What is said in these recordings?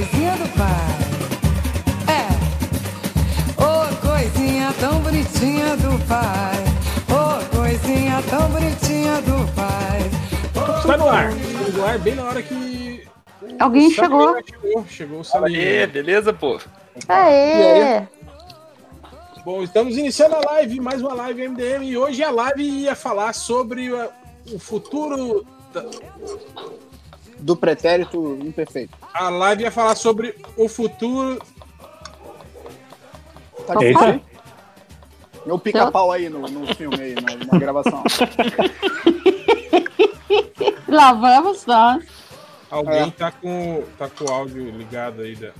coisinha do pai. É, ô coisinha tão bonitinha do pai. Ô coisinha tão bonitinha do pai. Está no ar. Está no ar bem na hora que. Alguém o chegou. Chegou, chegou o Aê, Salimena. beleza, pô? Aê! Bom, estamos iniciando a live, mais uma live MDM, e hoje a live ia falar sobre o futuro. da- Do pretérito imperfeito. A live ia falar sobre o futuro. Tá Opa. difícil, hein? É o pica-pau aí no, no filme aí, na, na gravação. Lá vamos nós. Alguém É. tá, com, tá com o áudio ligado aí da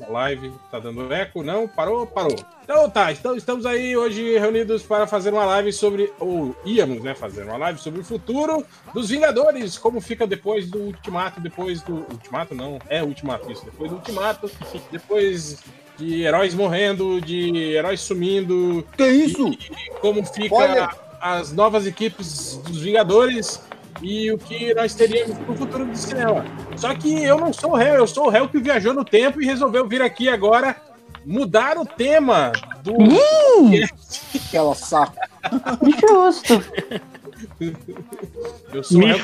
da live. Tá dando eco? Não? Parou? Parou. Então tá, então, estamos aí hoje reunidos para fazer uma live sobre. Ou íamos, né? Fazer uma live sobre o futuro dos Vingadores. Como fica depois do Ultimato, depois do. Ultimato não, é Ultimato isso. Depois do Ultimato, depois de heróis morrendo, de heróis sumindo. Que isso? Como fica Olha. as novas equipes dos Vingadores e o que nós teríamos no futuro do cinema. Só que eu não sou o réu, eu sou o réu que viajou no tempo e resolveu vir aqui agora mudar o tema do. Aquela saco. Justo. Eu sou o Me réu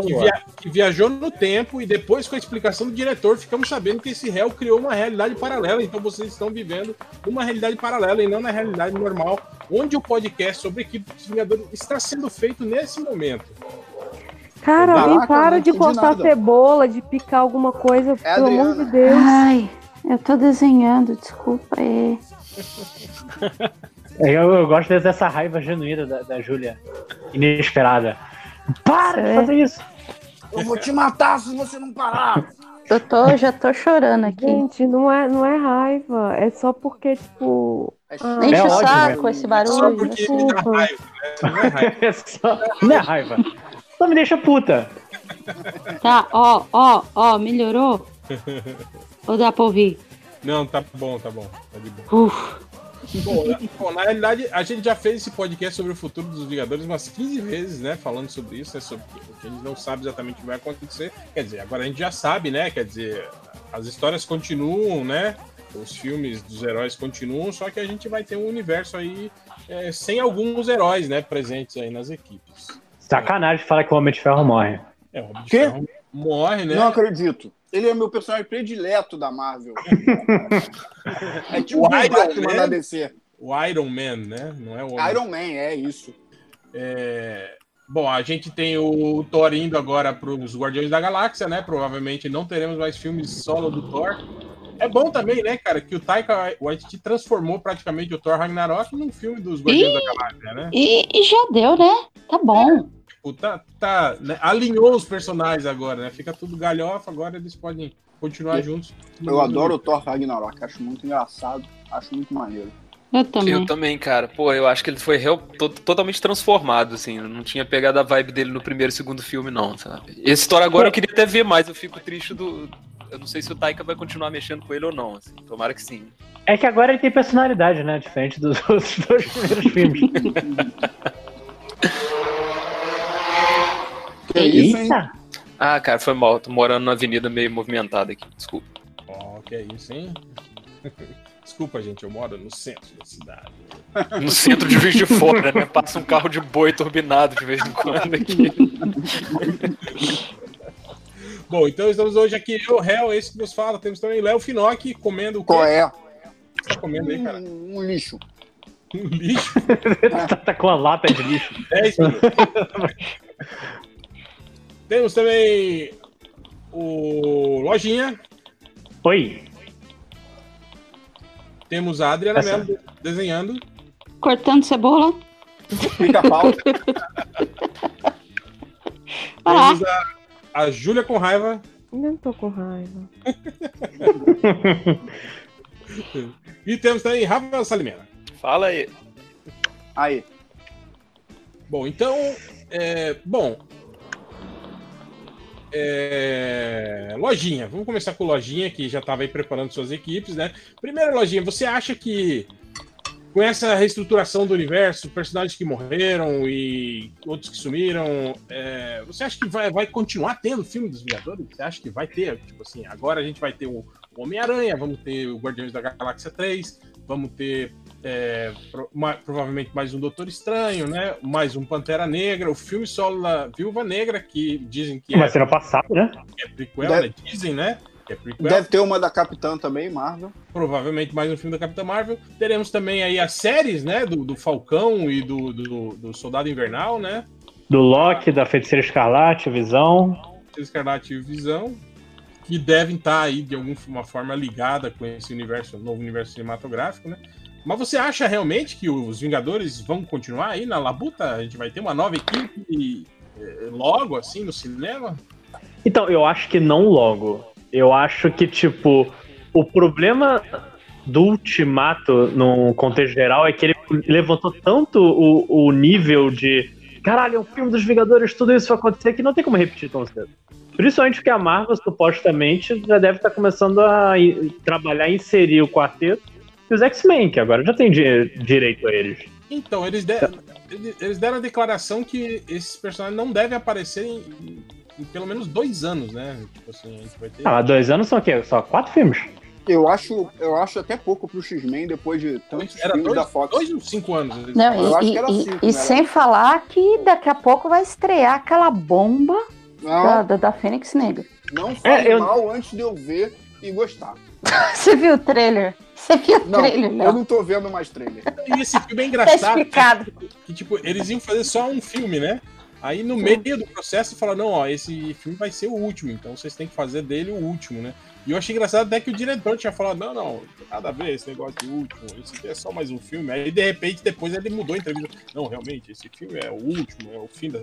esforçou. que, via- que viajou no tempo e depois, com a explicação do diretor, ficamos sabendo que esse réu criou uma realidade paralela. Então vocês estão vivendo numa realidade paralela e não na realidade normal, onde o podcast sobre a equipe dos Vingadores está sendo feito nesse momento. Cara, alguém para de cortar cebola, de picar alguma coisa, É, pelo amor de Deus. Ai, eu tô desenhando, desculpa aí. Eu, eu gosto dessa raiva genuína da, da Júlia. Inesperada. Para de É. fazer isso. Eu vou te matar se você não parar. Eu tô, já tô chorando aqui. Gente, não é, não é raiva, é só porque, tipo. Ah, Enche É o ódio, saco né? esse Só barulho. porque desculpa. raiva, né? Não é raiva. É só- Não é raiva. Só me deixa puta. Tá, ó, ó, ó, melhorou? Ou dá pra ouvir? Não, tá bom, tá bom. Tá de boa. Uf, Bom, na, bom, na realidade, a gente já fez esse podcast sobre o futuro dos Vingadores umas 15 vezes, né? Falando sobre isso, né? Sobre o que a gente não sabe exatamente o que vai acontecer. Quer dizer, agora a gente já sabe, né? Quer dizer, as histórias continuam, né? Os filmes dos heróis continuam, só que a gente vai ter um universo aí é, sem alguns heróis, né? Presentes aí nas equipes. Sacanagem falar que o Homem de Ferro morre. É, o Homem de Quê? Ferro morre, né? Não acredito. Ele é meu personagem predileto da Marvel. é tipo O Iron Batman Man? da DC. O Iron Man, né? Não é o Homem Iron Man, é isso. É, Bom, a gente tem o Thor indo agora para os Guardiões da Galáxia, né? Provavelmente não teremos mais filmes solo do Thor. É bom também, né, cara, que o Taika Waititi transformou praticamente o Thor Ragnarok num filme dos Guardiões da Galáxia, né? e, e já deu, né? Tá bom. Tipo, tá, tá, né, alinhou os personagens agora, né? Fica tudo galhofa, agora eles podem continuar Eu- juntos. Eu adoro o Thor Ragnarok, acho muito engraçado, acho muito maneiro. Eu também. Eu também, cara. Pô, eu acho que ele foi real- to- totalmente transformado, assim. Eu Não tinha pegado a vibe dele no primeiro e segundo filme, não, sabe? Esse Thor agora eu queria até ver mais. Eu fico triste do. Eu não sei se o Taika vai continuar mexendo com ele ou não. assim. Tomara que sim. É que agora ele tem personalidade, né? Diferente dos, dos dois primeiros filmes. Que isso, hein? Ah, cara, foi mal. Tô morando numa avenida meio movimentada aqui. Desculpa. Ó, que é isso, hein? Desculpa, gente, eu moro no centro da cidade. No centro de Juiz de Fora, né? Passa um carro de boi turbinado de vez em quando aqui. Bom, então estamos hoje aqui, eu, Réu, esse que nos fala. Temos também Léo Finocchi comendo o que Qual é? você tá comendo aí, cara? Um, um lixo. Um lixo. tá, tá com a lata de lixo. 10 minutos. Temos também o Lojinha. Oi. Temos a Adriana Essa- Mello desenhando. Cortando cebola. Pica-pau. Ah, Temos a, a Júlia com raiva. Não tô com raiva. E temos também Rafael Salimena. Fala aí. Aí. Bom, então. é, bom. É, lojinha, vamos começar com Lojinha, que já estava aí preparando suas equipes, né? Primeiro, Lojinha, você acha que com essa reestruturação do universo, personagens que morreram e outros que sumiram, é, você acha que vai, vai continuar tendo filme dos Vingadores? Você acha que vai ter? Tipo assim, agora a gente vai ter o Homem-Aranha, vamos ter o Guardiões da Galáxia 3, vamos ter é, pro- ma- provavelmente mais um Doutor Estranho, né? Mais um Pantera Negra, o filme solo da Viúva Negra, que dizem que é, ser no passado, né? é prequel, Deve- né? Dizem, né? Que é prequel. Deve ter uma da Capitã também, Marvel. provavelmente mais um filme da Capitã Marvel. Teremos também aí as séries, né, do, do Falcão e do, do, do Soldado Invernal, né? Do Loki, da Feiticeira Escarlate, Visão. Escarlate e Visão, que devem estar aí de alguma forma ligada com esse universo, novo universo cinematográfico, né? Mas você acha realmente que os Vingadores vão continuar aí na labuta? A gente vai ter uma nova equipe eh, logo, assim, no cinema? Então, eu acho que não logo. Eu acho que, tipo, o problema do Ultimato, no contexto geral, é que ele levantou tanto o, o nível de caralho, é um filme dos Vingadores, tudo isso vai acontecer, que não tem como repetir tão cedo. Principalmente porque a Marvel, supostamente, já deve estar começando a trabalhar e inserir o quarteto e os X-Men, que agora já tem di- direito a eles. Então, eles deram, eles- eles deram a declaração que esses personagens não devem aparecer em, em- pelo menos dois anos, né? Tipo assim, a gente vai ter. Ah, dois anos são o quê? Só quatro filmes? Eu acho, eu acho até pouco pro X-Men depois de tantos Era filmes dois, da Fox. dois ou cinco anos. Não. Eu acho e, que era e- cinco, e né? sem falar que daqui a pouco vai estrear aquela bomba da, Não, da, da Fênix Negra. não fale É, eu- mal antes de eu ver e gostar. Você viu o trailer? Você viu Não, trailer, eu Léo? não tô vendo mais trailer. E esse filme é Tá engraçado. explicado. que, tipo, eles iam fazer só um filme, né? Aí no meio do processo fala, não, ó, esse filme vai ser o último, então vocês têm que fazer dele o último, né? E eu achei engraçado até que o diretor tinha falado, não, não, não tem nada a ver esse negócio de último, esse aqui é só mais um filme. Aí de repente depois ele mudou a entrevista. Não, realmente, esse filme é o último, é o fim da,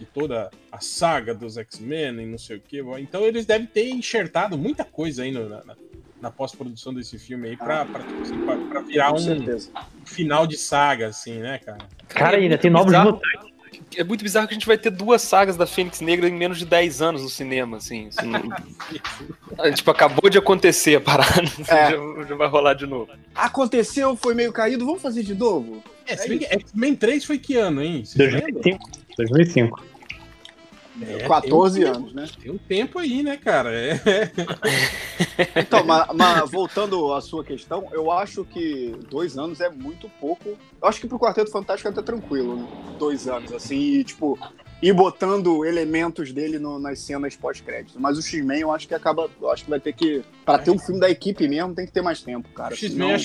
de toda a saga dos X-Men e não sei o quê. Então eles devem ter enxertado muita coisa aí no- na, na- na pós-produção desse filme aí pra, pra, tipo assim, pra- pra virar Com um final de saga, assim, né, cara? Cara, é ainda muito tem novos mutantes. É muito bizarro que a gente vai ter duas sagas da Fênix Negra em menos de 10 anos no cinema, assim. Ah, tipo, acabou de acontecer a parada. É. Já, já vai rolar de novo. Aconteceu, foi meio caído, vamos fazer de novo? É, se bem que X-Men 3 foi que ano, hein? Vocês lembram? 2005. 2005. É, 14 tem um anos, né? Tem um tempo aí, né, cara? É. Então, mas, mas voltando à sua questão, eu acho que dois anos é muito pouco. Eu acho que pro Quarteto Fantástico é até tranquilo, né? Dois anos, assim, e, tipo, ir botando elementos dele no- nas cenas pós-crédito. Mas o X-Men eu acho que acaba. Eu acho que vai ter que. Pra ter um filme da equipe mesmo, tem que ter mais tempo, cara. O X-Men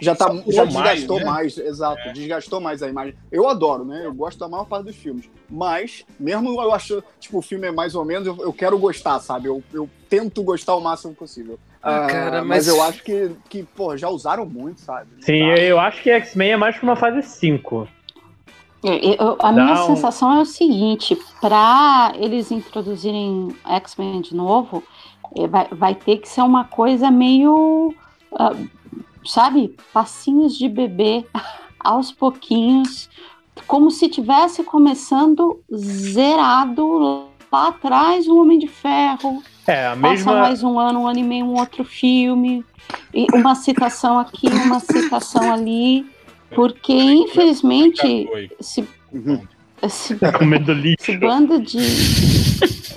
já, tá, já mais, desgastou né? mais, exato, desgastou mais a imagem. Eu adoro, né? Eu gosto da maior parte dos filmes. Mas, mesmo eu acho, tipo, o filme é mais ou menos, eu, eu quero gostar, sabe? Eu, eu tento gostar o máximo possível. Ah, Ah, cara, mas... mas- eu acho que, que, pô, já usaram muito, sabe? Sim, dá. eu acho que X-Men é mais pra uma fase 5. Eu- eu- a minha Dá um- sensação é o seguinte: para eles introduzirem X-Men de novo, eh, vai, vai ter que ser uma coisa meio, ah, sabe, passinhos de bebê, aos pouquinhos, como se tivesse começando zerado lá atrás o Homem de Ferro, É, a passa mesma. mais um ano, um ano e meio, um outro filme, e uma citação aqui, uma citação ali, porque infelizmente esse, Uhum. Com medo do lixo. esse bando de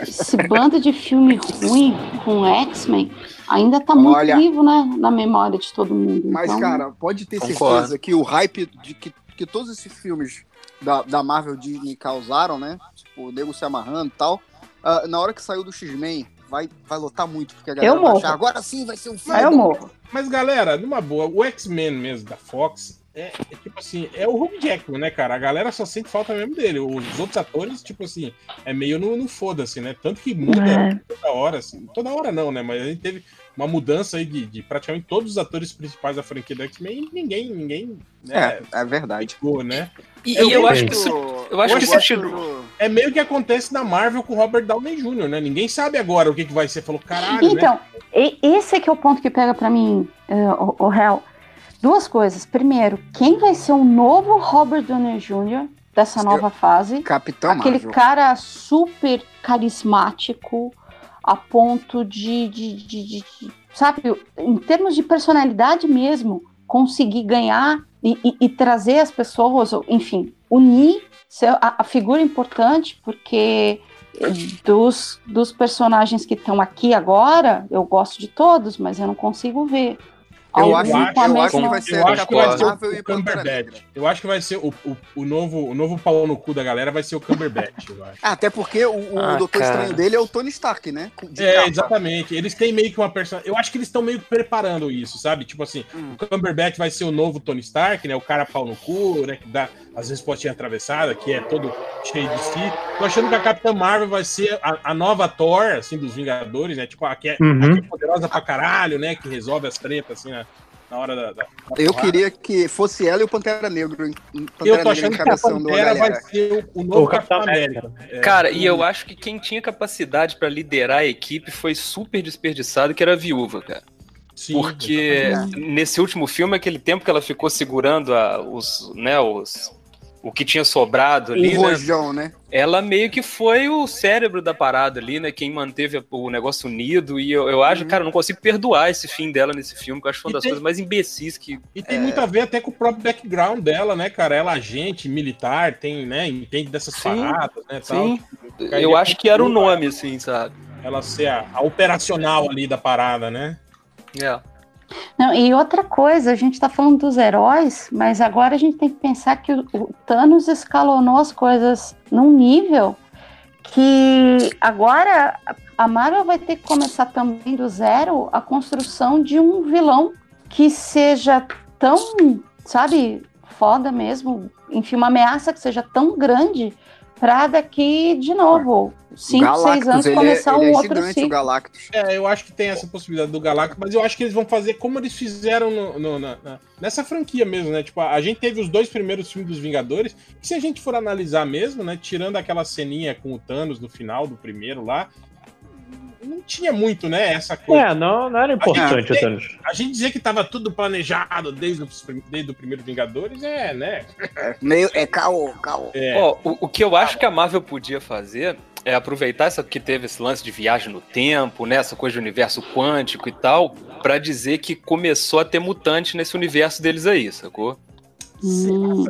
esse bando de filme ruim com X-Men ainda tá muito Olha. vivo, né, na memória de todo mundo. Mas, então, cara, pode ter Concordo. certeza que o hype de que, que todos esses filmes da, da Marvel Disney causaram, né? Tipo, o nego se amarrando e tal. ah, na hora que saiu do X-Men, vai, vai lotar muito, porque a galera Eu vai morro. achar, agora sim vai ser um filme. Aí eu morro. Mas, galera, numa boa, o X-Men mesmo da Fox é, é tipo assim, é o Hugh Jackman, né, cara? A galera só sente falta mesmo dele. Os outros atores, tipo assim, é meio no, no foda-se, né? Tanto que muda É. toda hora, assim. Toda hora não, né? Mas a gente teve uma mudança aí de, de praticamente todos os atores principais da franquia do X-Men e ninguém, ninguém, né? É, é verdade. ficou, né? E, Eu e eu acho que isso. eu acho que gosto isso do- É meio que acontece na Marvel com o Robert Downey Jr., né? Ninguém sabe agora o que, que vai ser. Falou, caralho, né? Então, e- esse é que é o ponto que pega pra mim, eh, o, o Hel. Duas coisas. Primeiro, quem vai ser o novo Robert Downey Jr. dessa Eu- nova fase? Capitão Aquele Marvel. cara super carismático, a ponto de, de, de- de- sabe, em termos de personalidade mesmo, conseguir ganhar e, e- e trazer as pessoas, enfim, unir a, a figura importante, porque eh, dos, dos personagens que estão aqui agora, eu gosto de todos, mas eu não consigo ver. Eu algum acho, eu acho que vai ser Eu acho que vai ser o, o Cumberbatch. Eu acho que vai ser o, o, o novo, o novo pau no cu da galera vai ser o Cumberbatch, eu acho. Ah, Até porque o, o Ah, Doutor cara. Estranho dele é o Tony Stark, né? De É, capa. exatamente. Eles têm meio que uma personagem. Eu acho que eles estão meio que preparando isso, sabe? Tipo assim, Hum. o Cumberbatch vai ser o novo Tony Stark, né? O cara pau no cu, né? Que dá as respostinhas atravessadas, que é todo cheio de si. Tô achando que a Capitã Marvel vai ser a, a nova Thor, assim, dos Vingadores, né? Tipo, a que é, Uhum. a que é poderosa pra caralho, né? Que resolve as tretas, assim, na, na hora da. da- da Eu porrada. queria que fosse ela e o Pantera Negro. em- Eu Pantera tô Negra achando que a Pantera vai ser o, o novo O Capitão Capitão América. É. Cara, e eu acho que quem tinha capacidade pra liderar a equipe foi super desperdiçado, que era a viúva, cara. Sim, Porque nesse último filme, aquele tempo que ela ficou segurando a- os, né, os, o que tinha sobrado ali, O né, rojão, né? ela meio que foi o cérebro da parada ali, né? Quem manteve o negócio unido. E eu, eu acho, Uhum. cara, eu não consigo perdoar esse fim dela nesse filme, que eu acho que foi uma E das tem- coisas mais imbecis que. E tem muito a ver até com o próprio background dela, né, cara? Ela é agente militar, tem, né, entende dessas Sim, paradas, né, tal. Sim. Cairia Eu acho que era o nome, assim, sabe? Ela ser a, a operacional ali da parada, né? É. Não, e outra coisa, a gente está falando dos heróis, mas agora a gente tem que pensar que o, o Thanos escalonou as coisas num nível que agora a Marvel vai ter que começar também do zero a construção de um vilão que seja tão, sabe, foda mesmo, enfim, uma ameaça que seja tão grande para daqui, de novo, cinco, seis anos, ele, é, começar ele um é outro gigante, o ciclo. Galactus. É, eu acho que tem essa possibilidade do Galactus, mas eu acho que eles vão fazer como eles fizeram no- no- na- na- nessa franquia mesmo, né? Tipo, a gente teve os dois primeiros filmes dos Vingadores, que se a gente for analisar mesmo, né? Tirando aquela ceninha com o Thanos no final do primeiro lá, não tinha muito, né? Essa coisa. É, não, não era importante o Thanos. A gente dizer que tava tudo planejado desde o, desde o primeiro Vingadores é, né? É, meio, é caô, caô. É, Ó, o, o que eu acho que a Marvel podia fazer é aproveitar essa que teve esse lance de viagem no tempo, né, essa coisa de universo quântico e tal, pra dizer que começou a ter mutante nesse universo deles aí, sacou? Hum.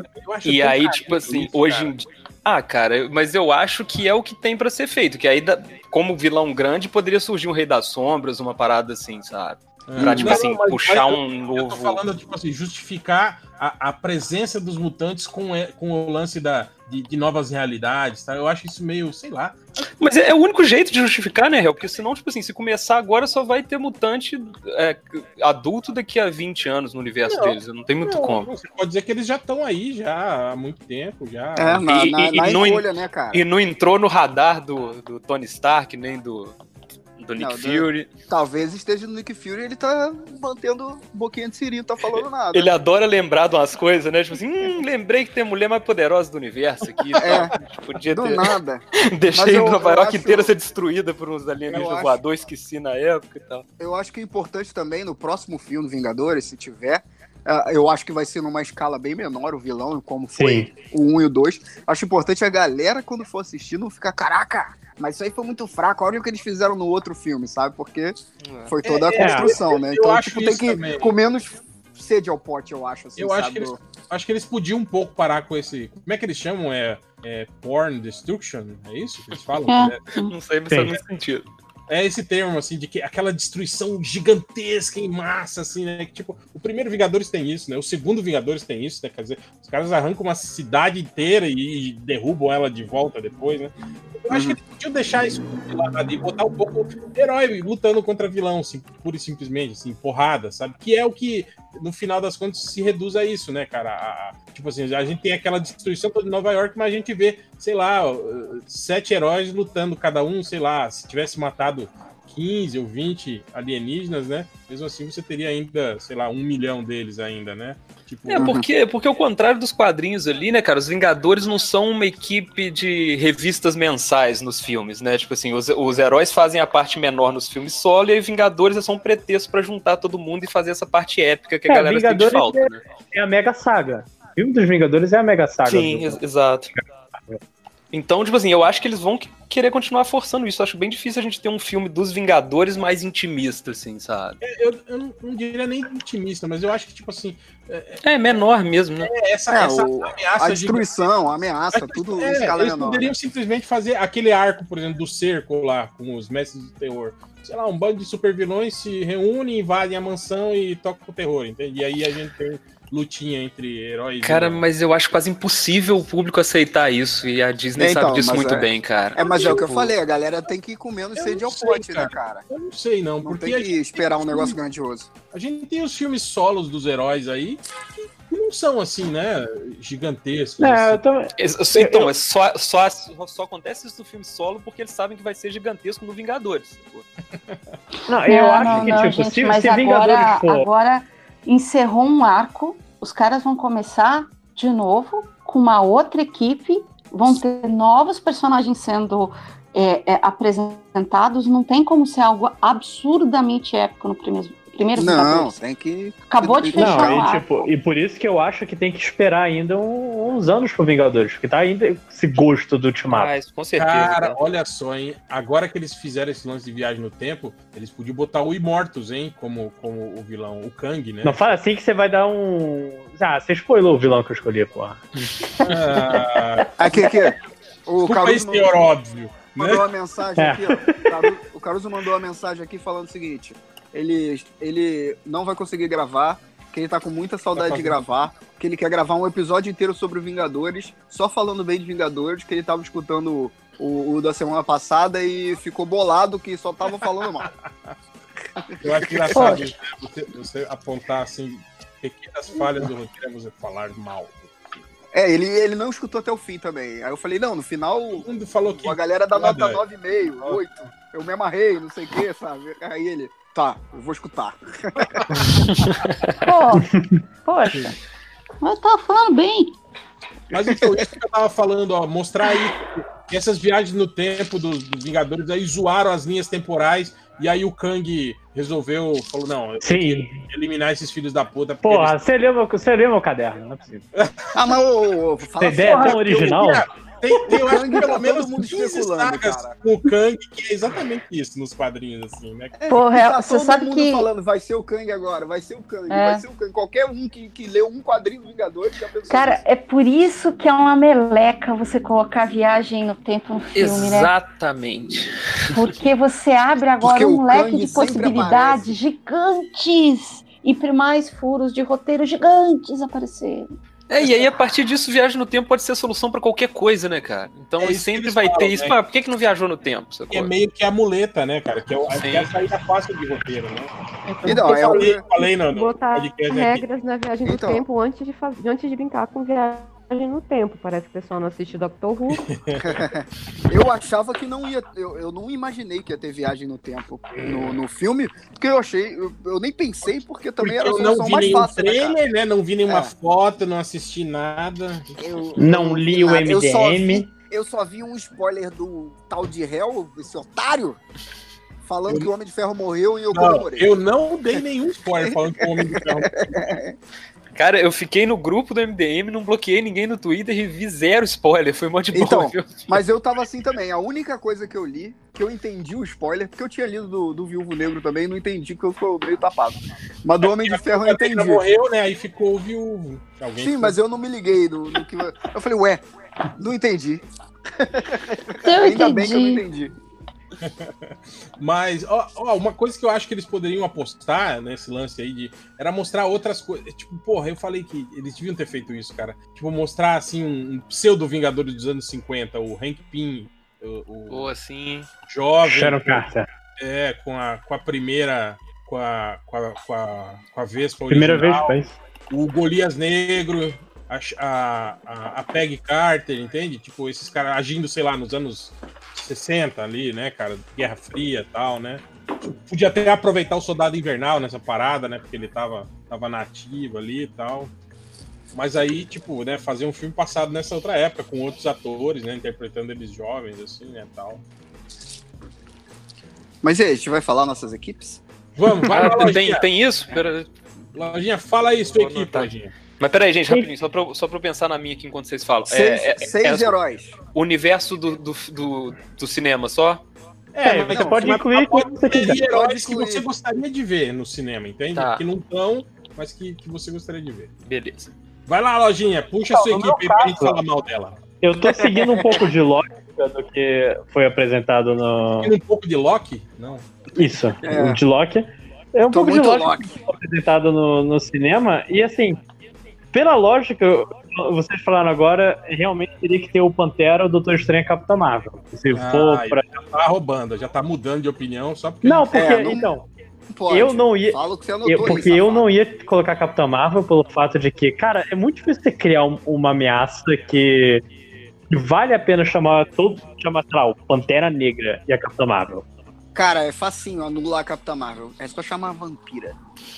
E aí, tipo assim, isso, hoje em dia. Ah, cara, mas eu acho que é o que tem pra ser feito. Que aí, dá- como vilão grande, poderia surgir um Rei das Sombras, uma parada assim, sabe? Pra, É. tipo Não, assim, mas- puxar mas um Eu tô novo. falando, tipo assim, justificar a, a presença dos mutantes com, e- com o lance da, de, de novas realidades, tá? Eu acho isso meio, sei lá. Mas é, é o único jeito de justificar, né, Real? Porque senão, tipo assim, se começar agora, só vai ter mutante é, adulto daqui a 20 anos no universo Não, deles. Não tem muito Não, como. Você pode dizer que eles já estão aí já há muito tempo, já. É, na, E- na, e- e na não- escolha, né, cara? E não entrou no radar do, do Tony Stark, nem do, do Nick Não, do- Fury. Talvez esteja no Nick Fury ele tá mantendo boquinha de siri, não tá falando nada. Ele adora lembrar de umas coisas, né? Tipo assim, hum, lembrei que tem a mulher mais poderosa do universo aqui. É. Podia Do ter. nada. Deixei eu- Nova eu York acho- inteira ser destruída por uns alienígenas acho- voadores, esqueci na época e tal. Eu acho que é importante também no próximo filme Vingadores, se tiver. ah, eu acho que vai ser numa escala bem menor o vilão, como foi Sim. o 1 e o 2. Acho importante a galera, quando for assistir, não ficar, caraca, mas isso aí foi muito fraco. Olha o que eles fizeram no outro filme, sabe? Porque foi toda a É, é, construção, né? eu Então, acho tipo, tem que também. com menos sede ao pote, eu acho. Assim, Eu acho que eles- Acho que eles podiam um pouco parar com esse. Como é que eles chamam? É, é porn destruction? É isso que eles falam? É. É. Não sei, mas faz muito sentido. É esse termo, assim, de que aquela destruição gigantesca em massa, assim, né? Que, tipo, o primeiro Vingadores tem isso, né? O segundo Vingadores tem isso, né? Quer dizer, os caras arrancam uma cidade inteira e, derrubam ela de volta depois, né? Eu acho que eles podiam deixar isso de lado e botar um pouco herói lutando contra vilão, assim, pura e simplesmente, assim, porrada, sabe? Que é o que, no final das contas, se reduz a isso, né, cara? A- a- tipo assim, a gente tem aquela destruição toda de Nova York, mas a gente vê, sei lá, sete heróis lutando cada um, sei lá, se tivesse matado 15 ou 20 alienígenas, né? Mesmo assim você teria ainda, sei lá, um milhão deles ainda, né? Tipo, É, porque, porque ao contrário dos quadrinhos ali, né, cara, os Vingadores não são uma equipe de revistas mensais nos filmes, né? Tipo assim, os, os heróis fazem a parte menor nos filmes solo e aí Vingadores é só um pretexto pra juntar todo mundo e fazer essa parte épica que a É, galera sente Vingadores falta, é- né? É a Mega Saga. O filme dos Vingadores é a Mega Saga. Sim, do- ex- exato. Então, tipo assim, eu acho que eles vão que- querer continuar forçando isso. Eu acho bem difícil a gente ter um filme dos Vingadores mais intimista, assim, sabe? Eu, eu não, não diria nem intimista, mas eu acho que, tipo assim, É menor mesmo, né? essa, É, essa o- ameaça a de destruição, a ameaça, tudo em É, escala eles menor. poderiam simplesmente fazer aquele arco, por exemplo, do cerco lá, com os mestres do terror. Sei lá, um bando de supervilões se reúnem, invadem a mansão e tocam o terror, entende? E aí a gente tem lutinha entre heróis. Cara, e... mas eu acho quase impossível o público aceitar isso. E a Disney É, então, sabe disso muito é- bem, cara. É, mas é o que eu Tipo, falei, a galera tem que ir comendo eu sede não ao pote, né, cara. Eu não sei, não, Não porque tem a que gente, esperar um negócio grandioso. a gente tem os filmes solos dos heróis aí que, não são assim, né? Gigantescos. É, eu assim. também. Es- Então, é só, só, só acontece isso no filme solo porque eles sabem que vai ser gigantesco no Vingadores. Não, eu Não, acho não, que, não, tipo, gente, se, mas se Vingadores agora, for. agora encerrou um arco, os caras vão começar de novo com uma outra equipe, vão ter novos personagens sendo é, é, apresentados, não tem como ser algo absurdamente épico no primeiro, primeiro Não, Vingadores. tem que. Acabou de fechar Não, e, tipo, e por isso que eu acho que tem que esperar ainda um- uns anos pro Vingadores, porque tá ainda esse gosto do Ultimato. Mas, com certeza. Cara, cara. olha só, hein? Agora que eles fizeram esse lance de viagem no tempo, eles podiam botar o Immortus, hein? Como, como o vilão, o Kang, né? Não fala assim que você vai dar um. Ah, você spoilou o vilão que eu escolhi, porra. Ah, Aqui, aqui. O Caruso senhor óbvio. mandou Né? uma mensagem aqui, ó. O Caruso, o Caruso mandou uma mensagem aqui falando o seguinte: ele, ele não vai conseguir gravar, que ele tá com muita saudade Tá de gravar, que ele quer gravar um episódio inteiro sobre Vingadores, só falando bem de Vingadores, que ele tava escutando o, o da semana passada e ficou bolado que só tava falando mal. Eu acho engraçado né? você, você apontar assim pequenas falhas do roteiro é você falar mal. É, ele, ele não escutou até o fim também. Aí eu falei, não, no final Todo mundo falou que a galera dá nota Foda. 9,5, 8. Eu me amarrei, não sei o que, sabe? Aí ele, tá, eu vou escutar. Pô, poxa, mas tava falando bem. Mas então, isso que eu tava falando, ó, mostrar aí que essas viagens no tempo dos, dos Vingadores aí zoaram as linhas temporais e aí o Kang resolveu, falou, não, eu tenho Sim. que eliminar esses filhos da puta. Porra, você leu, você leu meu caderno, não é possível. Ah, mas ô, ô, fala ideia é tão porque eu- original. Tem, tem eu acho que Kang pelo tá menos mundo 15 especulando, sagas cara. com o Kang, que é exatamente isso nos quadrinhos, assim, né? É, Porra, tá você todo sabe mundo que- falando, vai ser o Kang agora, vai ser o Kang, É. vai ser o Kang. Qualquer um que, que leu um quadrinho do Vingadores já pensou Cara, nisso. é por isso que é uma meleca você colocar viagem no tempo no filme, né? Exatamente. Porque você abre agora Porque um leque Kang de possibilidades aparece. gigantes e por mais furos de roteiro gigantes aparecerem. É, e aí a partir disso, viagem no tempo pode ser a solução pra qualquer coisa, né, cara? Então É sempre vai falam, ter isso. né? Mas por que, que não viajou no tempo? É meio que a muleta, né, cara? Que é, o, que é a saída fácil de roteiro, né? Então, eu é o falei, que- falei no, no Botar podcast aqui. regras na viagem do Então. tempo antes de, faz... antes de brincar com viagem no tempo. Parece que o pessoal não assiste Doctor Who. Eu achava que não ia. Eu, eu não imaginei que ia ter viagem no tempo no, no filme, porque eu achei. Eu, eu nem pensei, porque também Porque era a eu não solução vi mais nenhum fácil, né, cara? trailer, né? Não vi nenhuma É. foto, não assisti nada. Eu- Não eu li o nada. Eu só MDM. vi- Eu só vi um spoiler do tal de Hell, esse otário, falando Eu- que o Homem de Ferro morreu e eu Não, comemorei. eu não dei nenhum spoiler falando que o Homem de Ferro. Cara, eu fiquei no grupo do MDM, não bloqueei ninguém no Twitter e vi zero spoiler. Foi mó de boa, Então, viu? Mas eu tava assim também. A única coisa que eu li, que eu entendi o spoiler, porque eu tinha lido do, do Viúvo Negro também, não entendi, porque eu fui meio tapado. Mas do Homem de Ferro eu Ele entendi. morreu, né? Aí ficou viúvo. Alguém Sim, mas eu não me liguei no, no que. Eu falei, ué, não entendi. Eu Ainda bem que eu não entendi. Mas, ó, ó, uma coisa que eu acho que eles poderiam apostar nesse lance aí de era mostrar outras coisas. Tipo, porra, eu falei que eles deviam ter feito isso, cara. Tipo, mostrar assim um, um pseudo Vingadores dos anos 50, o Hank Pym, o, o Ou assim. jovem, Sharon Carter. é, com a, com a primeira. Com a, com a, com a, com a Vespa Primeira vez original, faz. o Golias Negro, a, a, a, Peg Carter, entende? Tipo, esses caras agindo, sei lá, nos anos 60 ali, né, cara? Guerra Fria e tal, né? Tipo, podia até aproveitar o Soldado Invernal nessa parada, né? Porque ele tava, tava nativo ali e tal. Mas aí, tipo, né, fazer um filme passado nessa outra época, com outros atores, né? Interpretando eles jovens, assim, né, tal. Mas e aí, a gente vai falar nossas equipes? Vamos, vai lá, Ah, tem, tem isso? Pera, Lojinha, fala aí, sua equipe. Lojinha. Mas peraí, gente, rapidinho, só pra, eu- só pra eu pensar na minha aqui enquanto vocês falam. Seis, É, é- seis é heróis. o universo do, do, do, do cinema só? É, mas você não, pode mas incluir pode você quiser. heróis Pode que você gostaria de ver no cinema, entende? Tá. Que não estão, mas que, que você gostaria de ver. Beleza. Vai lá, lojinha, puxa a Então, sua no equipe aí pra gente falar mal dela. Eu tô seguindo um pouco de lógica do que foi apresentado no. Tem um pouco de Loki? Não. Isso, É. o de Loki. É um Tô pouco de Loki. que foi apresentado no, no cinema. E assim, pela lógica, vocês falaram agora, realmente teria que ter o Pantera, o Doutor Estranho e a Capitã Marvel. Se for Ah, pra. Já tá roubando, já tá mudando de opinião só porque. Não, porque. É, não- Então, Pode. eu não ia. Eu- porque eu safado. não ia colocar a Capitã Marvel pelo fato de que, cara, é muito difícil você criar um- uma ameaça que, que vale a pena chamar todo. chamar, sei lá, o Pantera Negra e a Capitã Marvel. Cara, é facinho anular a Capitã Marvel. É só chamar a vampira.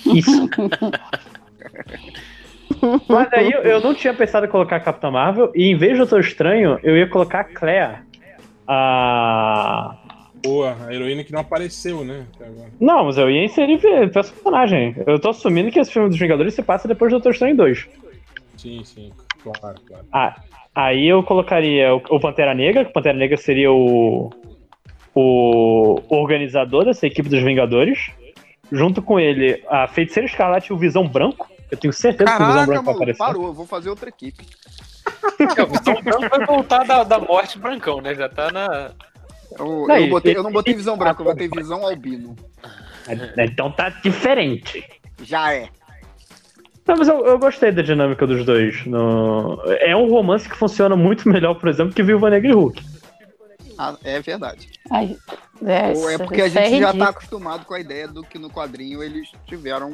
Isso. Mas aí eu, eu não tinha pensado em colocar a Capitã Marvel, e em vez do Doutor Estranho, eu ia colocar a Claire. A. Boa, a heroína que não apareceu, né? Não, mas eu ia inserir personagem. Eu tô assumindo que esse filme dos Vingadores se passa depois do Doutor Estranho 2. Sim, sim, claro, claro. Ah, aí eu colocaria o, o Pantera Negra, que o Pantera Negra seria o, o organizador dessa equipe dos Vingadores. Junto com ele, a Feiticeira Escarlate e o Visão Branco. Eu tenho certeza que o Visão Caraca, Branco vai aparecer. parou. Eu vou fazer outra equipe. É, o Visão Branco vai voltar da, da morte brancão, né? Já tá na. Eu, Não, eu botei- eu não botei visão branca, eu botei visão albino. Então tá diferente. Já é. Não, mas eu, eu gostei da dinâmica dos dois. No... É um romance que funciona muito melhor, por exemplo, que Viúva Negra e Hulk. Ah, é verdade. Ai, é, Ou é porque a é gente já tá ridículo. acostumado com a ideia do que no quadrinho eles tiveram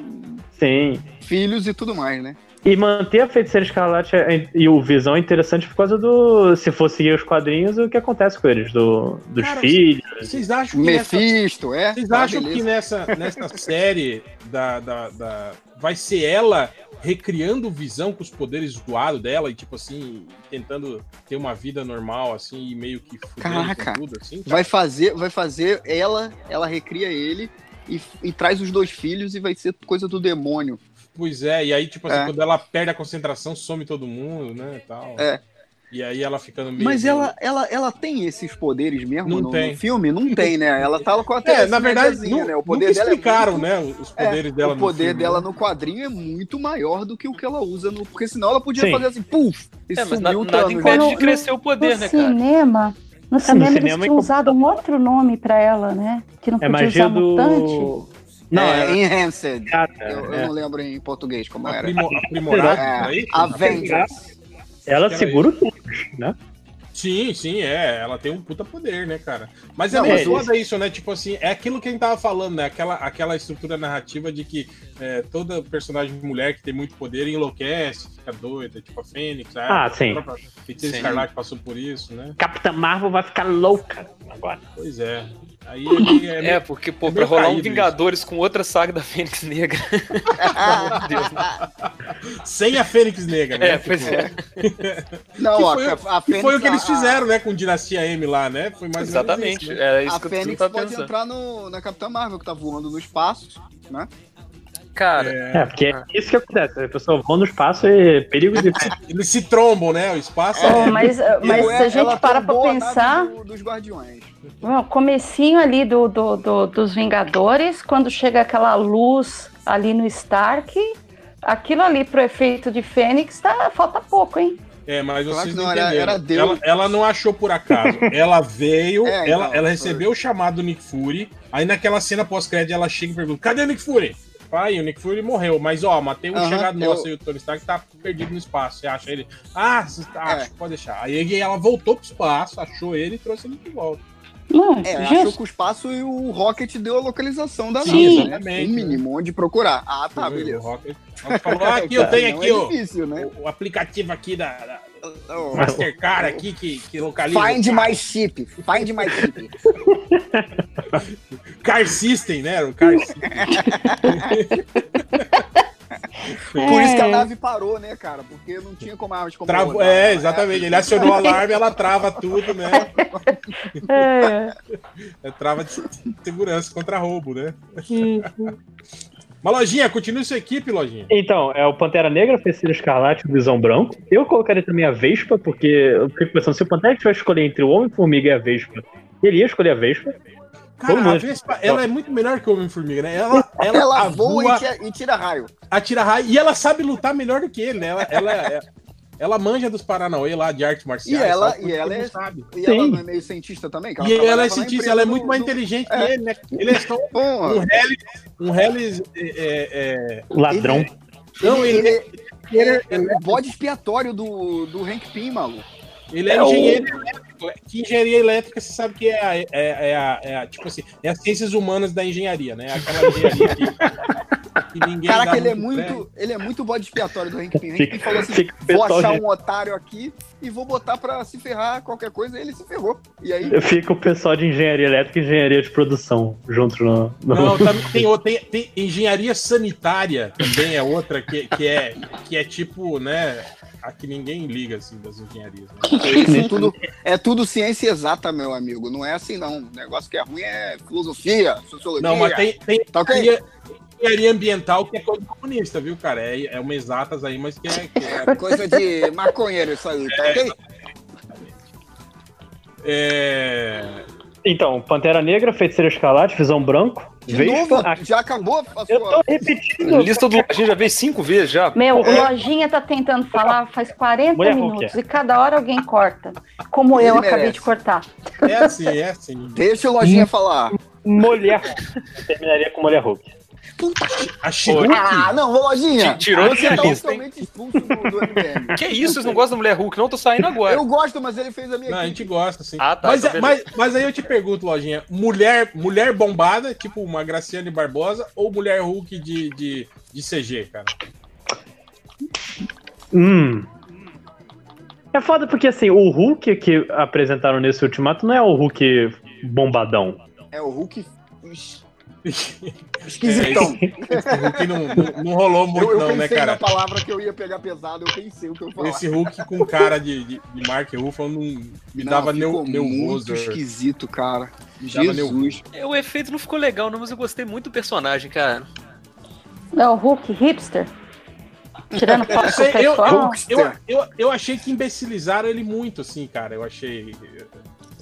Sim. filhos e tudo mais, né? E manter a Feiticeira Escarlate é- e o Visão é interessante por causa do. Se for seguir os quadrinhos, o que acontece com eles, do, dos Cara, filhos. Vocês acham que nessa, Mephisto, é? vocês Ah, acham que beleza. nessa, nessa série da, da, da- vai ser ela recriando visão com os poderes zoados dela e tipo assim, tentando ter uma vida normal assim e meio que Caraca. tudo assim? Vai fazer, vai fazer ela, ela recria ele e, e traz os dois filhos e vai ser coisa do demônio. Pois é, e aí tipo assim, É. quando ela perde a concentração, some todo mundo, né, e tal. É. E aí ela ficando meio Mas ela, ela, ela tem esses poderes mesmo Não no, tem. no filme? Não tem, né? Ela tá com a É, na verdade, nu- né? O nunca poder dela é explicaram, muito- né, os É, poderes dela o no poder filme, dela né? no quadrinho é muito maior do que o que ela usa no. Porque senão ela podia Sim. fazer assim, puf! E É, mas na- o nada impede de crescer o poder, no né, cara? cinema, no cinema, eles é tinham usado um outro nome pra ela, né? Que não É podia magia usar mutante. do. Não, é, é. Enhanced. Cara, Eu, eu é. não lembro em português como era. Aprimo- aprimorado, É, não é? Avengers. Ela segura o Thanos, né? Sim, sim, é. Ela tem um puta poder, né, cara? Mas é meio foda isso, né? Tipo assim, é aquilo que a gente tava falando, né? Aquela, aquela estrutura narrativa de que é, toda personagem mulher que tem muito poder enlouquece, fica doida, tipo a Fênix, Ah, a sim. própria Feiticeira Sim. Escarlate passou por isso, né? Capitã Marvel vai ficar louca agora. Pois é. Aí ele é, É, porque, pô, é pra rolar um Vingadores com outra saga da Fênix Negra. Deus, né? sem a Fênix Negra, né? É, pois é. Não, Que ó, foi, a, a que Fênix, foi o que eles a- fizeram, né, com Dinastia M lá, né? Foi mais ou menos Exatamente. isso, né? É A, isso a que Fênix pode pensando. entrar no, na Capitã Marvel, que tá voando no espaço, né? Cara, É, porque é isso que acontece. A pessoa voa no espaço e perigo de. Eles se trombam, né? O espaço Oh, é... mas mas Ou se é- a gente para pra pensar, do- dos Guardiões. o comecinho ali do, do, do- dos Vingadores, quando chega aquela luz ali no Stark, aquilo ali pro efeito de Fênix, tá, falta pouco, hein? É, mas Claro vocês não não, era- entenderam. era Deus. Ela, ela não achou por acaso. Ela veio, É, ela, então, ela foi. recebeu o chamado do Nick Fury. Aí naquela cena pós-crédito ela chega e pergunta: cadê o Nick Fury? Pai, o Nick Fury morreu, mas ó, matei um Aham, chegado eu- nosso aí, o Tony Stark tá perdido no espaço. Você acha ele? Ah, você tá- É. acho, pode deixar. Aí ela voltou pro espaço, achou ele e trouxe ele de volta. Não, É, achou justo. que o espaço e o Rocket deu a localização da Sim. nave, né? Exatamente, O mínimo, onde procurar. Ah, tá, O beleza. Rocket- Ela falou: ah, aqui, eu tenho Não aqui é ó, difícil, né? o, o aplicativo aqui da, da Mastercard aqui que, que localiza. Find my ship. Find my ship. Car System, né? O Car System. Por isso que a É. nave parou, né, cara? Porque não tinha como mais como Trava- rodar. é, exatamente. Ele acionou o alarme, ela trava tudo, né? É, É trava de segurança contra roubo, né? Mas, Lojinha, continue sua equipe, Lojinha. Então, é o Pantera Negra, Feiticeiro Escarlate e o Visão Branco. Eu colocaria também a Vespa, porque eu fico pensando, se o Pantera tivesse escolher entre o Homem-Formiga e a Vespa, ele ia escolher a Vespa. Cara, Todo a Vespa, ela é muito melhor que o Homem-Formiga, né? Ela, ela, Ela voa, voa e tira, e tira raio. atira raio, e ela sabe lutar melhor do que ele, né? Ela, ela, é- ela manja dos Paranauê lá de artes marciais. E ela- sabe? e ela ele é- sabe. E ela não é meio cientista também? que E ela é cientista, ela é do- muito mais do- inteligente é. que ele, né? Ele é só um Hellis. Um Hellis. É, é, Ladrão. é- não, ele, ele, ele, é, ele, é o bode expiatório do, do Hank Pym, maluco. ele é É o- engenheiro elétrico. Que engenharia elétrica, você sabe que é a, é, é a, é a- tipo assim, é as ciências humanas da engenharia, né? Aquela engenharia que, Caraca, ele é muito ele é muito bode expiatório do Hank Pym. Hank Pym falou assim: vou pessoal achar um otário aqui e vou botar pra se ferrar qualquer coisa. E ele se ferrou. E aí, Fica o pessoal de engenharia elétrica e engenharia de produção juntos no. no- Não, também tem, outra- tem, tem engenharia sanitária também é outra que, que é que é tipo, né, a que ninguém liga assim das engenharias. Né? isso é tudo, é tudo ciência exata, meu amigo. Não é assim, não. O negócio que é ruim é filosofia, sociologia. Não, mas tem, tem Tá ok? engenharia, engenharia ambiental que é coisa comunista, viu, cara? É, é uma exatas aí, mas que é, que é, É coisa de maconheiro isso aí, tá ok? é- Então, Pantera Negra, Feiticeiro Escarlate, Visão Branco, De Vespa. novo, a- já acabou a Eu sua. tô repetindo. Lista do a gente já veio cinco vezes já. Meu, o É. Lojinha tá tentando falar faz 40 Mulher minutos Hulk. e cada hora alguém corta. Como eu Ele acabei merece. de cortar. é assim, é assim. Deixa o Lojinha falar. Mulher. Terminaria com Mulher Hulk. A She-Hulk? Ah, não, ô, Lojinha. Ti- tirou Você tá lista, hein? totalmente expulso do, do MDM. Que isso? Vocês não gostam da mulher Hulk? Não, tô saindo agora. Eu gosto, mas ele fez a minha Não, a equipe. gente gosta, sim. Ah, tá, mas, então é- mas, mas aí eu te pergunto, Lojinha, mulher, mulher bombada, tipo uma Graciane Barbosa, ou mulher Hulk de, de, de CG, cara? Hum. É foda porque assim, o Hulk que apresentaram nesse ultimato não é o Hulk bombadão. É o Hulk es- É, esquisitão. Esse Hulk não, não, não rolou muito, eu, eu não, pensei né, cara? na palavra que eu ia pegar pesado, eu pensei o que eu falar. Esse Hulk com cara de, de, de Mark Ruffalo não, me Não, dava ficou neu, muito nervoso. esquisito, cara. dava Jesus. É, O efeito não ficou legal, não, mas eu gostei muito do personagem, cara. É o Hulk hipster? Tirando foto eu-? Eu, eu, eu achei que imbecilizaram ele muito, assim, cara. Eu achei.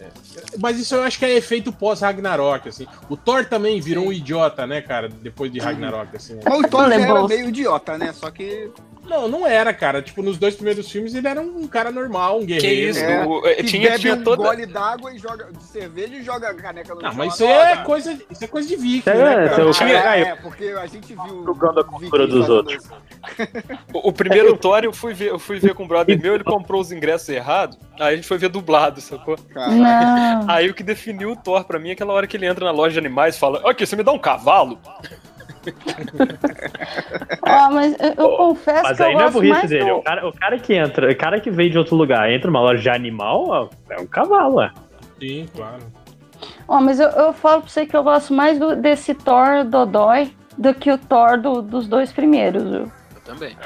É, Mas isso eu acho que é efeito pós-Ragnarok, assim. O Thor também virou um idiota, né, cara, depois de Ragnarok, assim. né? O Thor era meio idiota, né? Só que. Não, não era, cara. Tipo, nos dois primeiros filmes ele era um cara normal, um Que guerreiro. isso? É, o- é, que tinha bebe tinha um toda. gole d'água e joga de cerveja e joga a caneca no Não, chão. mas isso é coisa, isso é coisa de viking, É, né, cara? seu- Ah, é, é, porque a gente viu. Jogando a cultura dos outros. O, o primeiro Thor eu fui ver, eu fui ver com um brother meu, ele comprou os ingressos errados, aí a gente foi ver dublado, sacou? Aí o que definiu o Thor pra mim é aquela hora que ele entra na loja de animais e fala: Ok, você me dá um cavalo? Ó, mas eu, eu confesso Mas que eu aí não é gosto burrice mais dele. do... O, cara, o cara que entra, o cara que veio de outro lugar, entra numa loja de animal, ó, é um cavalo, ó. Sim, claro. Ó, mas eu, eu falo pra você que eu gosto mais do- desse Thor Dodói do que o Thor do- dos dois primeiros, viu? Eu também.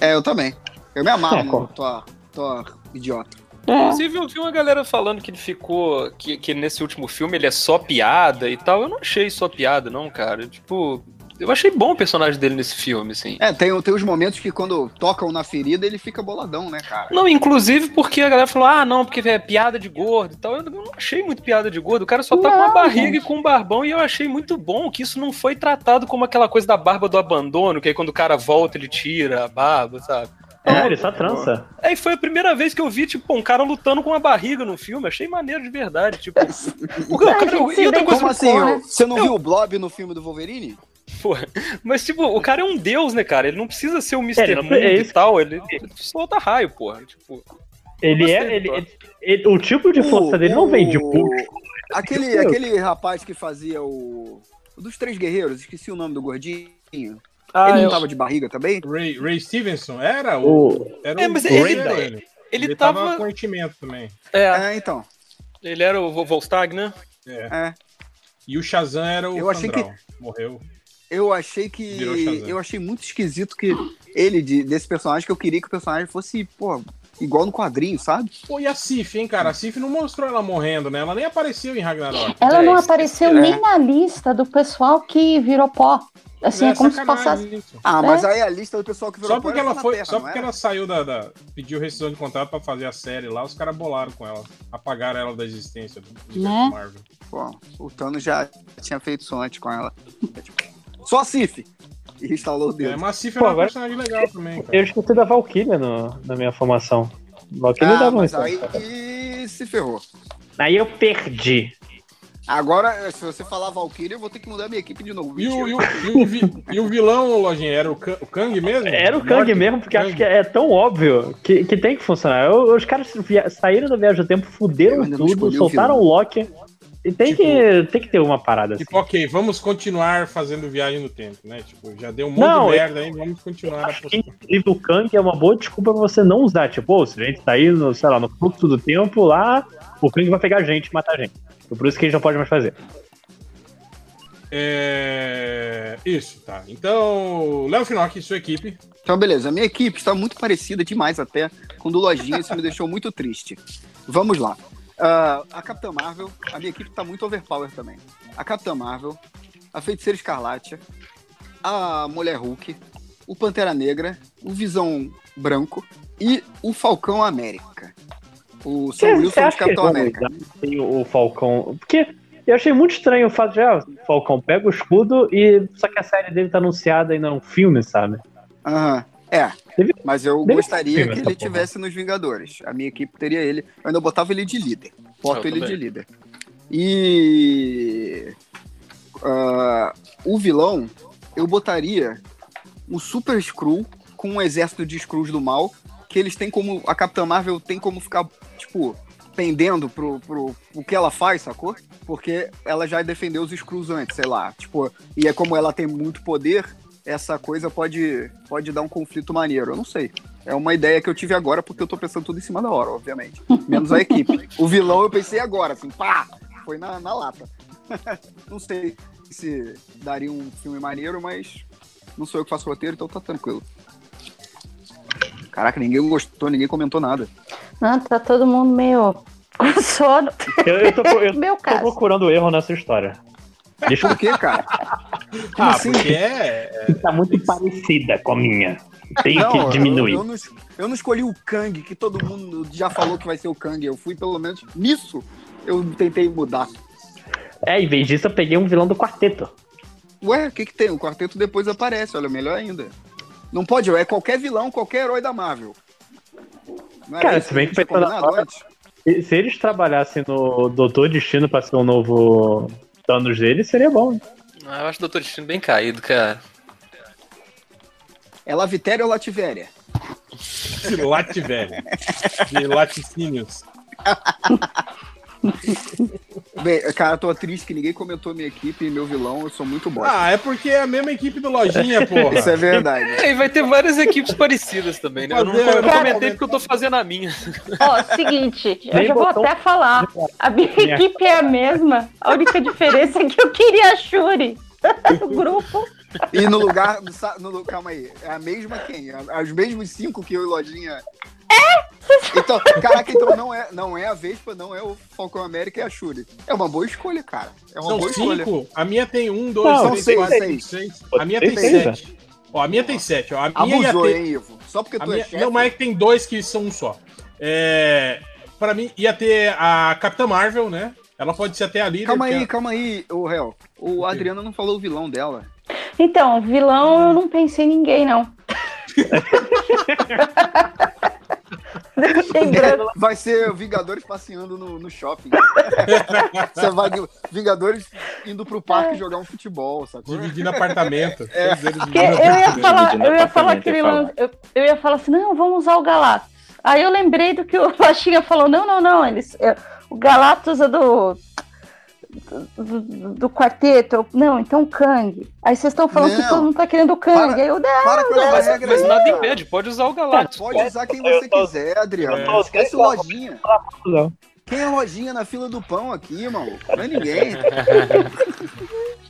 é, eu também. Eu me amarro É, no Thor, Thor idiota. É. Inclusive, eu vi uma galera falando que ele ficou. Que, que nesse último filme ele é só piada e tal. Eu não achei só piada, não, cara. Tipo, eu achei bom o personagem dele nesse filme, assim. É, tem, tem os momentos que quando tocam na ferida ele fica boladão, né, cara? Não, inclusive porque a galera falou, ah, não, porque é piada de gordo e tal. Eu não achei muito piada de gordo. O cara só tá com uma barriga gente. e com um barbão e eu achei muito bom que isso não foi tratado como aquela coisa da barba do abandono, que aí quando o cara volta ele tira a barba, sabe? É, ele só trança. Aí foi a primeira vez que eu vi, tipo, um cara lutando com uma barriga no filme. Achei maneiro de verdade, tipo. O cara, e outra coisa, Como assim? né? Você não viu o Blob no filme do Wolverine? Porra. Mas, tipo, o cara é um deus, né, cara? Ele não precisa ser o Mr. ele não- Mundo é e tal. Ele, ele solta raio, porra. Tipo, Ele é. Ele, ele- ele- o tipo de força dele não vem de O- pulso. Aquele, aquele rapaz que fazia o. o dos Três Guerreiros, esqueci o nome do gordinho. Ah, ele não eu- tava de barriga também? Ray, Ray Stevenson era o. O, Era É, o mas o ele- era ele- ele. ele, Ele tava. tava com enchimento também. É, É, então. ele era o Vo- Volstag, né? É. E o Shazam era o Eu achei Fandral. Morreu. Eu achei que. Eu achei muito esquisito que ele, de- desse personagem, que eu queria que o personagem fosse, pô, igual no quadrinho, sabe? Pô, e a Sif, hein, cara? A Sif não mostrou ela morrendo, né? Ela nem apareceu em Ragnarok. Ela É, não apareceu é. nem na lista do pessoal que virou pó. Assim, É é como se passasse. isso. Ah, mas aí a lista do pessoal que virou Só porque apoio ela na foi, Terra, só porque era? ela saiu da, da- pediu rescisão de contrato pra fazer a série lá, os caras bolaram com ela, apagaram ela da existência do Né? Marvel. Pô, o Thanos já tinha feito isso antes com ela. É Só a Sif. E instalou o É, dedo. mas a Sif é agora- personagem legal também, cara. Eu esqueci da Valkyria no, na minha formação. Valkyria Ah, dava mas um- aí e se ferrou. Aí eu perdi. Agora, se você falar Valkyrie, eu vou ter que mudar minha equipe de novo. E o, e, o, e, o, vi- e o vilão, Lojinha, era o, o Kang mesmo? Era o Morte? Kang mesmo, porque acho Kang. que é tão óbvio que, que tem que funcionar. Eu- os caras saíram da viagem do tempo, fuderam tudo, soltaram o. Loki. E tem, Tipo- que, tem que ter uma parada assim. Tipo, ok, vamos continuar fazendo viagem no tempo, né? Tipo, já deu um monte Não, de eu- merda aí, vamos continuar a Acho que, inclusive, o Kang é uma boa desculpa pra você não usar. Tipo, pô, se a gente tá aí, no, sei lá, no fluxo do tempo, lá, o Kang vai pegar a gente e matar a gente. Então, por isso que a gente não pode mais fazer. É... Isso, tá. Então, Léo Finocchi, sua equipe. Então, beleza. A minha equipe está muito parecida demais até com o do Lojinha. Isso me deixou muito triste. Vamos lá. Ah, a Capitã Marvel, a minha equipe está muito overpower também. A Capitã Marvel, a Feiticeira Escarlate, a Mulher Hulk, o Pantera Negra, o Visão Branco e o Falcão América. O Sam Wilson de Capitão América. mudar sem o Falcão? Porque eu achei muito estranho o fato de, ah, o Falcão pega o escudo e. Só que a série dele tá anunciada ainda num filme, sabe? Aham. É, Deve- mas eu deve gostaria que ele porra. tivesse nos Vingadores. A minha equipe teria ele. Eu ainda botava ele de líder. Boto Eu ele também. de líder. E. ah, o vilão, eu botaria o Super Skrull com um exército de Skrulls do mal. Que eles têm como. A Capitã Marvel tem como ficar, tipo, pendendo pro, pro, pro que ela faz, sacou? Porque ela já defendeu os Skrulls antes, sei lá. Tipo, e é como ela tem muito poder, essa coisa pode, pode dar um conflito maneiro. Eu não sei. É uma ideia que eu tive agora, porque eu tô pensando tudo em cima da hora, obviamente. Menos a equipe. O vilão eu pensei agora, assim, pá! Foi na, na lata. não sei se daria um filme maneiro, mas não sou eu que faço roteiro, então tá tranquilo. Caraca, ninguém gostou, ninguém comentou nada. Não, tá todo mundo meio com sono. Eu, eu tô, eu Meu tô caso. procurando erro nessa história. Deixa eu Por quê, cara? Ah, assim? porque é. é- tá muito parecida com a minha. Tem Não, que diminuir. Eu, eu não, eu não escolhi o Kang, que todo mundo já falou que vai ser o Kang. Eu fui, pelo menos, nisso, eu tentei mudar. É, em vez disso, eu peguei um vilão do quarteto. Ué, o que que tem? O quarteto depois aparece, olha, melhor ainda. Não pode, é qualquer vilão, qualquer herói da Marvel. Cara, se bem que combinado antes? E Se eles trabalhassem no Doutor Destino pra ser o novo Thanos dele, seria bom. hein? Ah, eu acho o Doutor Destino bem caído, cara. É Lavitéria ou Lativéria? de Lativéria. De laticínios. Bem, cara, eu tô triste que ninguém comentou minha equipe e meu vilão, eu sou muito bosta. Ah, é porque é a mesma equipe do Lojinha, porra. Isso é verdade. É, e vai ter várias equipes parecidas também, né? Eu não, eu não comentei porque eu tô fazendo a minha. Ó, seguinte, eu Nem já vou até falar. A minha equipe é a mesma. A única diferença é que eu queria a Shuri no grupo. E no lugar. No, calma aí. É a mesma quem? Os mesmos cinco que eu e Lojinha. É! Então, caraca, então não é, não é a Vespa, não é o Falcão América, é a Shuri. É uma boa escolha, cara. É uma São boa escolha. cinco. A minha tem um, dois, Não, três, seis, quatro, seis. cinco, seis. A minha tem Seis, sete. Ó, a minha tem sete. Ó. A minha ia Abusou, ter. hein, Ivo? Só porque A tu minha... é chefe. Não, mas é que tem dois que são um só. É... Pra mim, ia ter a Capitã Marvel, né? Ela pode ser até a líder. Calma aí, calma aí, o réu. O Adriano não falou o vilão dela. Então, vilão, eu não pensei em ninguém, não. Vai ser Vingadores passeando no, no shopping. Você vai Vingadores indo pro parque jogar um futebol, sacou? Dividindo apartamento. É. Eu ia apartamento. falar, eu ia falar aquele lance, eu, eu ia falar assim, não, vamos usar o Galactus. Aí eu lembrei do que o Lachinha falou, não, não, não, eles, é, o Galactus é do, do, do- quarteto. Eu, não, então Kang. Aí vocês estão falando que Não. todo mundo tá querendo o Kang. Para. Aí eu, não, Para com essa Mas, regra mas nada impede, pode usar o Galactus. Pode usar quem você quiser, Adriano. É. Esquece o lojinha. Não. Quem é lojinha na fila do pão aqui, maluco? Não é ninguém.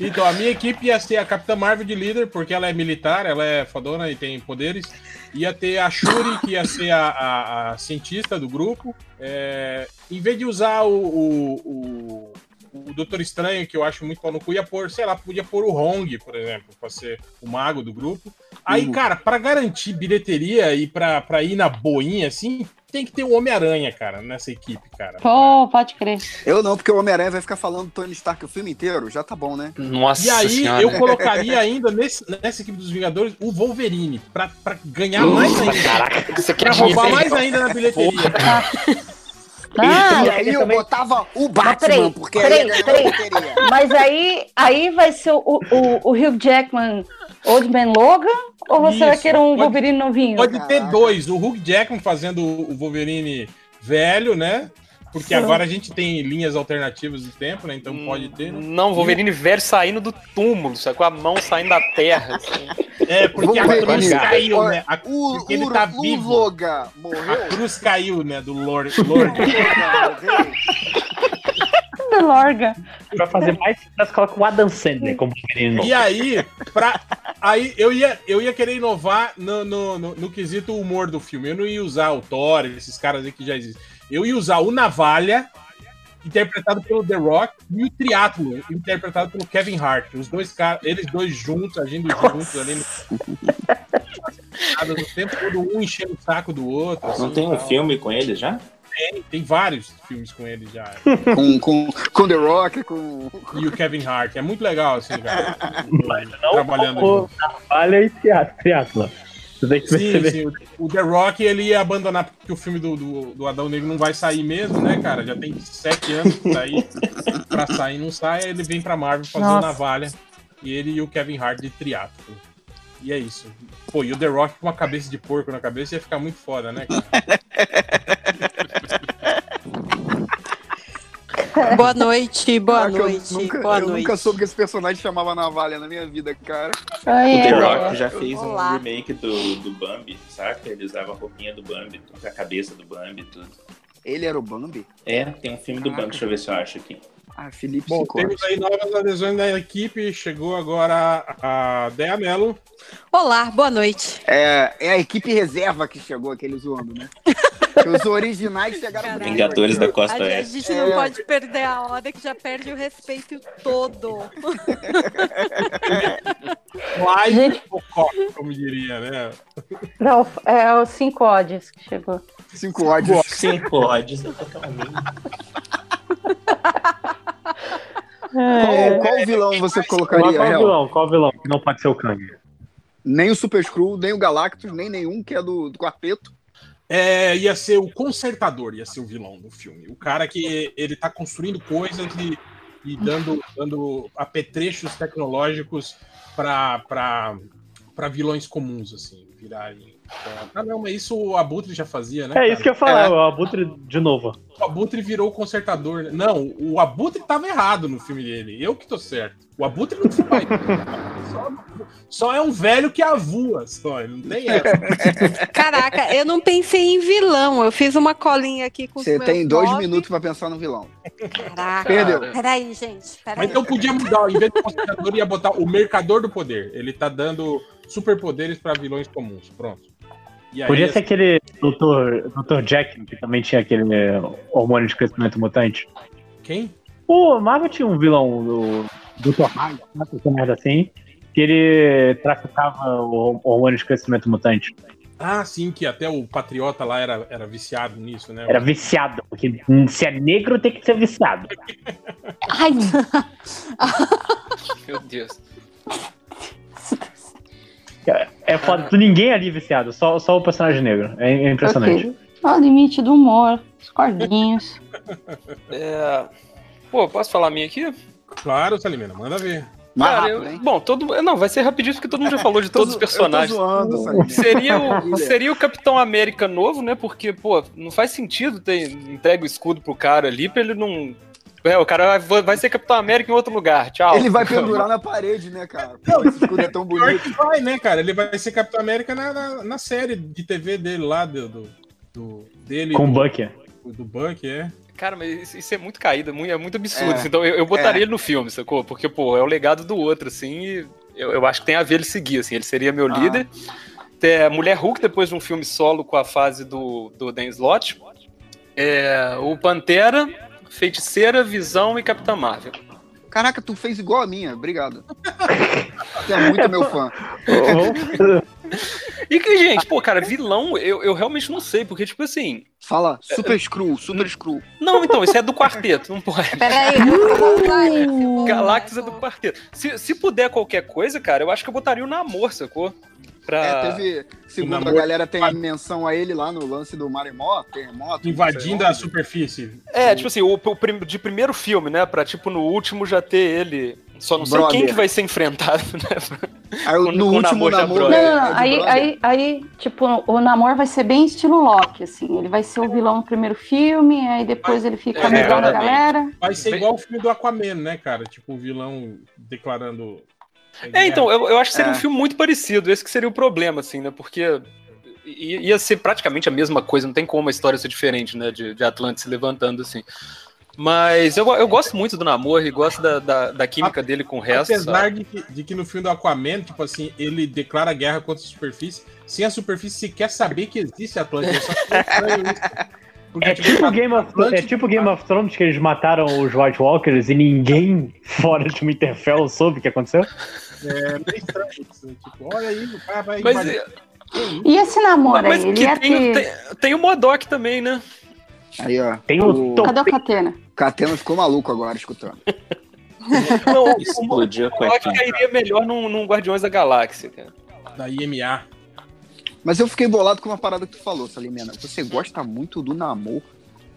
Então, a minha equipe ia ser a Capitã Marvel de líder, porque ela é militar, ela é fodona e tem poderes. Ia ter a Shuri, que ia ser a, a- a cientista do grupo. É, em vez de usar o, o, o, o Doutor Estranho, que eu acho muito pau no cu, ia pôr, sei lá, podia pôr o Hong, por exemplo, pra ser o mago do grupo. Aí, Uhum. cara, pra garantir bilheteria e pra, pra ir na boinha, assim, tem que ter o Homem-Aranha, cara, nessa equipe, cara. Pô, pode crer. Eu não, porque o Homem-Aranha vai ficar falando do Tony Stark o filme inteiro, já tá bom, né? Nossa E aí, senhora. eu colocaria ainda nesse- nessa equipe dos Vingadores o Wolverine, pra, pra ganhar mais ainda. Caraca, isso aqui Pra é roubar dinheiro. mais ainda na bilheteria. Ah, e aí eu também- botava o Mas Batman, peraí, porque peraí, aí peraí. mas aí, aí vai ser o, o, o Hugh Jackman Old Man Logan? Ou você Isso, vai querer um pode- Wolverine novinho? Pode ter Caraca. dois, o Hugh Jackman fazendo o Wolverine velho, né? Porque agora a gente tem linhas alternativas do tempo, né? Então pode ter. né? Não, Wolverine velho saindo do túmulo, sabe? Com a mão saindo da terra. assim. É, porque a Wolverine, cruz caiu, né? A, O, porque ele tá o vivo. Logan A morreu. cruz caiu, né? Do Lord. Lord. O Logan morreu. The Lorga. Pra fazer mais, nós colocamos o Adam Sandler como menino. E aí, pra, aí eu, ia, eu ia querer inovar no, no, no, no quesito humor do filme. Eu não ia usar o Thor, esses caras aí que já existem. Eu ia usar o Navalha, interpretado pelo The Rock, e o Triathlon, interpretado pelo Kevin Hart. Os dois caras, eles dois juntos, agindo juntos ali no. no tempo todo, um enchendo o saco do outro. Não assim, tem um tal. filme com ele já? Tem, tem vários filmes com ele já. Com, com, com The Rock, com. E o Kevin Hart. É muito legal, assim, cara. Não Trabalhando. Navalha e triatlo. Você tem que Sim, sim. O The Rock ele ia abandonar porque o filme do, do, do Adão Negro não vai sair mesmo, né, cara? Já tem sete anos que tá aí pra sair, não sai. aí Ele vem pra Marvel fazer o Nossa. Navalha. E ele e o Kevin Hart de triatlo. E é isso. Pô, e o The Rock com uma cabeça de porco na cabeça ia ficar muito foda, né, cara? Boa noite, boa Caraca, eu noite, nunca, boa eu noite. nunca soube que esse personagem chamava Navalha na minha vida, cara. Ai, O The é. Rock já fez um Olá. remake do, do Bambi, saca? Ele usava a roupinha do Bambi, a cabeça do Bambi e tudo. Ele era o Bambi? É, tem um filme do Bambi, deixa eu ver se eu acho aqui. Ah, Felipe Bom, temos aí novas adesões da equipe. Chegou agora a Dea Mello. Olá, boa noite. É, é a equipe reserva que chegou, aquele zoando, né? Os originais chegaram Caraca. Vingadores aqui, da. Costa A, a Oeste. gente É. não pode perder a hora que já perde o respeito todo. Live Gente. Focock, como diria, né? Não, é os 5 odds que chegou. Cinco ódios. Sim, pode. totalmente. Qual, qual vilão você Qual, colocaria, qual Hel? vilão? Qual vilão? Que não pode ser o Kang. Nem o Super Screw, nem o Galactus, nem nenhum que é do, do quarteto. É, ia ser o consertador, ia ser o vilão do filme. O cara que ele tá construindo coisas e, e dando, dando apetrechos tecnológicos para vilões comuns, assim, virarem. Ah, não, mas isso o Abutre já fazia, né? É cara? isso que eu ia falar, É. o Abutre de novo. O Abutre virou o consertador. né? Não, o Abutre tava errado no filme dele. Eu que tô certo. O Abutre não faz. Só, só é um velho que avua, só. Ele não tem essa. Caraca, eu não pensei em vilão. Eu fiz uma colinha aqui com Você tem dois nove. minutos pra pensar no vilão. Caraca. Perdeu. Peraí, gente. Peraí. Mas então podia mudar, em vez do consertador, ia botar o mercador do poder. Ele tá dando superpoderes pra vilões comuns. Pronto. E aí, Podia ser aquele Dr. Dr. Jack, que também tinha aquele é, hormônio de crescimento mutante. Quem? O Marvel tinha um vilão, o Dr. Hyde, uma merda assim, que ele traficava o hormônio de crescimento mutante. Ah, sim, que até o Patriota lá era, era viciado nisso, né? Era viciado, porque se é negro tem que ser viciado. Ai, Meu Deus. É foda, ninguém ali é viciado, só, só o personagem negro. É, é impressionante. ok. Olha o limite do humor, os cordinhos. É... Pô, posso falar a minha aqui? Claro, Salimena, manda ver. Mais Cara, rápido, eu-? Bom, todo... não, vai ser rapidinho porque todo mundo já falou de Tô todos os personagens. Eu tô zoando, Salimena. Seria o, seria o Capitão América novo, né? Porque, pô, não faz sentido ter entregue o escudo pro cara ali pra ele não. É, o cara vai, vai ser Capitão América em outro lugar. Tchau. Ele vai pendurar na parede, né, cara? Pô, esse escudo é tão bonito. que vai, né, cara? Ele vai ser Capitão América na, na, na série de TV dele lá, do, do, do- dele Com o do, Bucky. do Buck, é. Cara, mas isso- é muito caído, é muito, é muito absurdo. É, assim. Então eu, eu botaria é. ele no filme, sacou? Porque, pô, é o legado do outro, assim, e eu, eu acho que tem a ver ele seguir, assim. Ele seria meu Ah. líder. A Mulher Hulk, depois de um filme solo com a fase do, do Dan Slott. É, o Pantera, Feiticeira, Visão e Capitã Marvel. Caraca, tu fez igual a minha, obrigado. Você é muito meu fã. E que, gente, pô, cara, vilão, eu, eu realmente não sei, porque, tipo assim. Fala, super screw, super screw. Não, então, isso é do quarteto, não pode. Peraí, Galactus é do quarteto. Se, se puder qualquer coisa, cara, eu acho que eu botaria o namor, sacou? Pra... É, teve. Segundo a galera, tem a menção a ele lá no lance do maremoto, terremoto. Invadindo a superfície. É, tipo assim, o, o prim- de primeiro filme, né? Pra, tipo, no último já ter ele. Só não sei Brother. quem que vai ser enfrentado, né? Aí, no com o último namoro já namoro. É- não, é de aí, aí, aí, tipo, o namoro vai ser bem estilo Loki, assim. Ele vai ser o vilão no primeiro filme, aí depois ele fica É, amigão da galera. Vai ser igual o filme do Aquaman, né, cara? Tipo, o vilão declarando. É, então, eu, eu acho que seria É. um filme muito parecido. Esse que seria o problema, assim, né? Porque ia ser praticamente a mesma coisa, não tem como a história ser diferente, né? De, de Atlantis se levantando, assim. Mas eu, eu gosto muito do namoro e gosto da, da, da química dele com o resto. Apesar de que, de que no filme do Aquaman, tipo assim, ele declara guerra contra a superfície, sem a superfície sequer saber que existe Atlântida. Eu só isso. Porque, É tipo, Game of, é tipo Game of Thrones que eles mataram os White Walkers e ninguém fora de Winterfell soube o que aconteceu. É meio estranho isso. né? Tipo, olha aí, o cara vai. Mas, invadir. E esse namoro mas aí, ele que tem, ter... tem, tem o Modok também, né? Aí, ó. Tem o Tom- Cadê o Catena? Catena ficou maluco agora escutando. Não, o Explodiu a Modok cuequinha. cairia melhor num, num Guardiões da Galáxia, cara. Da IMA. Mas eu fiquei bolado com uma parada que tu falou, Salimena. Você gosta muito do namoro.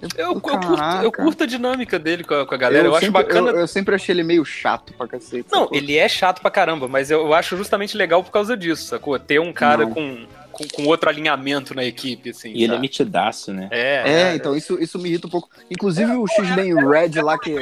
Eu, eu, curto, eu curto a dinâmica dele com a, com a galera. Eu, acho sempre, bacana. Eu, eu sempre achei ele meio chato pra cacete. Não, sacou? ele é chato pra caramba, mas eu, eu acho justamente legal por causa disso, sacou? Ter um cara Não. com, com, com outro alinhamento na equipe, assim. E ele é sabe? metidaço, né? É, É, então isso, isso me irrita um pouco. Inclusive o X-Men Red lá que.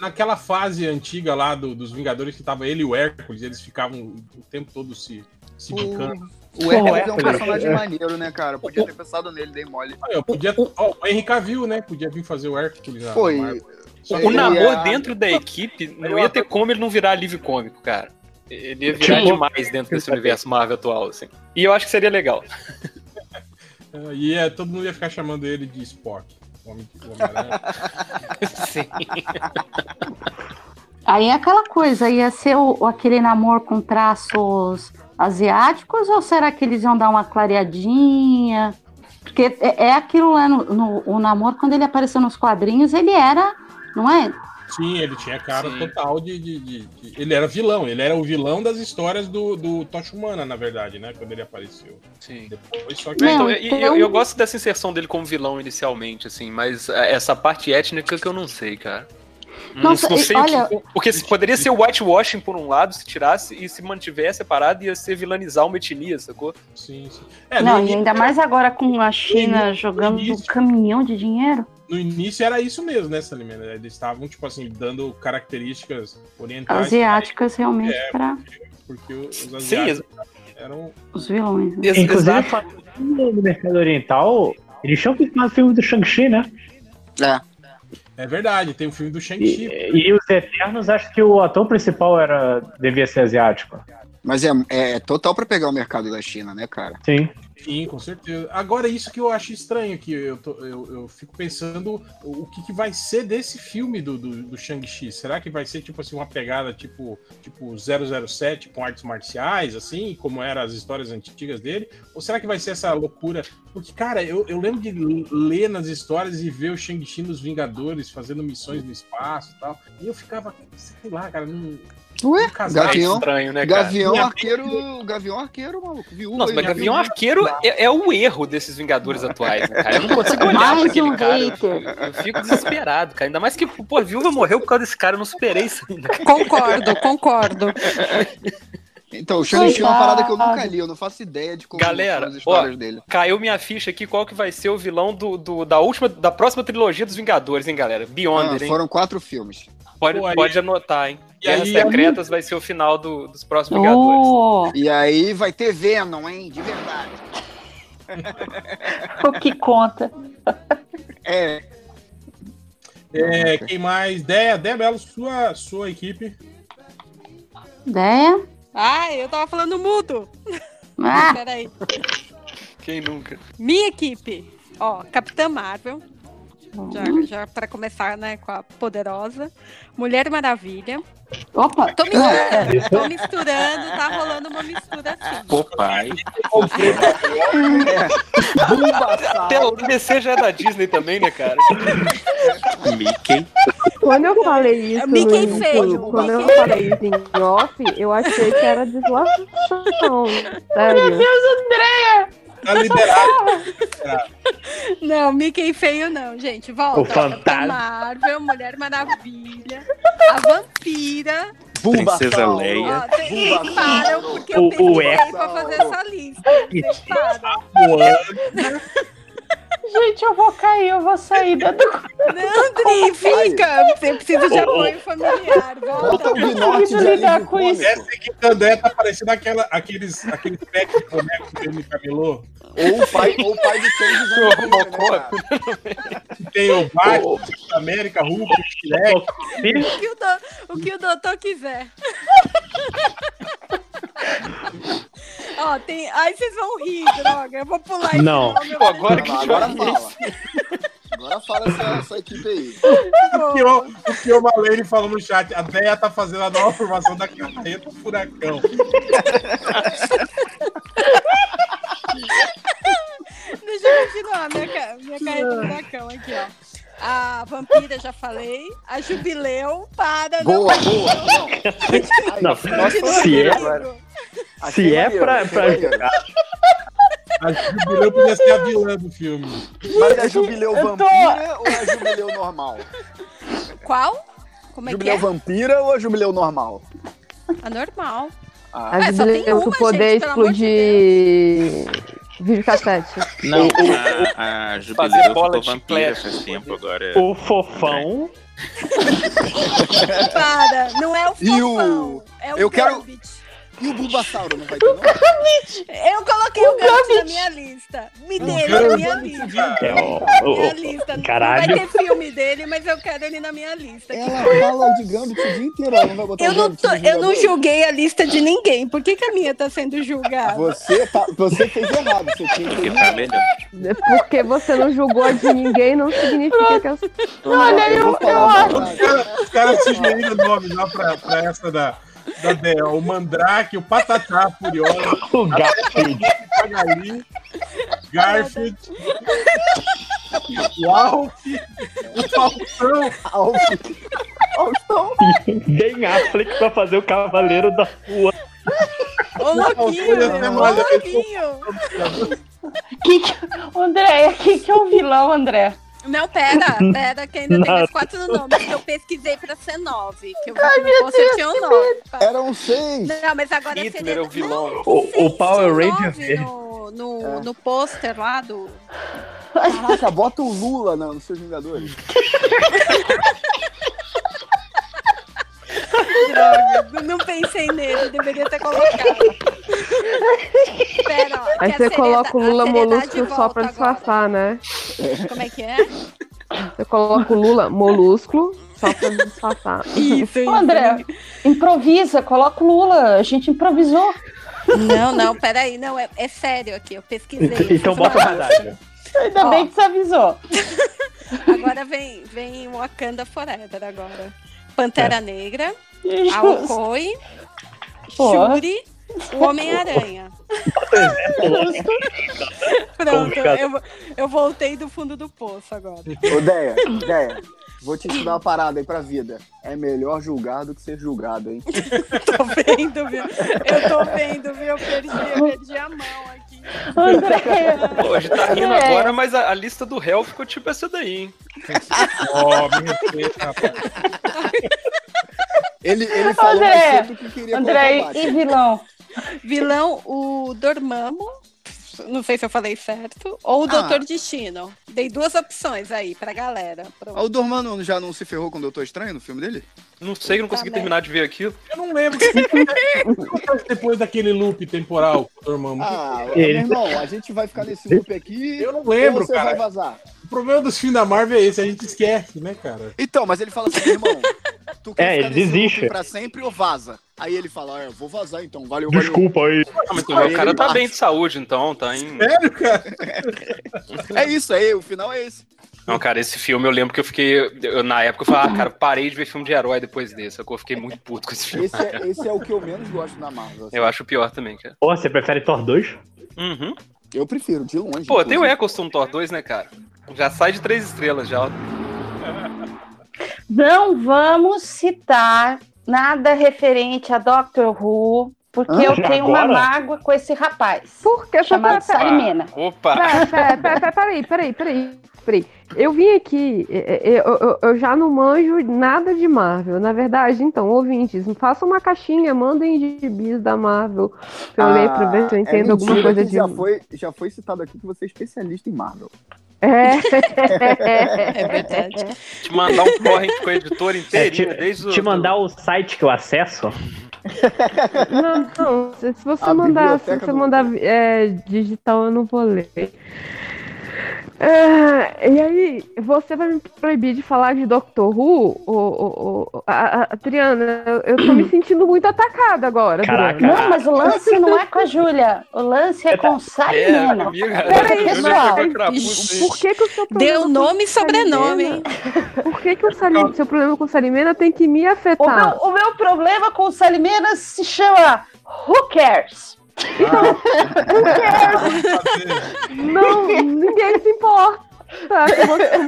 Naquela fase antiga lá do- dos Vingadores, que tava ele e o Hércules, eles ficavam o tempo todo se, se bicando. O, o Hércules é um personagem é. maneiro, né, cara? Podia ter pensado nele, dei mole. Ah, Eu podia. Ó, o Henry Cavill, né? Podia vir fazer o Hércules. Foi. O namoro é- dentro da equipe não ia ter como ele não virar alívio cômico, cara. Ele ia virar demais dentro desse universo Marvel atual, assim. E eu acho que seria legal. É, E é, todo mundo ia ficar chamando ele de Spock. o Homem, Homem-Aranha. Sim. Aí é aquela coisa, ia ser o, aquele namoro com traços asiáticos ou será que eles iam dar uma clareadinha? Porque é, é aquilo lá no, no- o namoro, quando ele apareceu nos quadrinhos, ele era, não é? Sim, ele tinha cara Sim. total de, de- de- de- Ele era vilão, ele era o vilão das histórias do, do Tocha Humana, na verdade, né? Quando ele apareceu. Sim. Depois, só que. Não, Então, e- e eu, então- eu gosto dessa inserção dele como vilão inicialmente, assim, mas essa parte étnica que eu não sei, cara. Não- Nossa, não e- sei o que- olha- porque se- poderia ser o whitewashing por um lado, se tirasse e se mantivesse separado, ia ser vilanizar uma etnia, sacou? Sim, sim. É, não, e ainda mais agora com a China jogando um caminhão de dinheiro. No início era isso mesmo, né, Salimena? Eles estavam, tipo assim, dando características orientais. Asiáticas realmente É. para Porque os Sim, asiáticos eram. os vilões. né? Inclusive, do mercado oriental, eles tinham que fazer o filme do Shang-Chi, né? É. É verdade, tem o filme do E, Shang-Chi. e os Eternos, acho que o ator principal era devia ser asiático. Mas é, é total pra pegar o mercado da China, né, cara? Sim. Sim, com certeza. Agora, isso que eu acho estranho, que eu, tô- eu, eu fico pensando o que, que vai ser desse filme do, do, do Shang-Chi. Será que vai ser, tipo assim, uma pegada tipo, tipo 007 com artes marciais, assim, como eram as histórias antigas dele? Ou será que vai ser essa loucura? Porque, cara, eu, eu lembro de ler nas histórias e ver o Shang-Chi nos Vingadores fazendo missões no espaço e tal. E eu ficava, sei lá, cara, não. Ué. É Gavião, estranho, né, cara? Gavião Minha- Arqueiro, Gavião Arqueiro, maluco, viu? Nossa, mas Gavião Arqueiro é, é o erro desses Vingadores atuais, né, cara? Eu não consigo olhar Mais pra aquele um cara. Eu, hater. eu fico desesperado, cara. Ainda mais que, pô, viúva morreu por causa desse cara, eu não superei isso ainda. Concordo, concordo. Então, o Shang-Chi é uma parada que eu nunca li, eu não faço ideia de como Galera, são as histórias ó, dele. Caiu minha ficha aqui, qual que vai ser o vilão do, do- da última, da próxima trilogia dos Vingadores, hein, galera? Ah, Beyonder, hein? foram quatro filmes. Pode, Pô, aí- pode anotar, hein? E Guerras aí- Secretas vai ser o final do- dos próximos Vingadores. Oh, E aí vai ter Venom, hein? De verdade. o que conta. É. É, quem mais? Dé, Dé Belo, sua, sua equipe. Ideia? Ai, eu tava falando mudo. Ah, Peraí. Quem nunca? Minha equipe. Ó, Capitã Marvel. Já, já para começar, né, com a poderosa. Mulher Maravilha. Opa! Tô misturando, tô misturando, tá rolando uma mistura assim. Popeye. Até o DC já é da Disney também, né, cara? Mickey. Quando eu falei isso, Mickey no, feio, quando eu falei isso em off, eu achei que era deslação. Sério. Tá liberado. Não, Mickey feio não, gente. Volta. O fantasma. Marvel, Mulher Maravilha, a Vampira. Princesa Ó, Leia. tem- param porque eu O- o pra fazer essa lista. Vocês param. Gente, eu vou cair, eu vou sair da do. Não, Dri, fica. Você precisa de apoio familiar. Volta. Eu de lidar com isso. Essa aqui André tá parecendo aquela, aqueles, aqueles packs de boneco que ele camelô. Ou o pai, ou o pai do Change usando a Bíblia, né, tem o Batman, América, Hulk, Shrek. O que o, do- o que o doutor quiser. Ó, tem. Aí vocês vão rir, droga. Eu vou pular esse Não. Pô, agora que Agora fala. Agora fala essa, essa equipe aí. O que o, o que o Malene falou no chat, a Deia tá fazendo a nova formação da carreta Furacão. Deixa eu continuar minha, minha carreira do furacão aqui, ó. A vampira, já falei. A jubileu, para. Boa, não. boa. Não. Não, se é, se é pra, pra jogar. A Jubileu podia ser a vilã do filme. Mas é jubileu Eu tô- vampira ou é jubileu normal? Qual? Como é jubileu que é? vampira ou é jubileu normal? A normal. Ah, A só tem jubileu uma, tu poder gente, pelo amor de explodir videocassete. Não, a, a Fazer Jubileu bola ficou de vampira faz tempo agora. O fofão. Para, não é o E o- fofão. É o eu quero-. E o Bulbasauro não vai ter, não? Eu coloquei o Gambit na minha lista. Me dê ele na minha lista. É, ó, Minha lista. Não Caralho. vai ter filme dele, mas eu quero ele na minha lista. Ela fala de Gambit o dia inteiro, ela não vai botar Eu o não, tô- eu não julguei a lista de ninguém. Por que, que a minha tá sendo julgada? Você, tá, você fez errado, você tinha que tá melhor. Porque você não julgou a de ninguém, não significa que as Olha, eu, eu a acho. Os caras sugeriram nome lá pra, pra essa da, da. O Mandrake, o Patatá Furiosa, o Garfield. Pagali, Garfield, o Alf, o Falcão. Alf. Ben Affleck pra fazer o Cavaleiro da Rua. Ô, louquinho, Olha, meu, tem ô, louquinho. Que que... André, quem que é o vilão, André? Não, pera, pera, que ainda tem mais quatro nomes que eu pesquisei pra ser nove. Que eu que no poster tinha um nove. Eram seis. Não, mas agora Hitler é o vilão. O, o Power Ranger no, no, É. no pôster lá do. Caraca, bota o Lula não, nos seus Vingadores. Droga, não pensei nele, deveria ter colocado. Pera, ó, Aí você coloca o Lula molusco só pra disfarçar, né? Como é que é? Você coloca o Lula molusco só pra disfarçar. Isso, Ô, André, improvisa, coloca o Lula. A gente improvisou. Não, não, peraí, não, é, é sério aqui, eu pesquisei. Então bota a medalha. Ainda Ó. bem que você avisou. Agora vem, vem Wakanda Forever agora. Pantera Negra, Justo. Alcoi. Shuri, o Homem-Aranha. Pronto, eu, eu voltei do fundo do poço agora. Ô, Deia, Deia, vou te ensinar uma parada aí pra vida. É melhor julgar do que ser julgado, hein? Tô vendo, viu? Eu tô vendo, viu? Eu perdi, eu perdi a mão aqui. André, Pô, a gente tá rindo É. agora, mas a, a lista do réu ficou tipo essa daí, hein? Ó, me respeita, rapaz. Ele, ele falou André, mais cedo que queria André, e vilão? Vilão, o Dormammu. Não sei se eu falei certo. Ou o Ah. Doutor Destino. Dei duas opções aí pra galera. Pronto. Ah, o Dormano já não se ferrou com o Doutor Estranho no filme dele? Não sei, não consegui terminar de ver aquilo. Eu não lembro. O que acontece depois daquele loop temporal, irmão? Ah, Ele- meu irmão, a gente vai ficar nesse loop aqui. Eu não lembro, ou você vai cara. vazar. O problema dos filmes da Marvel é esse, a gente esquece, né, cara? Então, mas ele fala assim, irmão, tu quer É, ficar desiste. loop pra sempre ou vaza? Aí ele fala, ah, eu vou vazar então, valeu, valeu. Desculpa aí. Ah, mas o cara tá bate. bem de saúde, então, tá em. Sério, cara? É isso aí, o final é esse. Não, cara, esse filme eu lembro que eu fiquei. eu- na época eu falei, ah, cara, parei de ver filme de herói depois desse. Eu fiquei muito puto com esse filme. Esse é, esse é o que eu menos gosto na Marvel. assim. Eu acho o pior também, cara. Pô, você prefere Thor 2? Uhum. Eu prefiro, de longe. Pô, tem o. Eccleston no Thor 2, né, cara? Já sai de três estrelas já. Não vamos citar nada referente a Doctor Who, porque Ah, eu tenho uma agora? mágoa com esse rapaz. Por que? Chamado Salimena. Opa! Pera, pera, pera, pera, peraí, peraí, peraí, peraí. Eu vim aqui, é, é, eu, eu- eu já não manjo nada de Marvel. Na verdade, então, ouvintes, façam uma caixinha, mandem gibis da Marvel pra eu ler, pra ver se eu é entendo alguma mentira coisa de. Já foi, já foi citado aqui que você é especialista em Marvel. É. É verdade. Te mandar um torrent com a editora É, inteirinha, te, desde o. te mandar o site que eu acesso? Não, não, se, se você A mandar, se você do- mandar é, digital, eu não vou ler. É, e aí, você vai me proibir de falar de Doctor Who? O, o, o, a, a- Adriana, eu, eu tô me sentindo muito atacada agora, Caraca. Adriana. Não, mas o lance não é com a Júlia. O lance é com É, Salimena. amiga. Peraí, pessoal. Por que, que o seu problema Deu nome e sobrenome, Salimena- hein? Por que, que o Salim- seu problema com Salimena tem que me O afetar? meu, o meu problema com o Salimena se chama Who Cares? Não, ninguém se importa.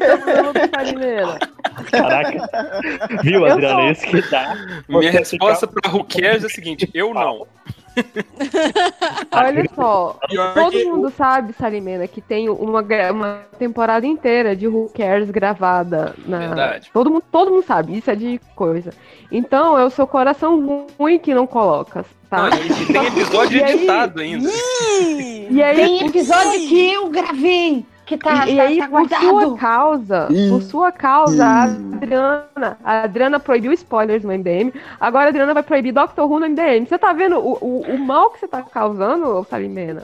problema com Salimena. Caraca. Viu, Eu Adriano? tô- Isso que dá. Minha Você resposta pra Who Cares é a seguinte: eu não. Olha só, todo mundo sabe, Salimena, que tem uma, uma temporada inteira de Who Cares gravada na. Verdade. Todo mundo, todo mundo sabe, isso é de coisa. Então é o seu coração ruim que não coloca, tá? Não, tem episódio editado ainda. E aí, Tem episódio que eu gravei, que tá, e, e tá- aí, tá por sua causa, Ih. por sua causa, a. Adriana, a Adriana proibiu spoilers no MDM, agora a Adriana vai proibir Doctor Who no MDM. Você tá vendo o, o, o mal que você tá causando, Salimena?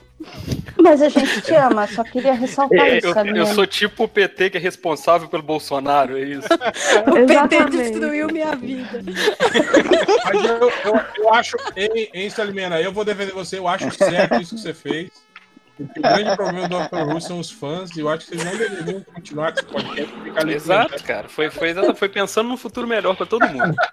Mas a gente te ama, só queria ressaltar Eu, isso, eu Salimena. sou tipo o PT que é responsável pelo Bolsonaro, é isso. O PT Exatamente. destruiu minha vida. Mas eu, eu, eu acho, hein, hein, Salimena, eu vou defender você, eu acho certo isso que você fez. O grande problema do Dr. Who são os fãs, e eu acho que vocês não deveriam continuar com esse podcast ficar ali Exato, cara. Foi, foi, foi pensando num futuro melhor pra todo mundo.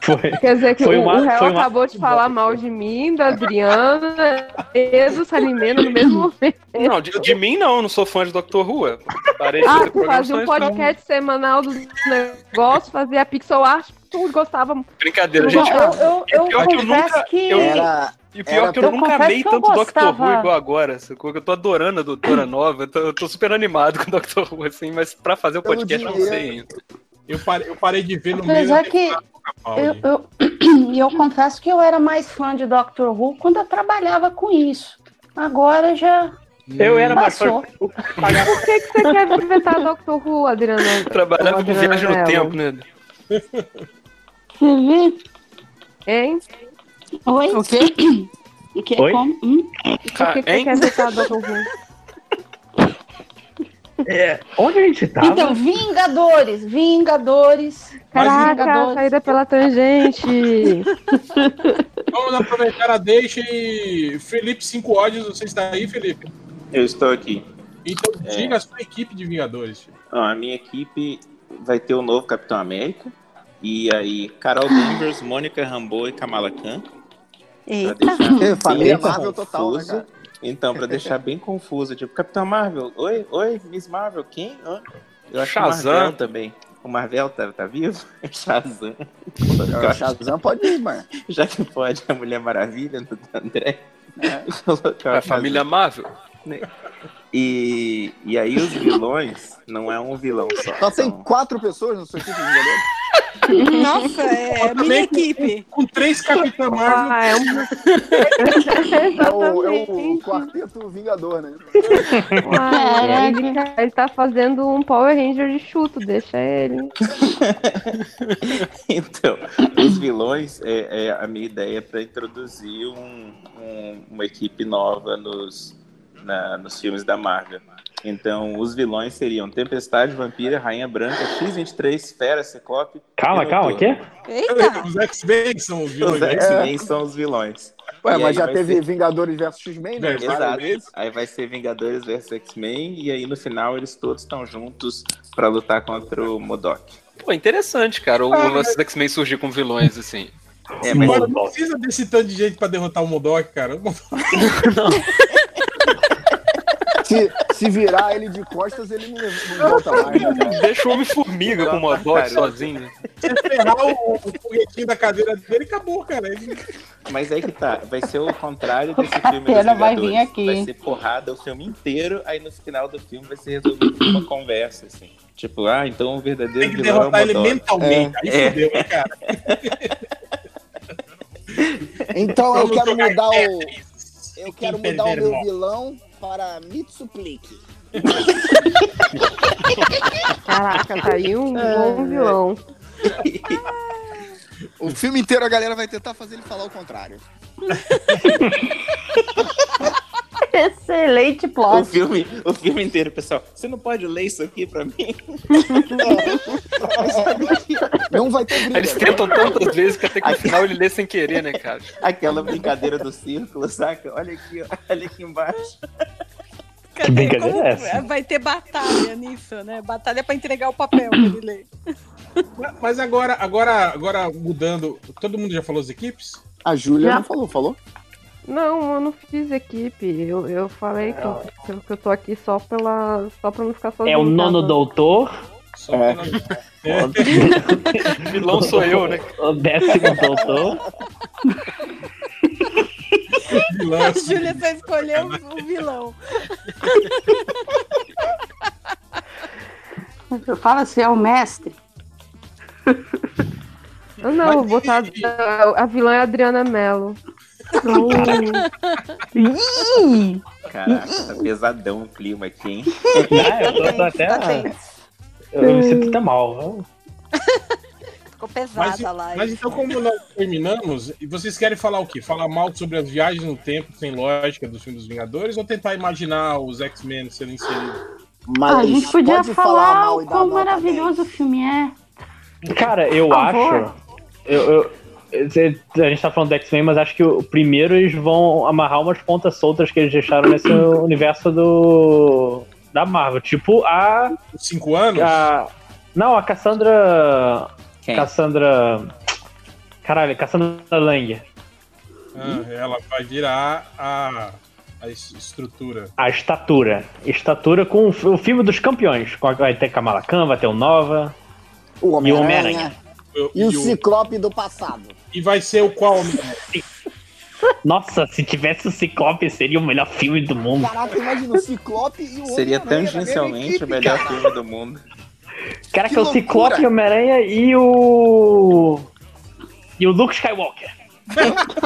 Foi. Quer dizer que Foi o, uma- o réu foi uma- acabou de falar mal de mim, da Adriana e do Salimena no mesmo momento. Não, de, de mim não, eu não sou fã de Dr. Who. eu de Ah, tu fazia um pra- podcast semanal dos negócios, fazia pixel art, tu gostava. Brincadeira, gente. eu, eu, eu pior que eu confesso nunca- que. eu- Era. E o pior Era- é que eu eu nunca amei tanto gostava. Who igual agora, sacou? Eu tô adorando a Doutora Nova, eu tô, eu tô super animado com o Dr. Who, assim, mas pra fazer o podcast eu não sei ainda. Eu parei, eu parei de ver no meio Apesar da que eu, eu, e eu confesso que eu era mais fã de Doctor Who quando eu trabalhava com isso. Agora já Eu era mais passou. Por que, que você quer vetar Doctor Who, Adriana? Trabalhava com viagem no tempo, né? Você vê? Hein? Oi? O quê? O que? Oi? Como? Hum? Que, que você quer? É, onde a gente tava? Então, Vingadores, Vingadores. Caraca, Vingadores. saída pela tangente. Vamos aproveitar a deixa e Felipe 5 ódios, você está aí, Felipe? Eu estou aqui. Então É. diga a sua equipe de Vingadores. Ó, a minha equipe vai ter o novo Capitão América. E aí, Carol Danvers, Mônica Rambeau e Kamala Khan. Eita. deixar Família bem Marvel total, né, confuso. cara? Então, pra deixar bem confuso, tipo, Capitão Marvel, oi, oi, Miss Marvel, quem? Hã? Eu acho que o Shazam. Marvel também. O Marvel tá, tá vivo? Shazam. O Shazam pode ir, mano. Já que pode a Mulher Maravilha do André. É. O A família Marvel. E, e aí os vilões não é um vilão só. Só tem são- quatro pessoas no seu equipe de Vingadores? Nossa, é minha equipe. Com três Capitã Marvel, Ah, é um. É o, é o quarteto Vingador, né? Ah, ele, ele tá fazendo um Power Ranger de chuto, deixa ele. Então, os vilões, é, é a minha ideia para introduzir um- um- uma equipe nova nos, na- nos filmes da Marvel. Então, os vilões seriam Tempestade, Vampira, Rainha Branca, X-23, Fera, Ciclope. Calma, calma, Noturno. quê? Eita. os X-Men são os vilões. Os né? X-Men são os vilões. Ué, E mas já teve ser- Vingadores vs X-Men, né? É, Exato. vezes. Aí vai ser Vingadores vs X-Men e aí no final eles todos estão juntos pra lutar contra o Modok. Pô, interessante, cara, o Ah, lance do X-Men surgir com vilões, assim. É, mas Mano, não precisa desse tanto de gente pra derrotar o Modok, cara. O Modok- Se, se virar ele de costas, ele não, não volta mais. né? Deixa o Homem-Formiga com o Modok sozinho. Se ferrar o, o foguetinho da cadeira dele, acabou, cara. Ele- Mas aí que tá, vai ser o contrário desse A filme pena vai vir aqui. Vai ser porrada o filme inteiro, aí no final do filme vai ser resolvido com uma conversa, assim. Tipo, ah, então o verdadeiro Tem que vilão é o derrotar ele Modok. mentalmente. Aí É. fudeu, hein, cara. Então eu quero mudar o. Eu quero mudar o meu vilão para Mitsupliki. Caraca, tá aí um bom vilão. O filme inteiro a galera vai tentar fazer ele falar o contrário. Excelente O plot. filme, o filme inteiro, pessoal. Você não pode ler isso aqui pra mim? Não vai ter briga. eles tentam tantas vezes que até que no final ele lê sem querer, né, cara? Aquela brincadeira do círculo, saca? Olha aqui, olha aqui embaixo. Cadê? brincadeira Como é essa? Vai ter batalha nisso, né? Batalha pra entregar o papel que ele lê. Mas agora, agora, agora mudando. Todo mundo já falou as equipes? A Júlia Já. não falou, falou? Não, eu não fiz equipe. Eu, eu falei que eu, que eu tô aqui só pela. só pra não ficar sozinho. É o nono doutor, Só É. O vilão sou eu, né? o décimo doutor. vilão, A. Júlia só escolheu o vilão. Fala se é o mestre. Ah, não, vou botar. A, a vilã é a Adriana Mello. Ih! Caraca, tá pesadão o clima aqui, hein? Ah, eu tô, tô até. Tá. Eu me sinto até mal. Ficou pesada Mas, a live. mas então, como nós terminamos, e vocês querem falar o quê? Falar mal sobre as viagens no tempo sem lógica dos filmes dos Vingadores ou tentar imaginar os X-Men sendo inseridos? Mas a gente podia pode falar, mal o quão maravilhoso o filme é. Cara, eu acho. Eu, eu- a gente tá falando do X-Men, mas acho que o primeiro eles vão amarrar umas pontas soltas que eles deixaram nesse universo do. da Marvel. Tipo a. Cinco anos? a não, a Cassandra. Quem? Cassandra. Caralho, Cassandra Lang. Ah, ela vai virar a, a es- estrutura. A estatura. Estatura com o, filme dos campeões. Vai ter Kamala Khan, vai ter o Nova. O Homem-Aranha e o e, o- Ciclope do passado. e vai ser o qual? Nossa, se tivesse o Ciclope, seria o melhor filme do mundo. Caraca, imagina o Ciclope e o Seria tangencialmente equipe, o melhor cara. filme do mundo. Caraca, Que o Ciclope, o Homem-Aranha e o. E o Luke Skywalker.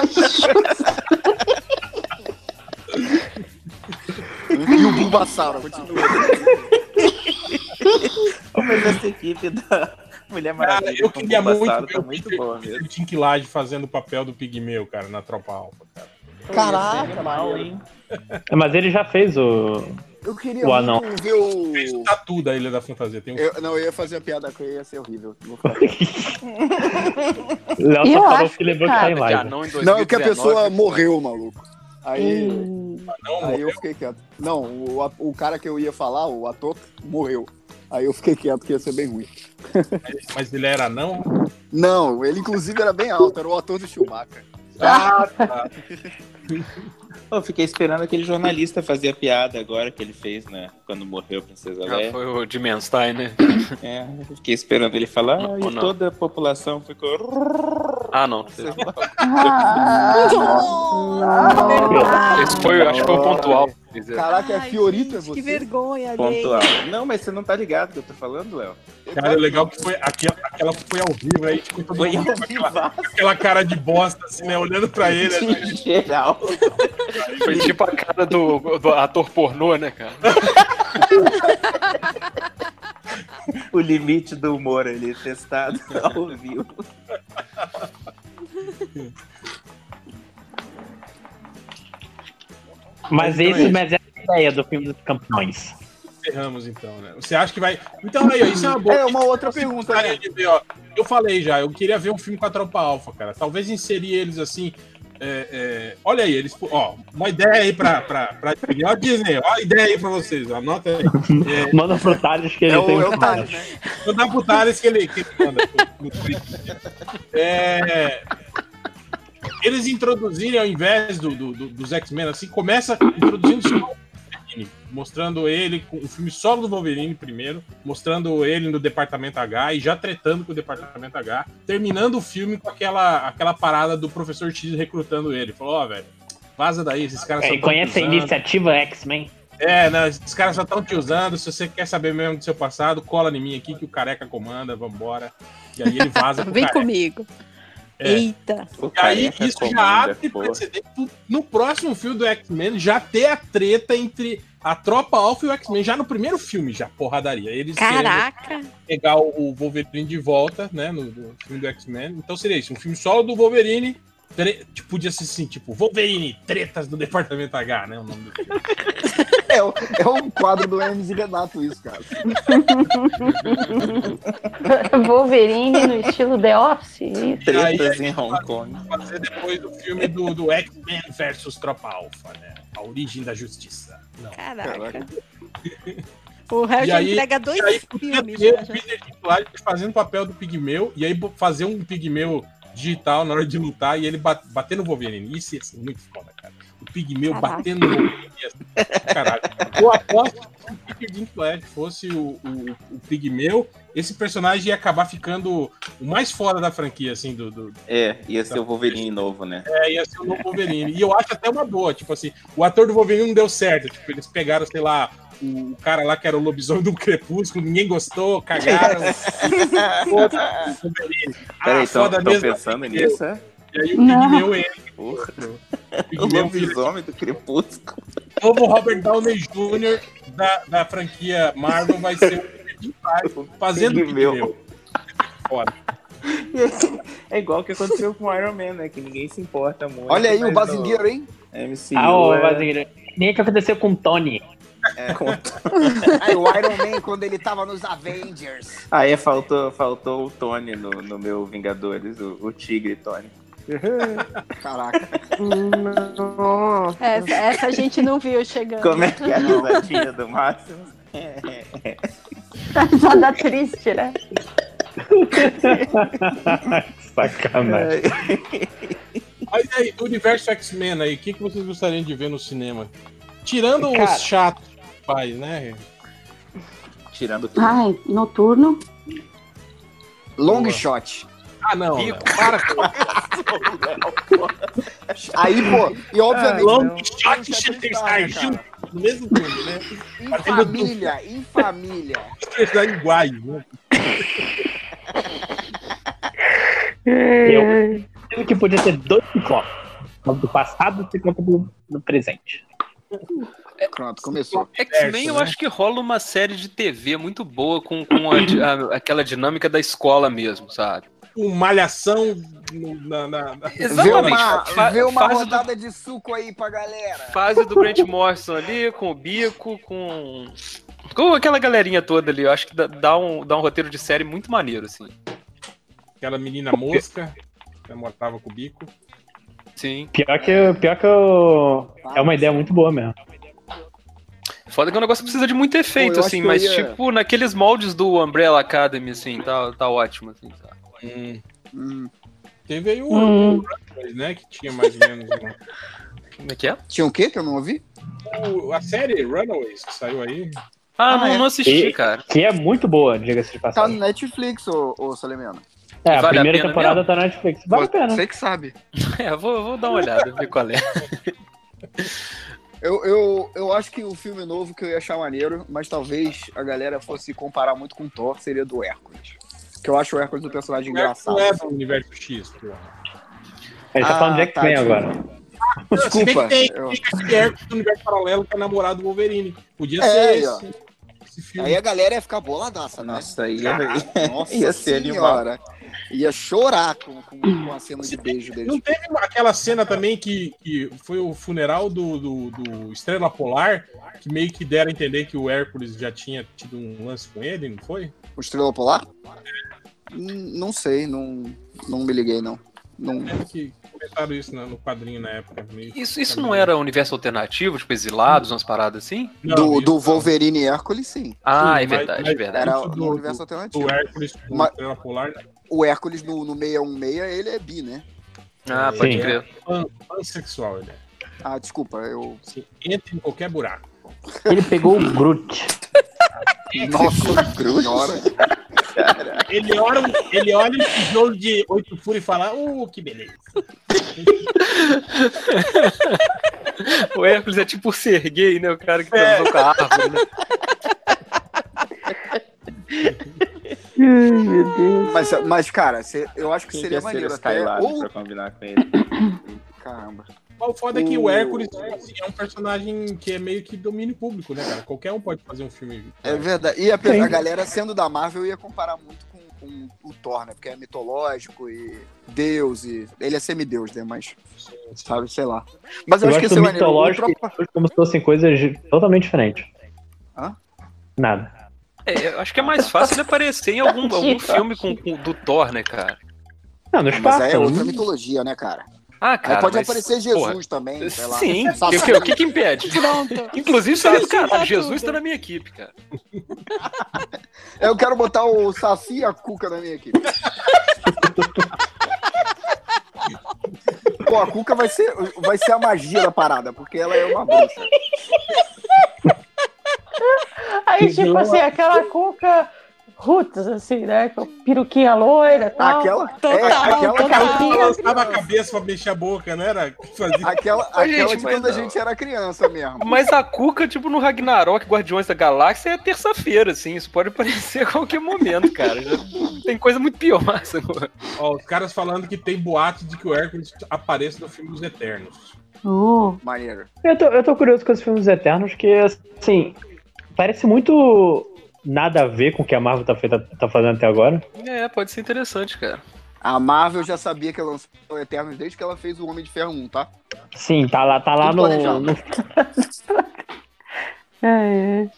E o Bulbasauro, continua. Mas essa equipe da Mulher Maravilha Cara, eu com queria muito ver tá o muito Peter- boa mesmo. o Tinklage fazendo o papel do Pigmeu, cara, na Tropa Alpha, cara. Caraca, mano. hein? Mas ele já fez o. Eu queria O anão. muito ver o. Fez o tatu da Ilha da Fantasia. Tem um... Eu, não, eu ia fazer a piada que ia ser horrível. Não. Léo Eu só falou acho que lembrou que tá em live. anão em não, é que a 2019, pessoa morreu, maluco. Aí, Hum, Não, aí eu fiquei quieto. Não, o, o cara que eu ia falar, o ator, morreu. Aí eu fiquei quieto, que ia ser bem ruim. Mas ele era não? Não, ele inclusive era bem alto, era o ator do Chewbacca. Ah, tá. Eu fiquei esperando aquele jornalista fazer a piada agora que ele fez, né? Quando morreu a Princesa Ah, Leia. foi o de Menstein, né? É, eu fiquei esperando ele falar Não, ah, não. e toda a população ficou. Ah, não. ah, Esse foi, acho que foi o pontual. Caraca, é é gente, você? Que vergonha, Pontual. alheia. Não, mas você não tá ligado do que eu tô falando, Léo. Cara, o legal que foi aquela, aquela que foi ao vivo, aí tipo, todo Foi mundo aquela, aquela cara de bosta, assim, né? Olhando pra ele. em geral. Foi tipo a cara do, do ator pornô, né, cara? O limite do humor ali, testado ao vivo. Mas Então é esse isso. mas é a ideia do filme dos campeões. Encerramos então, né? Você acha que vai. Então aí, ó, isso é uma boa. É uma outra Eu pergunta, né? ver, ó. Eu falei já, eu queria ver um filme com a Tropa Alpha, cara. Talvez inserir eles assim. É, é, olha aí, eles. Ó, uma ideia aí pra, pra, pra Disney. Ó, Disney, ó, a ideia aí pra vocês. ó, Anota aí. É, Manda pro Thales que ele É o, tem o Thales, né? Dar pro Thales que ele, que ele manda no, no Twitter. É, eles introduzirem, ao invés do, do- do- dos X-Men, assim, começa introduzindo Wolverine, mostrando ele com o filme solo do Wolverine primeiro, mostrando ele no Departamento H e já tretando com o Departamento H, terminando o filme com aquela, aquela parada do Professor X recrutando ele. Falou, ó, velho, vaza daí, esses caras É, conhece a usando." iniciativa X-Men? É, não, esses caras só estão te usando. Se você quer saber mesmo do seu passado, cola em mim aqui que o careca comanda, vambora. E aí ele vaza Vem careca. comigo. É. Eita. E aí isso já abre precedente no próximo filme do X-Men já ter a treta entre a Tropa Alpha e o X-Men. Já no primeiro filme, já, porradaria. Eles Caraca. pegar o o Wolverine de volta, né, no, no filme do X-Men. Então seria isso, um filme solo do Wolverine. Tre- tipo, podia ser assim, tipo, Wolverine, tretas do Departamento H, né, o nome do filme. É, o- é um quadro do Hermes e Renato, isso, cara. Wolverine no estilo The Office, isso. Tretas aí- em Hong Kong. fazer depois do filme do, do X-Men versus Tropa Alpha, né? A origem da justiça. Não. Caraca. O Harry já aí- entrega dois E aí filmes. ter já. Peter Dinklage fazendo o papel do pigmeu e aí fazer um pigmeu digital na hora de lutar e ele ba- bater no Wolverine. Isso ia ser muito foda, cara. O pigmeu Caraca. batendo no Wolverine. Caralho. Eu aposto que se o Peter Dinklage fosse o, o, o pigmeu, esse personagem ia acabar ficando o mais foda da franquia, assim, do, do, É, ia ser o Wolverine novo, né? É, ia ser o novo Wolverine. E eu acho até uma boa, tipo assim, o ator do Wolverine não deu certo. Tipo, eles pegaram, sei lá, o cara lá que era o lobisomem do Crepúsculo, ninguém gostou, cagaram. Ah, Peraí, estão mesmo. pensando nisso, é? E aí o. Pigmeu entra. Porra. O O lobisomem do crepúsculo. o novo Robert Downey Jr. da, da franquia Marvel vai ser o fazendo o Pigmeu. Foda. É igual o que aconteceu com o Iron Man, né? Que ninguém se importa muito. Olha aí o bazingueiro, hein? MCU Ah, ô, é- Vazinho, nem o que aconteceu com o Tony. Aí o Iron Man, quando ele tava nos Avengers. Aí faltou, faltou o Tony no, no meu Vingadores, o, o Tigre Tony. Caraca. Nossa. Essa, essa a gente não viu chegando. Como é que é a risadinha do Máximo? Risada triste, né? Sacanagem. Mas aí, do universo X-Men aí, o que, que vocês gostariam de ver no cinema? Tirando Cara. os chatos faz, né? Tirando tudo. Ai, noturno. Long Boa. shot. Ah, não. Léo, Para com Aí, pô, e obviamente. Long não, shot e junto cara. no mesmo filme, né? Em Batendo família, em família. Chester iguais, né? Eu acho que podia ter dois. Um do passado e do, do presente. Pronto, começou. X-Men eu né? acho que rola uma série de TV muito boa com, com a a- aquela dinâmica da escola mesmo, sabe? Com malhação na, na, na- Vê Exatamente. uma, Fa- vê uma fase do- rodada de suco aí pra galera. Fase do Grant Morrison ali, com o Bico, com. Com aquela galerinha toda ali. Eu acho que dá- dá um, dá um roteiro de série muito maneiro, assim. aquela menina mosca, que mortava com o bico. Sim. Pior que, pior que eu, é uma ideia muito boa mesmo. Foda que o negócio precisa de muito efeito, Pô, assim, mas ia- tipo, naqueles moldes do Umbrella Academy, assim, tá, tá ótimo, assim, sabe? Hum, Teve aí o, Hum. o Runaways, né? Que tinha mais ou menos uma- Como é que é? tinha o quê que eu não ouvi? o- a série Runaways que saiu aí. Ah, Ah, não, é. não assisti, E- cara. Que é muito boa, diga-se de Tá passagem. no Netflix, ô, ô Salemena. É, a Vale a primeira pena temporada mesmo? tá na Netflix. Vale a pena. Você que sabe. É, vou, vou dar uma olhada, ver qual é. Eu, eu, eu acho que o filme novo que eu ia achar maneiro, mas talvez a galera fosse comparar muito com Thor, seria do Hércules. Que eu acho o Hércules um personagem O engraçado. não é do universo X, pô. A gente tá Ah, falando de X-Men tá, agora. Se bem Desculpa. que tem, eu- Hércules do universo paralelo que é namorado do Wolverine. Podia É, ser aí, ó. esse, filme. Aí a galera ia ficar boladaça, né? Nossa, ia, Nossa ia ser animal. Ia chorar com, com, com a cena de beijo deles. Não teve aquela cena também que, que foi o funeral do, do, do Estrela Polar, que meio que deram a entender que o Hércules já tinha tido um lance com ele, não foi? O Estrela Polar? Hum, Não sei, não, não me liguei, não. não... É que começaram isso no, quadrinho na época. meio- Isso, isso não era universo alternativo, tipo exilados, umas paradas assim? Não, do, do. Wolverine e Hércules, sim. Ah, Sim, é mas- verdade, mas- verdade. Era do- universo alternativo. O Hércules com Mas- Estrela Polar O Hércules no, no 616, ele é bi, né? Ah, pode Sim. crer. pan, pansexual, ele é. Ah, desculpa, eu. Assim, entra em qualquer buraco. Ele pegou o Groot. Nossa senhora. Ele olha, ele olha um tijolo de oito furos e fala, uh, que beleza. O Hércules é tipo o Serguei, né? O cara que É. transou com a árvore, né? Ai, meu Deus. Mas, mas cara, cê- eu acho que Quem seria ser maneiro o até. Ou... pra combinar com ele? Caramba. O foda é que o Hércules assim, é um personagem que é meio que domínio público, né, cara? Qualquer um pode fazer um filme. É verdade. E a, a galera sendo da Marvel ia comparar muito com, com o Thor, né? Porque é mitológico e Deus e. Ele é semideus, né? Mas. Sabe, sei lá. Mas eu, Eu acho que ia ser do maneiro. mitológico próprio- como se fossem coisas totalmente diferentes. Hã? Nada. É, eu acho que é mais fácil ele aparecer em algum, algum filme com, com- do Thor, né, cara? Não, no Mas espaço. aí é outra mitologia, né, cara? Ah, Aí cara. pode mas, aparecer Jesus porra, também, sei lá. Sim, o que, o que que impede? Pronto. Inclusive, seria do Saci cara, tá Jesus tá na minha equipe, cara. Eu quero botar o Saci e a Cuca na minha equipe. Pô, a Cuca vai ser, vai ser a magia da parada, porque ela é uma bruxa. Aí, tipo assim, aquela cuca roots, assim, né? Com peruquinha loira e tal. Aquela, Total, é, aquela, total. Ela balançava a cabeça pra mexer a boca, não era? Fazia... aquela, aquela gente, de quando a não. gente era criança mesmo. Mas a Cuca, tipo, no Ragnarok, Guardiões da Galáxia, é terça-feira, assim. Isso pode aparecer a qualquer momento, cara. Já tem coisa muito pior, sacou? Ó, os caras falando que tem boato de que o Hércules apareça no filme Os Eternos. Uh, Maneiro. Eu tô, eu tô curioso com os filmes eternos, que, assim, parece muito nada a ver com o que a Marvel tá, feita, tá fazendo até agora. É, pode ser interessante, cara. A Marvel já sabia que ela lançou o Eternos desde que ela fez o Homem de Ferro 1, tá? Sim, tá lá, tá lá no, no- É, é.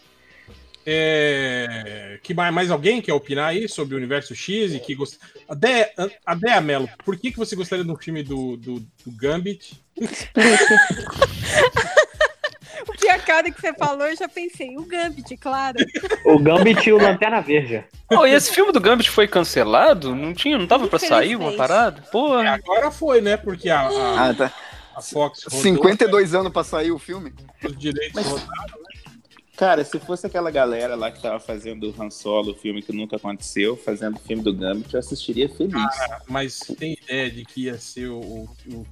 É... Que mais, mais alguém quer opinar aí sobre o universo X e que gost... a Dea, a Dea Mello, por que, que você gostaria de um filme do, do, do Gambit? Que a cara que você falou, eu já pensei. O Gambit, claro. o Gambit e o Lanterna Verde. Oh, e esse filme do Gambit foi cancelado? Não tinha, não tava pra sair uma parada? É, Porra. agora foi, né? Porque a, a, Ah, tá. a Fox rodou 52 anos pra sair o filme. os direitos Mas- rodaram. Cara, se fosse aquela galera lá que tava fazendo o Han Solo, o filme que nunca aconteceu, fazendo o filme do Gambit, eu assistiria feliz. Mas tem ideia de que ia ser o, o, o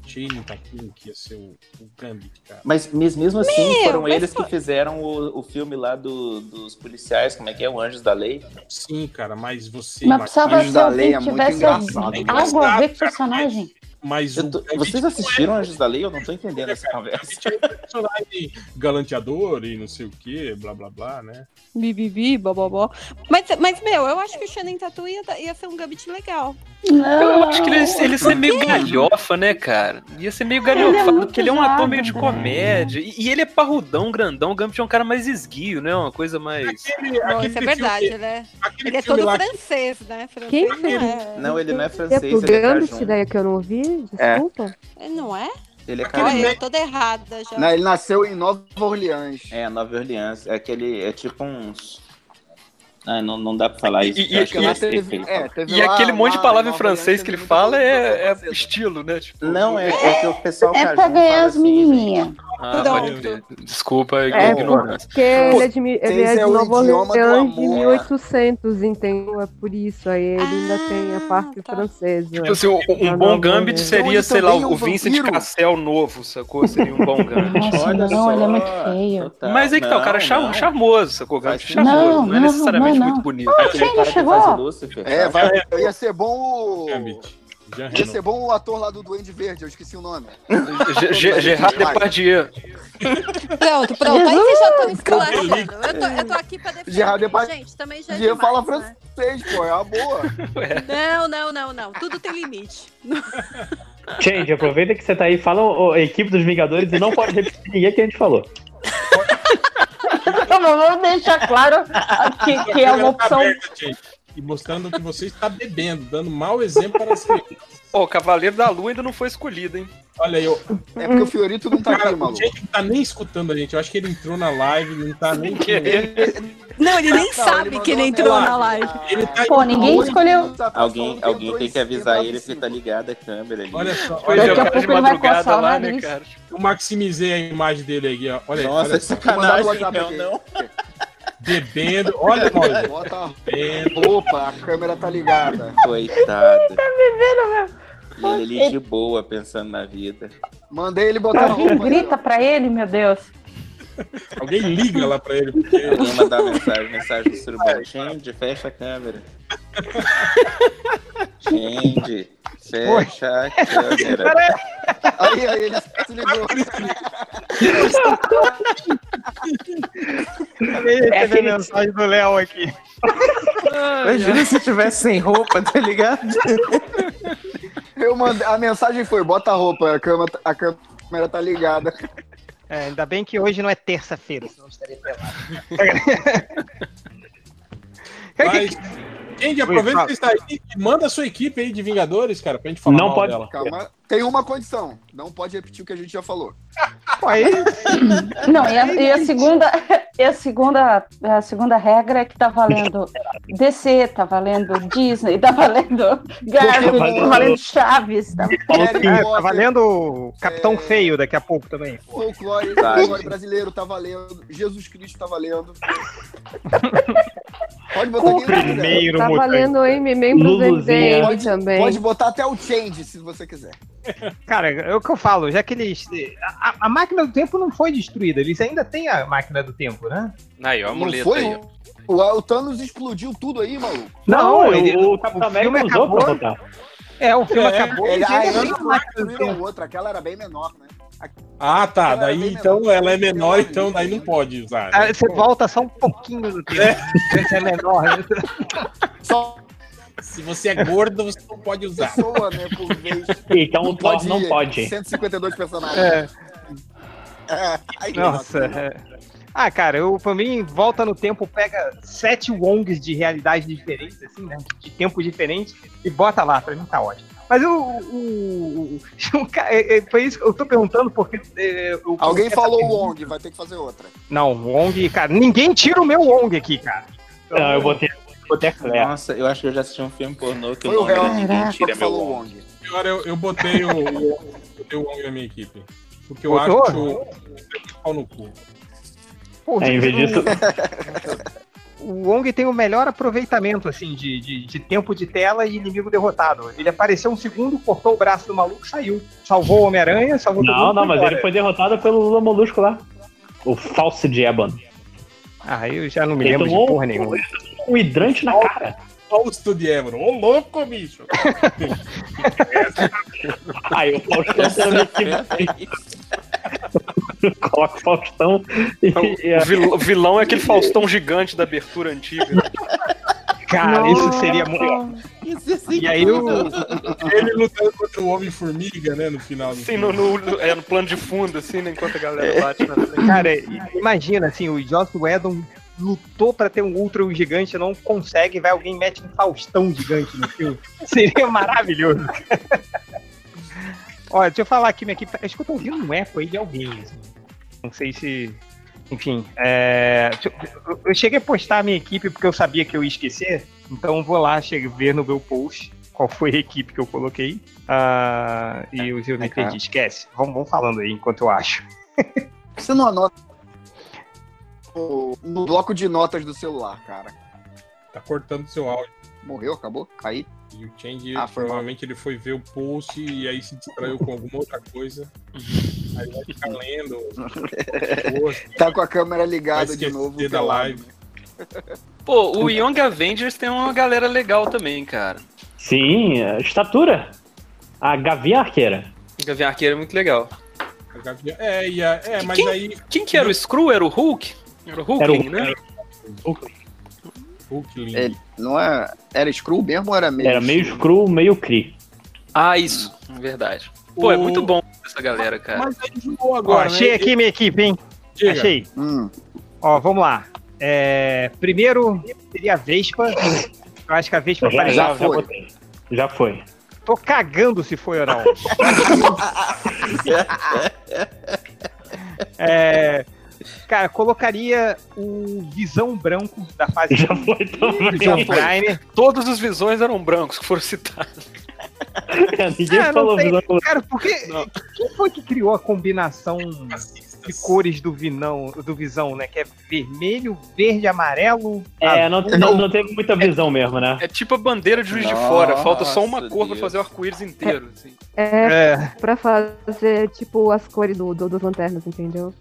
Tatum, que ia ser o, o Gambit, cara. Mas mes- mesmo assim, Meu, foram mas eles foi- que fizeram o, o filme lá do- dos policiais, como é que é? O Anjos da Lei. Sim, cara, mas você. mas precisava Anjos ser da alguém Lei que é muito tivesse engraçado, né? algo a ver com o Cara, personagem. Mas tô- Gambit vocês não assistiram Anjos da Lei? Eu não tô entendendo essa conversa. é personagem galanteador e não sei o que, blá blá blá, né? Bibibi, bobobó. Mas, mas, meu, eu acho que o Shannon Tatu ia, ia ser um Gambit legal. Não, Eu acho que ele, ele ia ser meio galhofa, né, cara? Ia ser meio Ele é porque ele é um ator meio de comédia. E, e ele é parrudão, grandão. O Gambit é um cara mais esguio, né? Uma coisa mais. Aquele, Bom, aquele isso é filme- verdade, ele é, aquele ele é filme todo lá que- francês, né? Francês Quem não fez? é. Não, ele não é É francês, pro ele é Gambit, cajun. daí que eu não ouvi? É. Desculpa. É, Não é? Ele é Olha, cajun. eu tô errada já. Não, ele nasceu em Nova Orleans. É, Nova Orleans. É aquele. É tipo uns. Ah, não, não dá pra falar isso. E- e- e- sei teve- é, E lá- aquele monte de palavra em francês que ele fala é, é estilo, né? Tipo, Não, é, é que o pessoal É pra ganhar as assim, menininhas. Ah, pode crer. Desculpa a É, ignorância. porque ele é de, ele é de é o Nova Orleans de amor. 1800, entendeu? É por isso. Aí ele ainda tem a Ah, parte tá. francesa. Tipo assim, um, um bom Gambit seria, Ele sei lá, é o Vincent. Cassel novo, sacou? Seria um bom Gambit. Nossa, Olha não, só, ele é muito feio. total. Mas aí que tá, o cara é charmoso, sacou? Gambit ser- charmoso, Não, não, é necessariamente não, muito não. bonito. Aquele Ele cara que chegou? faz o Lúcifer. É, vai, ia ser bom o. Gambit. Jean Ia Reno. ser bom o ator lá do Duende Verde, eu esqueci o nome. Ge- Ge- Gerard Depardieu. Pronto, pronto. Aí vocês já estão. Delícia. Eu tô, eu tô aqui pra defender. Gerard Depardieu. Gente, também já é demais, fala né? francês, pô, é uma boa. Não, não, não, não. Tudo tem limite. Change, aproveita que você tá aí, fala a equipe dos Vingadores e não pode repetir ninguém que a gente falou. Vamos deixar claro que, que é uma Tá opção. aberta. E mostrando que você está bebendo, dando mau exemplo para as crianças. Ó, o Cavaleiro da Lua ainda não foi escolhido, hein? Olha aí, ó. É porque o Fiorito não tá Cara, aqui, o maluco. gente não tá nem escutando a gente. Eu acho que ele entrou na live, não tá nem. Não, ele nem Não, sabe ele que ele entrou na live. Ele tá Pô, ninguém escolheu. Alguém, alguém tem que avisar ele porque tá ligada a câmera ali. Olha só, olha, é, Daqui a pouco ele vai coçar lá, né, nariz. cara? eu maximizei a imagem dele aqui, ó. Olha, aí, Nossa, olha é sacanagem, aqui. não. Bebendo. Olha, Maurício. Bota a Bebendo. roupa, a câmera tá ligada. Coitado. Tá bebendo, meu. Ele ali de boa, pensando na vida. Mandei ele botar Alguém roupa. grita pra ele, meu Deus. Alguém liga lá pra ele. Porque... Alguém mandar mensagem, mensagem do surubão. Change, fecha a câmera. Change, fecha a câmera. Aí, aí, ele se ligou. É aquele mensagem do Léo aqui. Imagina se tivesse sem roupa, tá ligado? Eu mandei, a mensagem foi: bota a roupa, a câmera, a câmera tá ligada. É, ainda bem que hoje não é terça-feira, senão eu estaria pelado. Mas, Kendi, aproveita que você está aí e manda a sua equipe aí de Vingadores, cara, pra gente falar Não mal pode- dela. Calma, tem uma condição: não pode repetir o que a gente já falou. Aí, Não, e a, e a segunda, e a segunda, a segunda regra é que tá valendo DC, tá valendo Disney, tá valendo Garfield, tá valendo Chaves, tá é, tá valendo Capitão É. Feio daqui a pouco também. folclore, folclore brasileiro tá valendo. Jesus Cristo tá valendo. Pode botar aqui. né? Primeiro Tá mutante. valendo Luluzinha. MDM Pode, também. pode botar até o change se você quiser. Cara, é o que eu falo, já que eles. A, a- máquina do tempo não foi destruída, eles ainda têm a máquina do tempo, né? Aí, ó, a Não muleta foi? aí. ó. O, o Thanos explodiu tudo aí, maluco. Não, Não, ele- o, o Capitão o filme América usou pra acabou. botar. É, o filme É, acabou Ele, e ah, ainda eles tem a máquina do construíram tempo. outra, aquela era bem menor, né? Ah, tá. Ela é Daí então menor. ela é menor, então daí não pode usar. Ah, né? Você volta só um pouquinho no tempo. Esse é menor. né? Só Se você é gordo, você não pode usar. pessoa, né, por vez. Então o Thor não ir. pode. 152 personagens. É, É, aí, nossa. é. Ah, cara, eu, pra mim, volta no tempo, pega sete Wongs de realidade diferentes, assim, né? De tempo diferente, e bota lá, pra mim tá ótimo. Mas o. o, o- o é- é- foi isso que eu tô perguntando, porque. é, eu- Alguém falou pergunta- Wong, vai ter que fazer outra. Não, Wong, cara, ninguém tira o meu Wong aqui, cara. Não, eu botei. Nossa, eu acho que eu já assisti um filme pornô que Foi o o nome era Real Ninguém Tira Meu Wong. Agora eu, eu botei o, o, botei o Wong na minha equipe. Porque eu Botou? acho o pau no cu. Pô, É, em vez disso, O Wong tem o melhor aproveitamento, assim, de, de, de tempo de tela e inimigo derrotado. Ele apareceu um segundo, cortou o braço do maluco saiu. Salvou o Homem-Aranha, salvou todo não, mundo. não, mas embora. ele foi derrotado pelo Lula Molusco lá. O falso de Ebon. Ah, eu já não me Ele lembro de porra nenhuma. um hidrante na cara. Fausto de Ebro. Ô, louco, bicho! Aí o pela minha equipe. Coloca o Faustão e, e O vil- o vilão é aquele Faustão gigante da abertura antiga. Cara, isso seria muito. E aí o. Ele lutando contra o Homem-Formiga, né, no final filme. no, no- é, no plano de fundo, assim, né, enquanto a galera bate na frente. Cara, imagina assim, o Joss Whedon lutou pra ter um Ultra gigante, não consegue, vai alguém mete um Faustão gigante no filme. Seria maravilhoso. Olha, deixa eu falar aqui, minha equipe. Acho que eu tô ouvindo um eco aí de alguém. assim. Não sei se. Enfim, é, eu- cheguei a postar a minha equipe porque eu sabia que eu ia esquecer, então vou lá ver no meu post qual foi a equipe que eu coloquei. Ah, e me Tá. perdi, esquece. Vamos, vamos falando aí enquanto eu acho. Você não anota no, no bloco de notas do celular, cara. Tá cortando seu áudio. Morreu, acabou? Caiu. E o Change, Ah, provavelmente ele foi ver o post e aí se distraiu com alguma outra coisa. Aí vai ficar lendo. post, Tá com a câmera ligada de novo. da pelado. live. Pô, o Young Avengers tem uma galera legal também, cara. Sim, a estatura. A Gavinha Arqueira. O Gavião Arqueiro é muito legal. É, e a- é, mas Quem- aí Quem que era o Screw? Era o Hulk? Era o Hulkling, Era o- né? Hulk lindo. Ele não é. Era Screw mesmo ou era meio? Era meio screw, meio cri. Ah, isso. Verdade. Pô, é O- muito bom essa galera, cara. Mas aí jogou Ó, agora, achei né? aqui minha equipe, hein? Diga. Achei. Hum. Ó, vamos lá. É, primeiro seria a Vespa. Eu acho que a vez pra Já, já, botei. Já foi. Tô cagando se foi ou não. É, cara, colocaria o Visão Branco da fase Já foi também. John Prime. Todos os visões eram brancos que foram citados. Ninguém Ah, não falou visão Cara, porque quem foi que criou a combinação de cores do Vinão, do Visão, né? Que é vermelho, verde, amarelo. É, não, não, não teve muita visão mesmo, né? É tipo a bandeira de Juiz de Fora. Falta só uma cor pra Deus. fazer o arco-íris inteiro. assim. É, É, pra fazer, tipo, as cores do, do, dos lanternas, entendeu?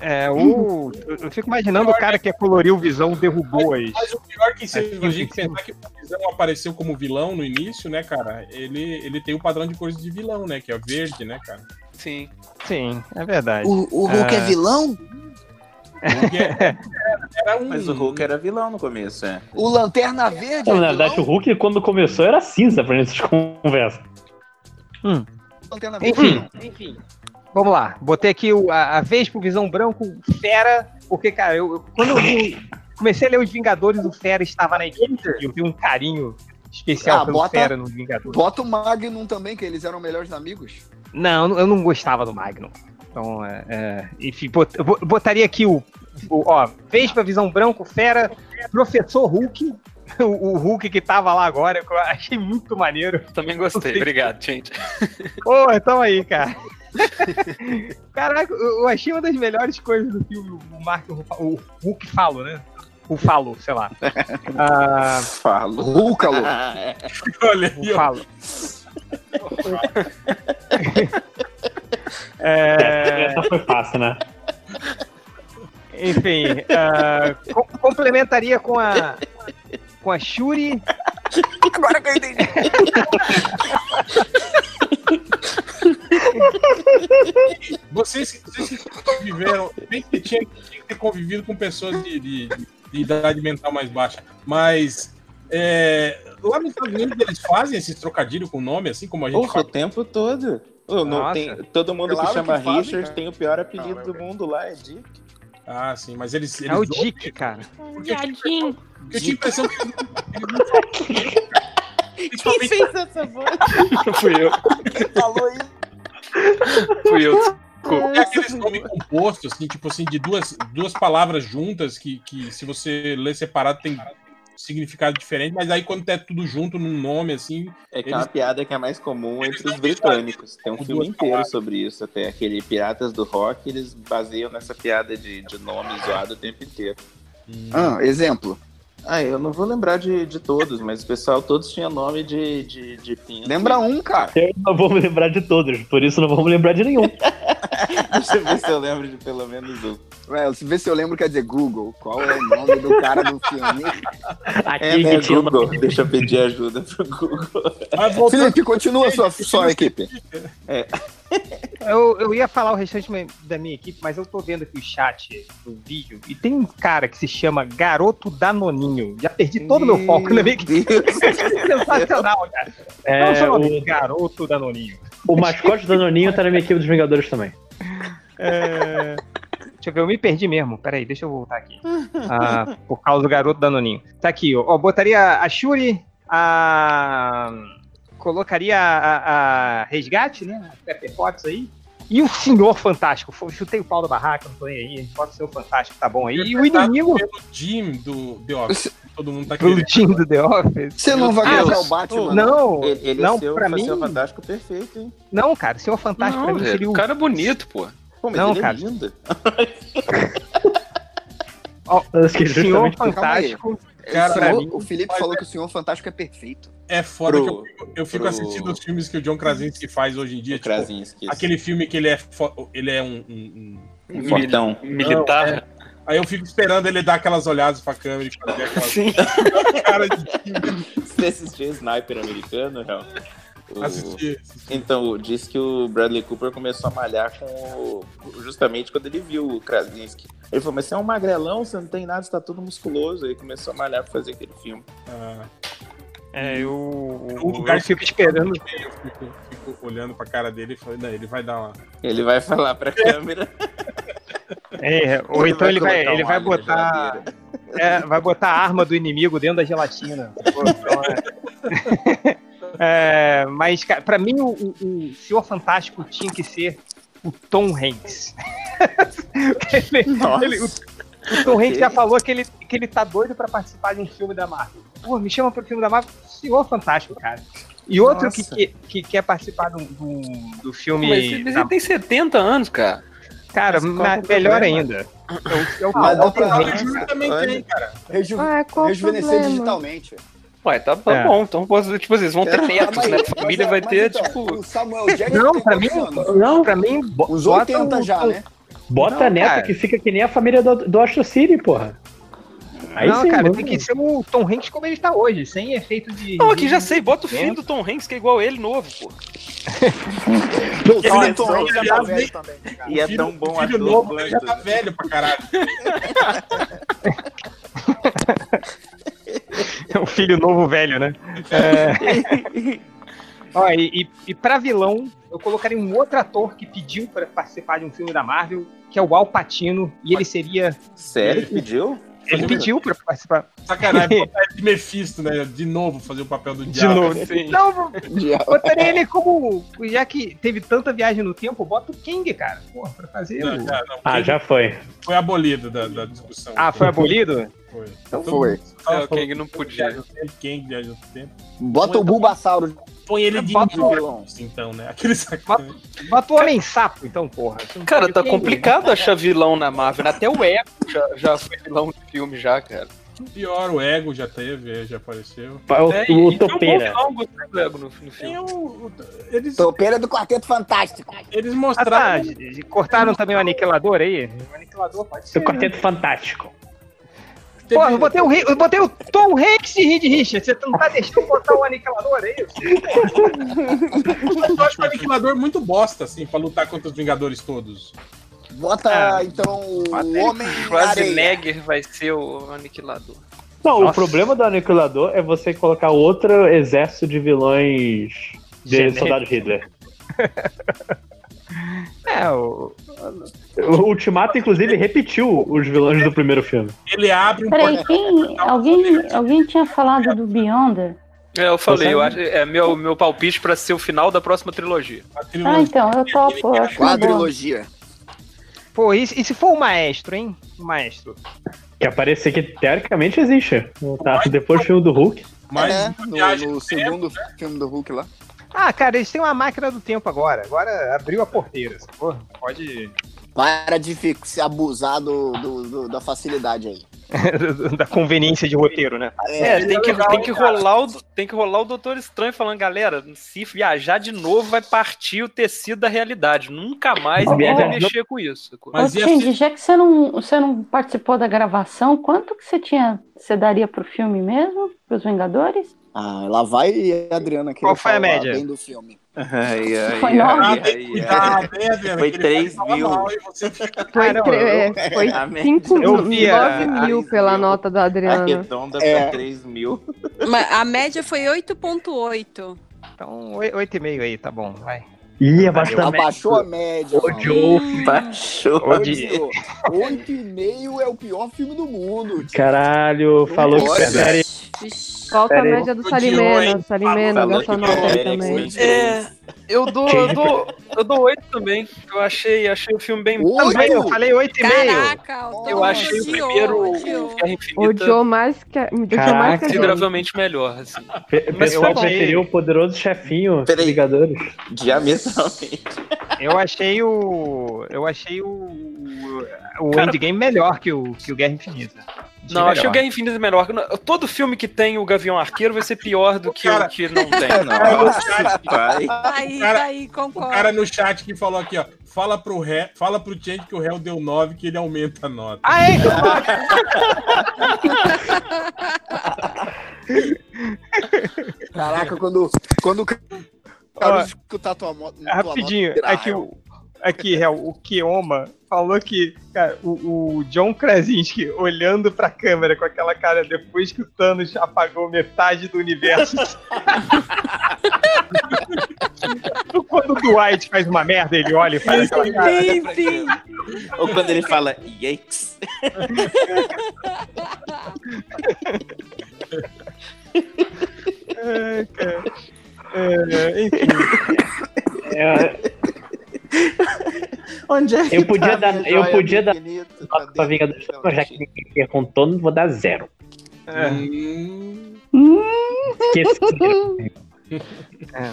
É, o, eu fico imaginando o cara que coloriu o Visão derrubou as. Mas o pior é que se Aqui, a gente pensar que o Visão apareceu como vilão no início, né, cara? Ele, ele tem o padrão de cores de vilão, né? Que é o verde, né, cara? Sim. Sim, é verdade. O, o Hulk é Ah. vilão? Era, era um. Mas o Hulk era vilão no começo, é. O Lanterna Verde Não, é na verdade, o? Hulk, quando começou, era cinza pra gente conversa. Lanterna Verde é Enfim, enfim. Vamos lá. Botei aqui o- a, a vez pro Visão Branco, Fera, porque, cara, eu, eu- quando eu vi- comecei a ler Os Vingadores, o Fera estava na equipe, e eu vi um carinho especial Ah, pelo bota- Fera nos Vingadores. Bota o Magnum também, que eles eram melhores amigos. Não, eu não gostava do Magnum. Então, é, é, enfim, bot- botaria aqui o, o ó, Vespa, Visão Branco, Fera, Professor Hulk, o, o Hulk que tava lá agora, que eu achei muito maneiro. Também gostei. Obrigado, gente. Pô, então aí, cara. Caraca, eu achei uma das melhores coisas do filme, o Mark, o Hulk falo, né? O falo, sei lá. Ah, Falo. Rúcalo. Olha aí, falo. É, Essa foi fácil, né? enfim, ah, co- complementaria com a com a Shuri. Agora que eu entendi. Vocês, vocês que conviveram, bem que tinha, tinha que ter convivido com pessoas de, de- de idade mental mais baixa, mas é, lá nos Estados Unidos eles fazem esses trocadilhos com nome, assim como a gente Porra, o faz. tempo todo. Ô, não tem, todo mundo Claro que chama que fazem, Richard cara. tem o pior apelido do mundo lá, é Dick. Ah, sim, mas eles. eles É o Dick, cara. porque eu tinha eu tinha a impressão que eles não- eles não- Quem fez essa voz? Fui eu. Falou isso. Fui eu. É aqueles nomes compostos, assim, tipo assim, de duas, duas palavras juntas que, que se você ler separado tem significado diferente, mas aí quando é tudo junto num nome, assim, É que é Eles- uma piada que é mais comum Eles entre os britânicos. Tem um filme inteiro palavras. sobre isso, até aquele Piratas do Rock, eles baseiam nessa piada de, de nome zoado o tempo inteiro. Ah, exemplo. Ah, eu não vou lembrar de, de todos, mas o pessoal todos tinham nome de, de, de pinto. Lembra um, cara. Eu não vou me lembrar de todos, por isso não vou me lembrar de nenhum. Deixa eu ver se eu lembro de pelo menos um. Se vê se eu lembro, quer dizer Google. Qual é o nome do cara do filme? Aqui É, né, tinha Google. uma... Deixa eu pedir ajuda pro Google. Mas voltando- Felipe, continua sua, sua equipe. Eu, eu ia falar o restante da minha equipe, mas eu tô vendo aqui o chat do vídeo e tem um cara que se chama Garoto Danoninho. Já perdi todo o meu foco na minha equipe. Sensacional, cara. É, Qual é o seu nome? o, Garoto Danoninho. o mascote do Noninho tá na minha equipe dos Vingadores também. É, Deixa eu ver, eu me perdi mesmo. Peraí, deixa eu voltar aqui. Ah, por causa do garoto Danoninho. Tá aqui, ó. Ó, botaria a Shuri, a. Colocaria a, a- Resgate, né? A Pepper Potts aí. E o Senhor Fantástico. Chutei o pau da barraca, não tô nem aí. Bota o Senhor Fantástico, tá bom aí. E o inimigo pelo Jim do The Office. Todo mundo tá pro querendo. time do The Office. Você não vai Ah, colocar o Batman? Não, Ele, ele não, é seu, pra mim. seu fantástico perfeito, hein? Não, cara, Senhor Fantástico pra Não, mim velho, seria o o. cara é bonito, pô. Pô, mas Não, ele cara. é lindo. ó, Eu acho que Senhor. Fantástico. Cara, o, senhor- mim- o Felipe falou que o Senhor Fantástico é perfeito. É foda Pro- que eu, fico- eu fico pro- assistindo os filmes que o John Krasinski faz hoje em dia. O Tipo, Krasinski. aquele filme que ele é, fo- ele é um- um- um Um fortão. Militar. Aí eu fico esperando ele dar aquelas olhadas pra câmera e fazer aquela Sim. cara de. Você assistiu Sniper americano, Real? O-. Então, diz que o Bradley Cooper começou a malhar com o... justamente quando ele viu o Krasinski. Ele falou, mas você é um magrelão, você não tem nada, você tá todo musculoso. Aí começou a malhar pra fazer aquele filme. Ah, É, eu, o lugar eu fico esperando. Eu fico, fico olhando pra cara dele e falei, não, ele vai dar uma. Ele vai falar pra câmera. É, ou Ele então vai ele vai, ele vai botar. É, vai botar a arma do inimigo dentro da gelatina. Pô, pronto. é. É, mas, cara, pra mim, o, o, o Senhor Fantástico tinha que ser o Tom Hanks. Ele- Nossa. ele- o, o Tom Hanks já falou que ele, que ele tá doido pra participar de um filme da Marvel. Pô, me chama pro filme da Marvel, Senhor Fantástico, cara. E outro que, que, que quer participar do, do, do filme. Mas ele, mas ele tem 70 anos, cara. Cara, que é melhor problema? ainda. É o, é o, Mas é o Tom Hanks, também tem, cara. Reju Ah, rejuvenescer problema? digitalmente. Ué, tá, tá É. bom. Então, posso- tipo assim, eles vão ter Ah, netos, mas- né? A família é- vai mas ter, então, tipo. O Samuel Jackson Não, tem pra mim? Não, pra mim, bota 80 o- já, né? bota Não, neto cara. que fica que nem a família do, do Astro City, porra. Aí não, sim, cara, mano. tem que ser o Tom Hanks como ele tá hoje, sem efeito de. Não, aqui já sei, bota o filho do Tom Hanks, que é igual ele novo, pô. Não, o filho do Tom Hanks já tá velho também. cara. E é Filho- tão bom filho ator novo quanto. já tá velho pra caralho. É um filho novo velho, né? É... Ó, e, e, e pra vilão, eu colocaria um outro ator que pediu pra participar de um filme da Marvel, que é o Al Pacino, e ele seria. Sério que pediu? Ele pediu pra participar. Sacanagem, botar ele de Mephisto, né? De novo fazer o papel do De diabo. novo. Não, botaria ele como. Já que teve tanta viagem no tempo, bota o King, cara. Porra, pra fazer. Não, o- já, não, Ah, já foi. Foi abolido da, da discussão. Ah, foi abolido? Foi. Então foi. mundo É, o Kang não podia. Kang viaja no tempo. Bota o Bulbasauro. Põe ele de Bota o- vilão, então, né? Aquele sacanagem. Bota o Homem Sapo, então, porra. Cara, tá complicado achar vilão na Marvel. né? Até o Echo já, já foi vilão de filme, já, cara. Pior, o Ego já teve, já apareceu. O, É, o, Topeira. Ego o- eles, Topeira do Quarteto Fantástico. eles Ah, tá. mostraram. de- Cortaram também o aniquilador aí? O aniquilador pode ser. Do Quarteto Fantástico. Teve- Porra, eu botei, o, eu botei o Tom Hanks e Reed Richards. Você não tá deixando botar o aniquilador aí? Eu acho o Aniquilador muito bosta, assim, pra lutar contra os Vingadores todos. Bota, Ah. então, o Homem Areia. Schwarzenegger vai ser o aniquilador. Não, Nossa. o problema do Aniquilador é você colocar outro exército de vilões de Genérico. Soldado Hitler. É, o. O Ultimato, inclusive, repetiu os vilões do primeiro filme. Ele abre um Peraí, quem, alguém, alguém tinha falado do Beyonder? É, eu falei, eu acho, é meu, meu palpite pra ser o final da próxima trilogia. Ah, trilogia. então, eu topo, eu boa. Quadrilogia. Pô, e, e se for o maestro, hein? O maestro. Que aparece que teoricamente existe. Tá, depois do filme do Hulk. Mas é, no, no no segundo filme do Hulk lá. Ah, cara, eles têm uma máquina do tempo agora. Agora abriu a porteira. Pô, pode. Para de se abusar do, do- do- da facilidade aí. da conveniência de roteiro, né? É, tem que, legal, tem, que hein, cara? rolar o, tem que rolar o Doutor Estranho falando, galera, se viajar de novo vai partir o tecido da realidade. Nunca mais ninguém vai mexer com isso. Mas Ô, ser- já que você não, você não participou da gravação, quanto que você tinha, você daria pro filme mesmo? Pros Vingadores? Ah, lá vai a Adriana que Qual foi a média? bem do filme. Ai, ai, Foi nove? que? Foi Que ele 3 pode falar mil. Foi, Ah, não, tre- eu- é, foi a média- 5 eu vi a- 9 mil a- pela nota da Adriana. Arredonda É. pra 3 mil. Mas a média foi 8,8. Então, oi- oito e meio aí, tá bom, vai. Ih, abaixo da média. Abaixou a média. Odiou. Baixou. Odiou. Oito e meio é o pior filme do mundo. tio. Caralho, falou que pode. prefere. Falta a Pera média do Salimena. Salimena, que nota aí também. É, 3. eu dou, eu dou, eu dou 8 também. Eu achei, achei o filme bem. Oito? Também, eu falei oito e meio. Caraca, o Eu Tom achei o odiou, primeiro odiou. Guerra Infinita Odiou mais que odiou mais que consideravelmente melhor. Assim. O Mas pessoal tá preferiu o poderoso chefinho Peraí. Vingadores. Diametralmente. Eu achei o. Eu achei o. O Cara- Endgame melhor que o, que o Guerra Infinita. Não, achei melhor. o Guerra Infinita melhor. Todo filme que tem o Gavião Arqueiro vai ser pior do que Cara- o que não tem. Nossa, pai. Aí, cara- aí, O concordo. cara no chat que falou aqui, ó. Fala pro, ré, fala pro Change que o réu deu 9 que ele aumenta a nota. Ah, é? Caraca, quando, quando o cara escutar tua moto. rapidinho, aqui o. Aqui, Real, o Kioma falou que, cara, o, o John Krasinski olhando pra câmera com aquela cara depois que o Thanos apagou metade do universo. Quando o Dwight faz uma merda, ele olha e faz aquela cara. Sim, sim. Ou quando ele fala yikes. É, cara. É, enfim. Onde é que Eu podia tá dar, eu podia dar nota pra Vingadores, mas já que ninguém perguntou, não vou dar zero. É, Esqueci. é.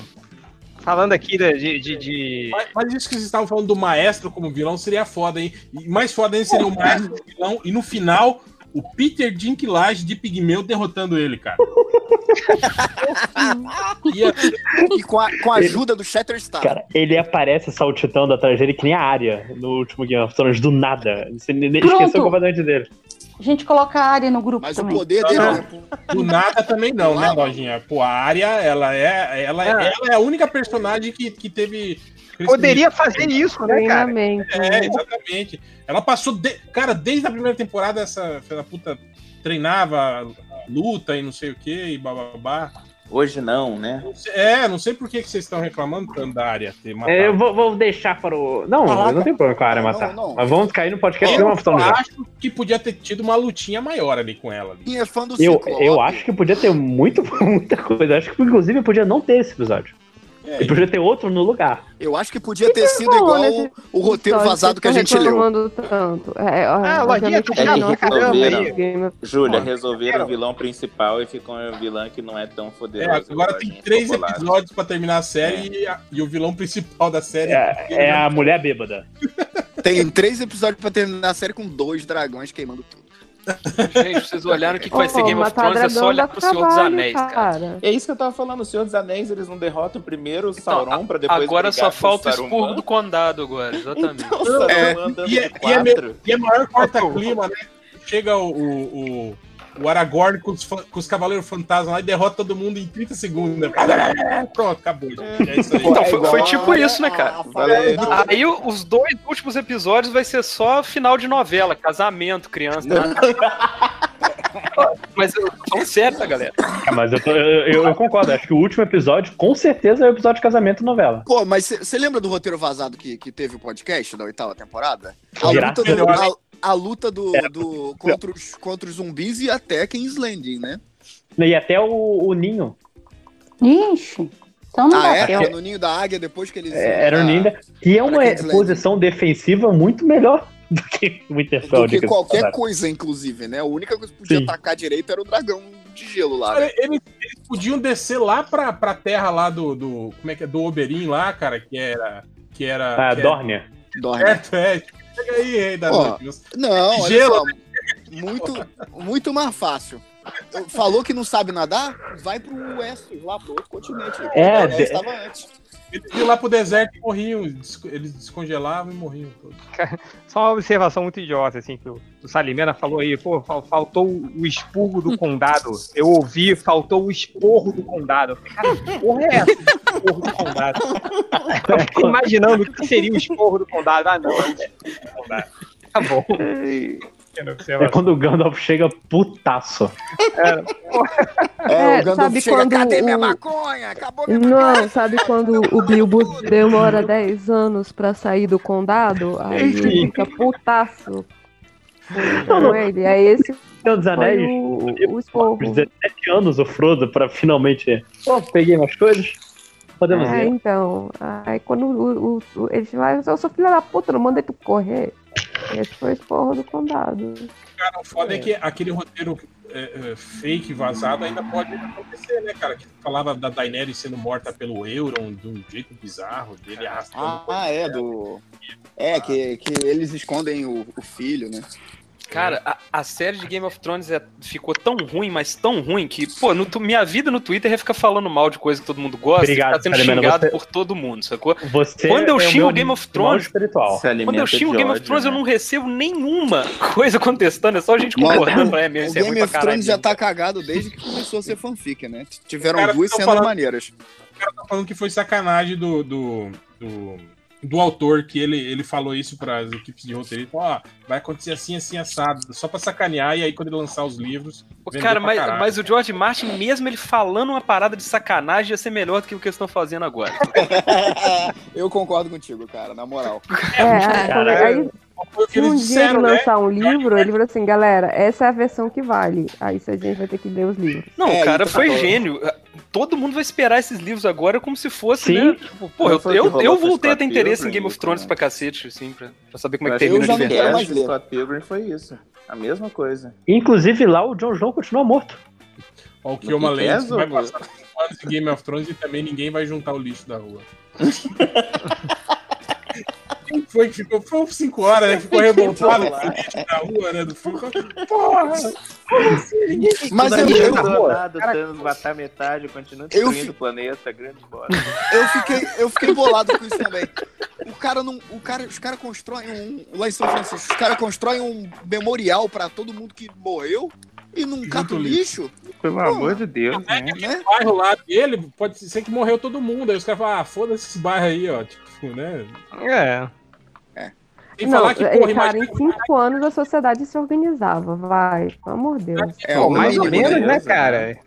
Falando aqui de. de, de- Mas, mas isso que vocês estavam falando do maestro como vilão seria foda, hein? E mais foda ainda seria o maestro como vilão e no final o Peter Dinklage de Pigmeu derrotando ele, cara. Ia ser E com a, com a ajuda do Shatterstar. Cara, ele aparece saltitando atrás dele que nem a área no último Game of Thrones, do nada. Você nem Pronto. esqueceu completamente dele. A gente coloca a área no grupo Mas o também. poder dele é Do nada também não, né. Lojinha? Pô, a Arya, ela é, ela, é- ela é a única personagem que, que teve. Poderia fazer isso, né, cara? É, né? exatamente. Ela passou. de- Cara, desde a primeira temporada, essa filha da puta treinava luta e não sei o que, e bababá. Hoje não, né? Não É, não sei por que, que vocês estão reclamando tanto da área ter matado. É, eu vou, vou deixar para o. Não, Caraca. eu não tem problema com a área Não, matar. não. Mas vamos cair no podcast Eu já. acho que podia ter tido uma lutinha maior ali com ela. Ali. É fã do Eu, eu acho que podia ter muito, muita coisa. Acho que inclusive podia não ter esse episódio. É, E podia ter outro no lugar. Eu acho que podia ter sido igual nesse o roteiro História vazado que a gente leu. tanto. É, Ah, Lojinha, Júlia, resolveram o vilão principal e ficou um vilão que não é tão É, poderoso. agora tem três popular. episódios pra terminar a série e, a- e o vilão principal da série É, é a mulher bêbada. Tem três episódios pra terminar a série com dois dragões queimando tudo. Gente, vocês olharam o que, que vai ser Game of matar Thrones, é só olhar pro Senhor dos trabalho, Anéis, cara. É isso que eu tava falando, o Senhor dos Anéis, eles não derrotam primeiro o Então, Sauron pra depois agora só falta o expurgo do condado agora, exatamente. Então, o Saruman É, andando e é- e é. E a maior corta-clima, né? Chega o, o, o, o Aragorn com os, com os Cavaleiros Fantasmas lá e derrota todo mundo em 30 segundos. Né? Pronto, acabou. gente. É isso aí. Então, É foi, igual foi a- tipo isso, né, cara? a. Aí os dois últimos episódios vai ser só final de novela, casamento, criança. né? Mas eu tô sério, tá, galera? É, mas eu, tô- eu, eu- concordo. Acho que o último episódio, com certeza, é o episódio de casamento novela. Pô, mas você lembra do roteiro vazado que, que teve o podcast da oitava temporada? A Graças luta, do, a. a, luta do, do- contra, os, contra os zumbis e até King's Landing, né? E até o, o Ninho. Ixi, então não Ah, é? Porque no ninho da águia, depois que eles. É, Era o ah, Ninho. Que é uma posição defensiva muito melhor do que o Winterfell. Do que qualquer coisa, inclusive, né? A única coisa que podia Sim. atacar direito era o dragão de gelo lá. Cara, né? Eles, eles podiam descer lá pra, pra terra lá do, do. Como é que é? Do Oberyn lá, cara, que era. Que era. Ah, que Dornia. Era, é, tipo, chega aí, rei da Ó, noite. Não, Gelo, só. Muito, muito mais fácil. Falou que não sabe nadar? Vai pro oeste, lá pro outro continente. É, Daenerys de- estava antes. Eles iam lá pro deserto e morriam. Eles descongelavam e morriam todos. Só uma observação muito idiota, assim, que o, o Salimena falou aí, pô, fal- faltou o expurgo do condado. Eu ouvi, faltou o esporro do condado. Eu falei, cara, que porra é essa? Esporro do condado. Eu fiquei imaginando o que seria o esporro do condado. Ah, não, é o esporro do condado. Tá bom. É quando o Gandalf chega putaço. É, É, o Gandalf sabe chega, quando cadê minha o- maconha? Acabou minha Não, sabe quando o Bilbo demora 10 anos pra sair do condado? Aí ele fica putaço. Não, não. Com ele. Aí esse Senhor dos Anéis, o, o esporro. 17 anos o Frodo pra finalmente. Pô, peguei umas coisas. Podemos É, ir. então. Aí quando o, o, o, ele vai, eu sou filho da puta, não mandei tu correr. Esse foi o esporro do condado. Cara, o foda é, que aquele roteiro é, é, fake, vazado, ainda pode acontecer, né, cara? Que falava da Daenerys sendo morta pelo Euron de um jeito bizarro, dele arrastando. Ah, ah, é, do. É, que, que eles escondem o, o filho, né? Cara, a, a série de Game of Thrones é- ficou tão ruim, mas tão ruim, que, pô, no minha vida no Twitter é ficar falando mal de coisa que todo mundo gosta Obrigado, e ficar sendo xingado você- por todo mundo, sacou? Você Quando eu é o xingo Game of Thrones, Quando eu xingo de Game of Thrones, eu né? não recebo nenhuma coisa contestando, é só a gente concordando. pra, É mesmo, O isso é ruim Game pra of. Thrones já tá cagado desde que começou a ser fanfic, né? Tiveram duas cenas falando- maneiras. O cara tá falando que foi sacanagem do, do, do, do autor, que ele, ele falou isso para as equipes de roteiro. Ó, vai acontecer assim, assim, assado, só pra sacanear, e aí quando ele lançar os livros. Cara, mas, caralho. mas o George Martin, mesmo ele falando uma parada de sacanagem, ia ser melhor do que o que eles estão fazendo agora. Eu concordo contigo, cara, na moral. É, quando- Cara, aí Foi o que Se um eles dia ele disseram, né? lançar um livro, ele falou assim, galera, essa é a versão que vale. Aí a gente vai ter que ler os livros. Não, É, o cara então foi tá gênio. Todo mundo vai esperar esses livros agora como se fosse, Sim. né? Tipo, pô, eu, eu, eu voltei a ter interesse em Pilgrim, Game of Thrones né? pra cacete, assim, pra, pra saber como é Eu que termina já de cast ler. Scott Pilgrim foi isso. A mesma coisa. Inclusive lá o Jon Snow continua morto. Ó, o que Lens pesa, vai passar anos de Game of Thrones e também ninguém vai juntar o lixo da rua. Foi que ficou? Foi 5 horas, né? Ficou revoltado da rua, né? Do filme. Porra! Mas Não eu, eu, adiantou nada o Thanos matar metade, continua Eu destruindo o planeta, grande bosta. eu fiquei, eu fiquei bolado com isso também. O cara não. O cara, os caras constroem um. Lá em São Francisco, os caras constroem um memorial pra todo mundo que morreu e não cata o lixo. Pelo amor de Deus, né? né? O bairro lá dele pode ser que morreu todo mundo. Aí os caras falam, ah, foda-se esse bairro aí, ó. Tipo, né? É. Sem Não, falar que, é, porra, cara, imagina em cinco anos a sociedade se organizava, vai, pelo amor de Deus. É, Pô, o mais ou menos, né? né, cara?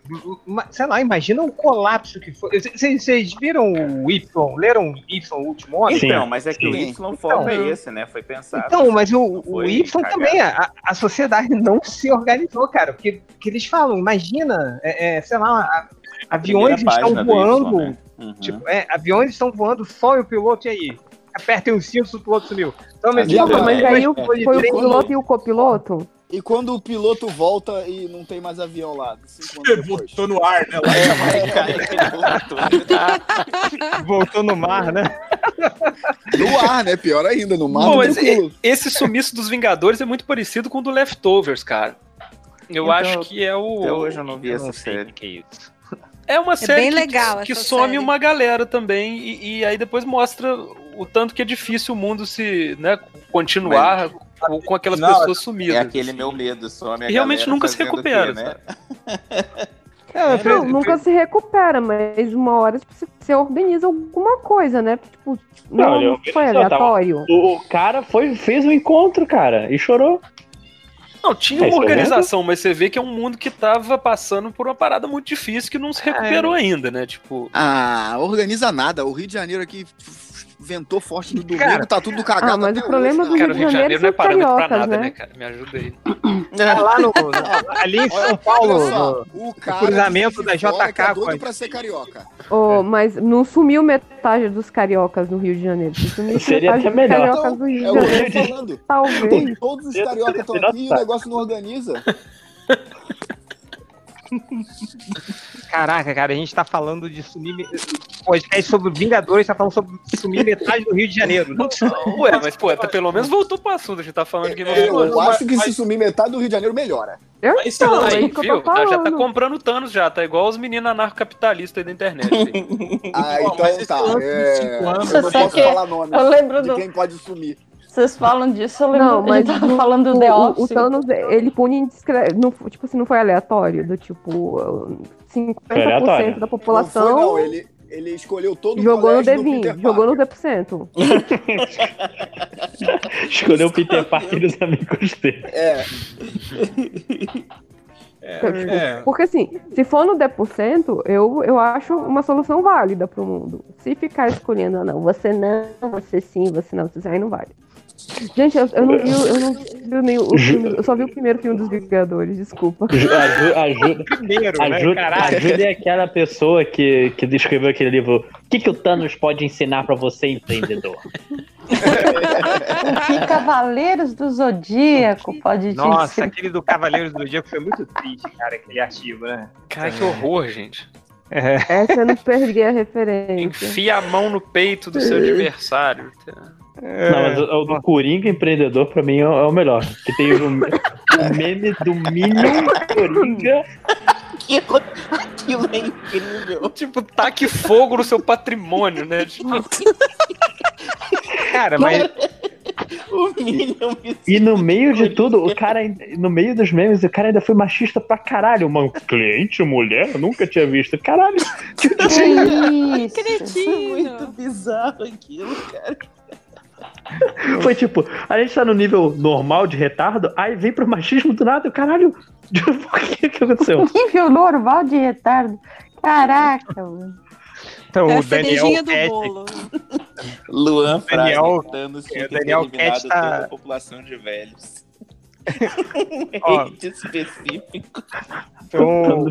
Sei lá, imagina o colapso que foi. Vocês viram o Y? Leram o Y o último homem? Então, mas é que o Sim. Y foco Então. é esse, né? Foi pensado. Então, mas o, o Foi Y cagado. também, a, a sociedade não se organizou, cara. Porque, porque eles falam, imagina, é, é, sei lá, a- aviões estão voando, Y, né? Uhum. tipo, é, aviões estão voando, só e o piloto, e aí? Apertem os cintos, o piloto sumiu. Então, mas, Já, tipo, Mas é, aí o- mas foi o piloto e o copiloto? E quando o piloto volta e não tem mais avião lá, depois. botou no ar, né? Lá voltou no mar, né? No ar, né? Pior ainda, no mar. Mas e- esse sumiço dos Vingadores é muito parecido com o do Leftovers, cara. Eu Então, acho que é o. Até hoje eu não vi Eu essa não série. que é isso. É uma série bem que, legal que some série. uma galera também e, e aí depois mostra o tanto que é difícil o mundo se né, continuar com, com aquelas Não, pessoas sumidas. É aquele meu medo, some a E realmente nunca se recupera, né? É, Não, foi- nunca se recupera, mas uma hora tipo, você- organiza alguma coisa, né? Tipo, Não, não, não foi só tava- aleatório. O, cara foi, fez um encontro, cara, e chorou. Não, tinha É, uma é organização, mas você vê que é um mundo que tava passando por uma parada muito difícil que não se recuperou ainda, né? Tipo, Ah, organiza nada. O Rio de Janeiro aqui ventou forte do domingo, Cara, tá tudo cagado. ah, mas até o problema hoje, do cara, o de Rio de Janeiro Janeiro não é parâmetro pra nada, né? né, cara? Me ajuda aí. Tá lá no, no- ali em São Paulo, Olha só, no- o cara cruzamento de da que é JK doido com- pra ser carioca. Oh, mas não sumiu metade dos cariocas no Rio de Janeiro. Seria até melhor. cariocas do Rio É de o que eu Janeiro, tô falando. talvez. Todos os cariocas estão aqui e o negócio não organiza. Caraca, cara, a gente tá falando de sumir. Podcast sobre Vingadores, tá falando sobre sumir metade do Rio de Janeiro. Não, Ué, mas pô, até pelo menos voltou pro assunto, a gente tá falando de Game of Thrones. Eu acho que se sumir metade do Rio de Janeiro, melhora. Eu Mas então, não, é Aí, isso que eu viu? Tá, já tá comprando Thanos já, tá igual os meninos anarcocapitalistas aí da internet. aí. Ah, Pô, mas então tá. É... anos, Eu não Você posso quer- falar nome Eu lembro de do. quem pode sumir. Vocês falam disso, eu lembro. Não, a mas gente tava no- falando do o, The o- Office. o Thanos, ele pune indiscre... não, tipo assim, não foi aleatório, do tipo, 50% aleatório. da Não população foi, não. Ele, ele escolheu todo o jogou no do D20, Peter jogou no Parker. D%. Escolheu o Peter Parker e os amigos dele. É, Então, tipo, é. Porque assim, se for no 10%, eu, eu acho uma solução válida pro mundo. Se ficar escolhendo, ah, não, você não, você sim, você não, você aí não vale. Gente, eu, eu não vi, o- eu não vi nem o filme, eu só vi o primeiro filme dos Vingadores, desculpa. Aju- ajuda, primeiro, né? ajuda, Caralho. ajuda é aquela pessoa que, que descreveu aquele livro. O que, que o Thanos pode ensinar pra você, empreendedor? O que Cavaleiros do Zodíaco pode Nossa, ensinar? aquele do Cavaleiros do Zodíaco foi muito triste, cara, aquele artigo, né? Cara, que horror, gente. É. Essa eu não perdi a referência. Enfia a mão no peito do seu adversário. Não, mas o, o do Coringa empreendedor pra mim é, o- é o melhor. Que tem o, o meme do Minion Coringa. Aquilo, aquilo é incrível. Tipo, taque fogo no seu patrimônio, né? Tipo, Cara, mas O Minion me E no meio de tudo, o cara, no meio dos memes, o cara ainda foi machista pra caralho. Uma cliente, mulher, eu nunca tinha visto. Caralho. Que isso? Cretino. muito bizarro aquilo, cara. Foi tipo, a gente tá no nível normal de retardo, aí vem pro machismo do nada, e o caralho. Por que que aconteceu? Nível normal de retardo. Caraca, mano. então, É o a cerejinha Daniel bolo. Luan Daniel- Thanos é, Daniel eliminado Cat tá- toda a população de velhos. Ó. Específico. Então,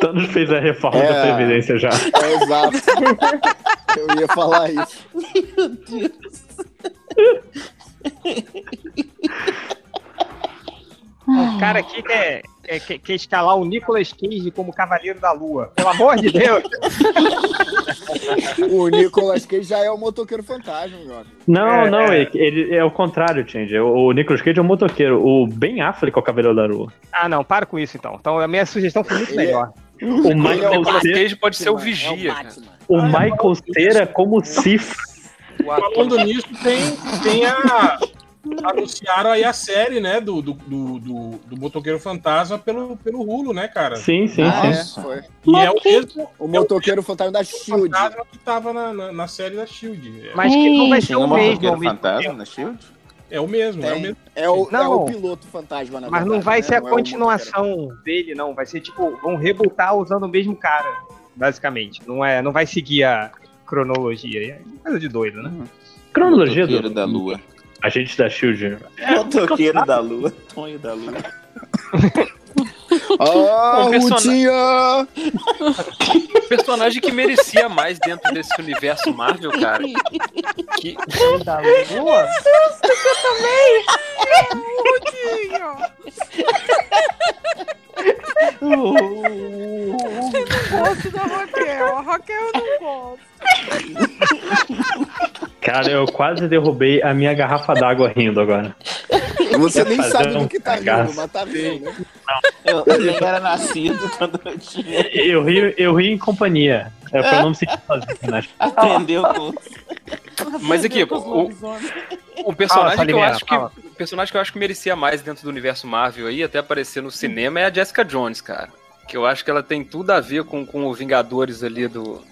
Thanos, fez a reforma É. da Previdência já. É, exato. Eu ia falar isso. Meu Deus. o cara aqui quer, quer, quer- quer escalar o Nicolas Cage como Cavaleiro da Lua. Pelo amor de Deus! O Nicolas Cage já é o motoqueiro fantasma, meu amigo. Não, É, não, é. ele, ele é o contrário, Change. O Nicolas Cage é o motoqueiro. O Ben Affleck é o Cavaleiro da Lua. Ah, não, para com isso então. Então a minha sugestão foi muito Ele é- melhor. O O Michael, Nicolas Cera, Cage pode ser o É Vigia, o o Michael Cera como Sif. O Falando nisso, tem, tem a. Anunciaram aí a série, né? Do, do, do, do, do Motoqueiro Fantasma pelo, pelo Rulo, né, cara? Sim, sim, Ah, é, sim. foi. E é o mesmo O motoqueiro fantasma da Shield. fantasma que tava na, na, na série da Shield. É, Mas que não vai ser um o mesmo motoqueiro fantasma na Shield? é o mesmo, é o mesmo. É o, é Não. o piloto fantasma, na Mas não vai né? ser a Não é o continuação dele, não. Vai ser tipo, vão rebutar usando o mesmo cara, basicamente. Não, é, não vai seguir a cronologia. É coisa de doido, né? Cronologia do da Lua. Agente da Shield. Motoqueiro da Lua. Tonho da Lua. Ah, Um persona- Rutinha! O personagem que merecia mais dentro desse universo Marvel, cara. Que... Da lua? Gosto da Raquel. A Raquel eu não gosto. Cara, eu quase derrubei a minha garrafa d'água rindo agora. Você nem sabe um do que tá rindo, mas tá vendo, né? Eu, eu nem era nascido quando eu tinha. Eu ri, eu ri em companhia. É pra não me sentir sozinho, né? Aprendeu com. Mas aqui, o, o personagem Fala, que eu acho que fala. personagem que eu acho que merecia mais dentro do universo Marvel aí, até aparecer no cinema, é a Jessica Jones, cara. Que eu acho que ela tem tudo a ver com, com o Vingadores ali do.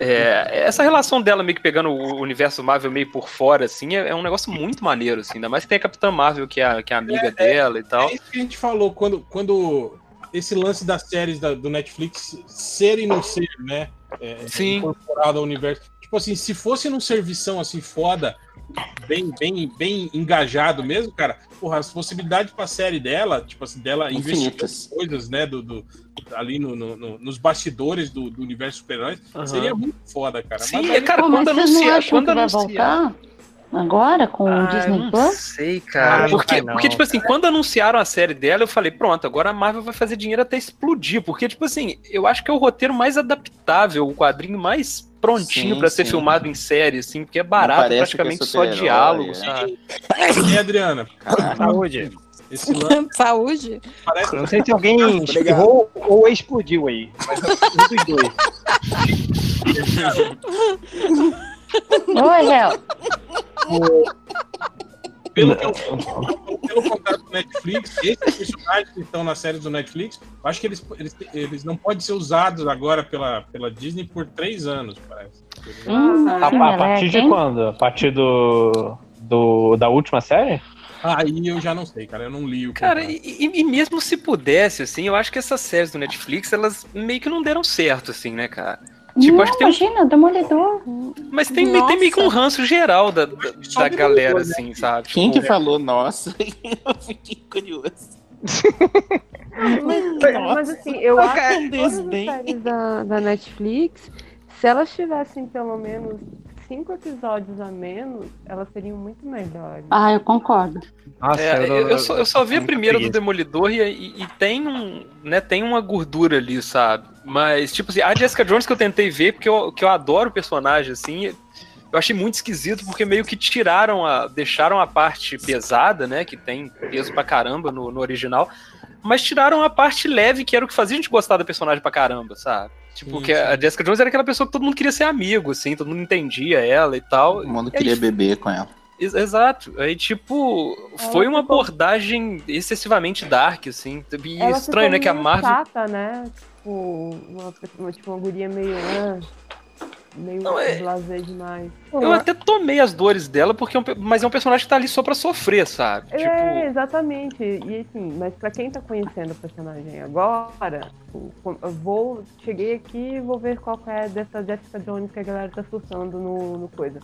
É, essa relação dela meio que pegando o universo Marvel meio por fora, assim, é, é um negócio muito maneiro, assim. Ainda mais que tem a Capitã Marvel, que é, a- que é amiga dela e tal. É isso que a gente falou quando, quando esse lance das séries da- do Netflix ser e não ser, né? É, Sim. Incorporado ao universo. Tipo assim, se fosse num servição assim foda, bem, bem, bem engajado mesmo, cara, porra, as possibilidades pra série dela, tipo assim, dela investir coisas, né, do, do- ali no, no- no- nos bastidores do, do universo super-heróis, Aham. seria muito foda, cara. Sim, Mas é, cara, Pô, mas quando anunciar, quando que vai anunciar, voltar? Agora com o Ah, Disney não Plus? sei, Ah, cara. não porque, não. porque, tipo assim, quando anunciaram a série dela, eu falei, pronto, agora a Marvel vai fazer dinheiro até explodir. Porque, tipo assim, eu acho que é o roteiro mais adaptável, o quadrinho mais prontinho pra ser filmado em série, assim, porque é barato, praticamente é só diálogo, é. sabe? E Adriana, Saúde. esse lance Saúde? parece Não sei se alguém espirrou ou explodiu aí. Mas um dos dois. Oi, Hel. pelo, que eu, pelo contrato do Netflix, esses personagens que estão nas séries do Netflix, eu acho que eles, eles, eles não podem ser usados agora pela, pela Disney por três anos, parece. Hum, A, a partir de quando? A partir do, do da última série? Aí eu já não sei, cara, eu não li o Cara, e, e- e mesmo se pudesse, assim, eu acho que essas séries do Netflix, elas meio que não deram certo, assim, né, cara? Tipo, Não, acho que tem imagina, Demolidor. Mas tem, tem meio que um ranço geral da, da, da galera, né? assim, sabe? Quem Tipo, que falou nossa? Eu fiquei curioso. Mas, mas, assim, eu acho que todas as séries da, da Netflix, se elas tivessem pelo menos cinco episódios a menos, elas seriam muito melhores. Ah, eu concordo. Nossa, É, eu, eu só, eu só vi a primeira do. Demolidor e, e- e tem um, né, tem uma gordura ali, sabe? Mas, tipo assim, a Jessica Jones que eu tentei ver, porque eu, que eu adoro o personagem, assim, eu achei muito esquisito, porque meio que tiraram a. deixaram a parte pesada, né? Que tem peso pra caramba no, no original, mas tiraram a parte leve, que era o que fazia a gente gostar da personagem pra caramba, sabe? Tipo, Sim, que a. Jessica Jones era aquela pessoa que todo mundo queria ser amigo, assim, todo mundo entendia ela e tal. Todo mundo E aí, queria beber com ela. Ex- Exato. Aí, tipo, Ela foi uma ficou- abordagem excessivamente dark, assim. E Ela estranho, né? Que a Marvel. chata, né? Tipo, uma, uma, tipo, uma guria meio. Meio Não, é- blasé demais. Eu até tomei as dores dela, porque é um mas é um personagem que tá ali só pra sofrer, sabe? É, Tipo, exatamente. E assim, mas pra quem tá conhecendo o personagem agora, eu vou. Cheguei aqui e vou ver qual é dessa Jessica Jones que a galera tá surtando no, no coisa.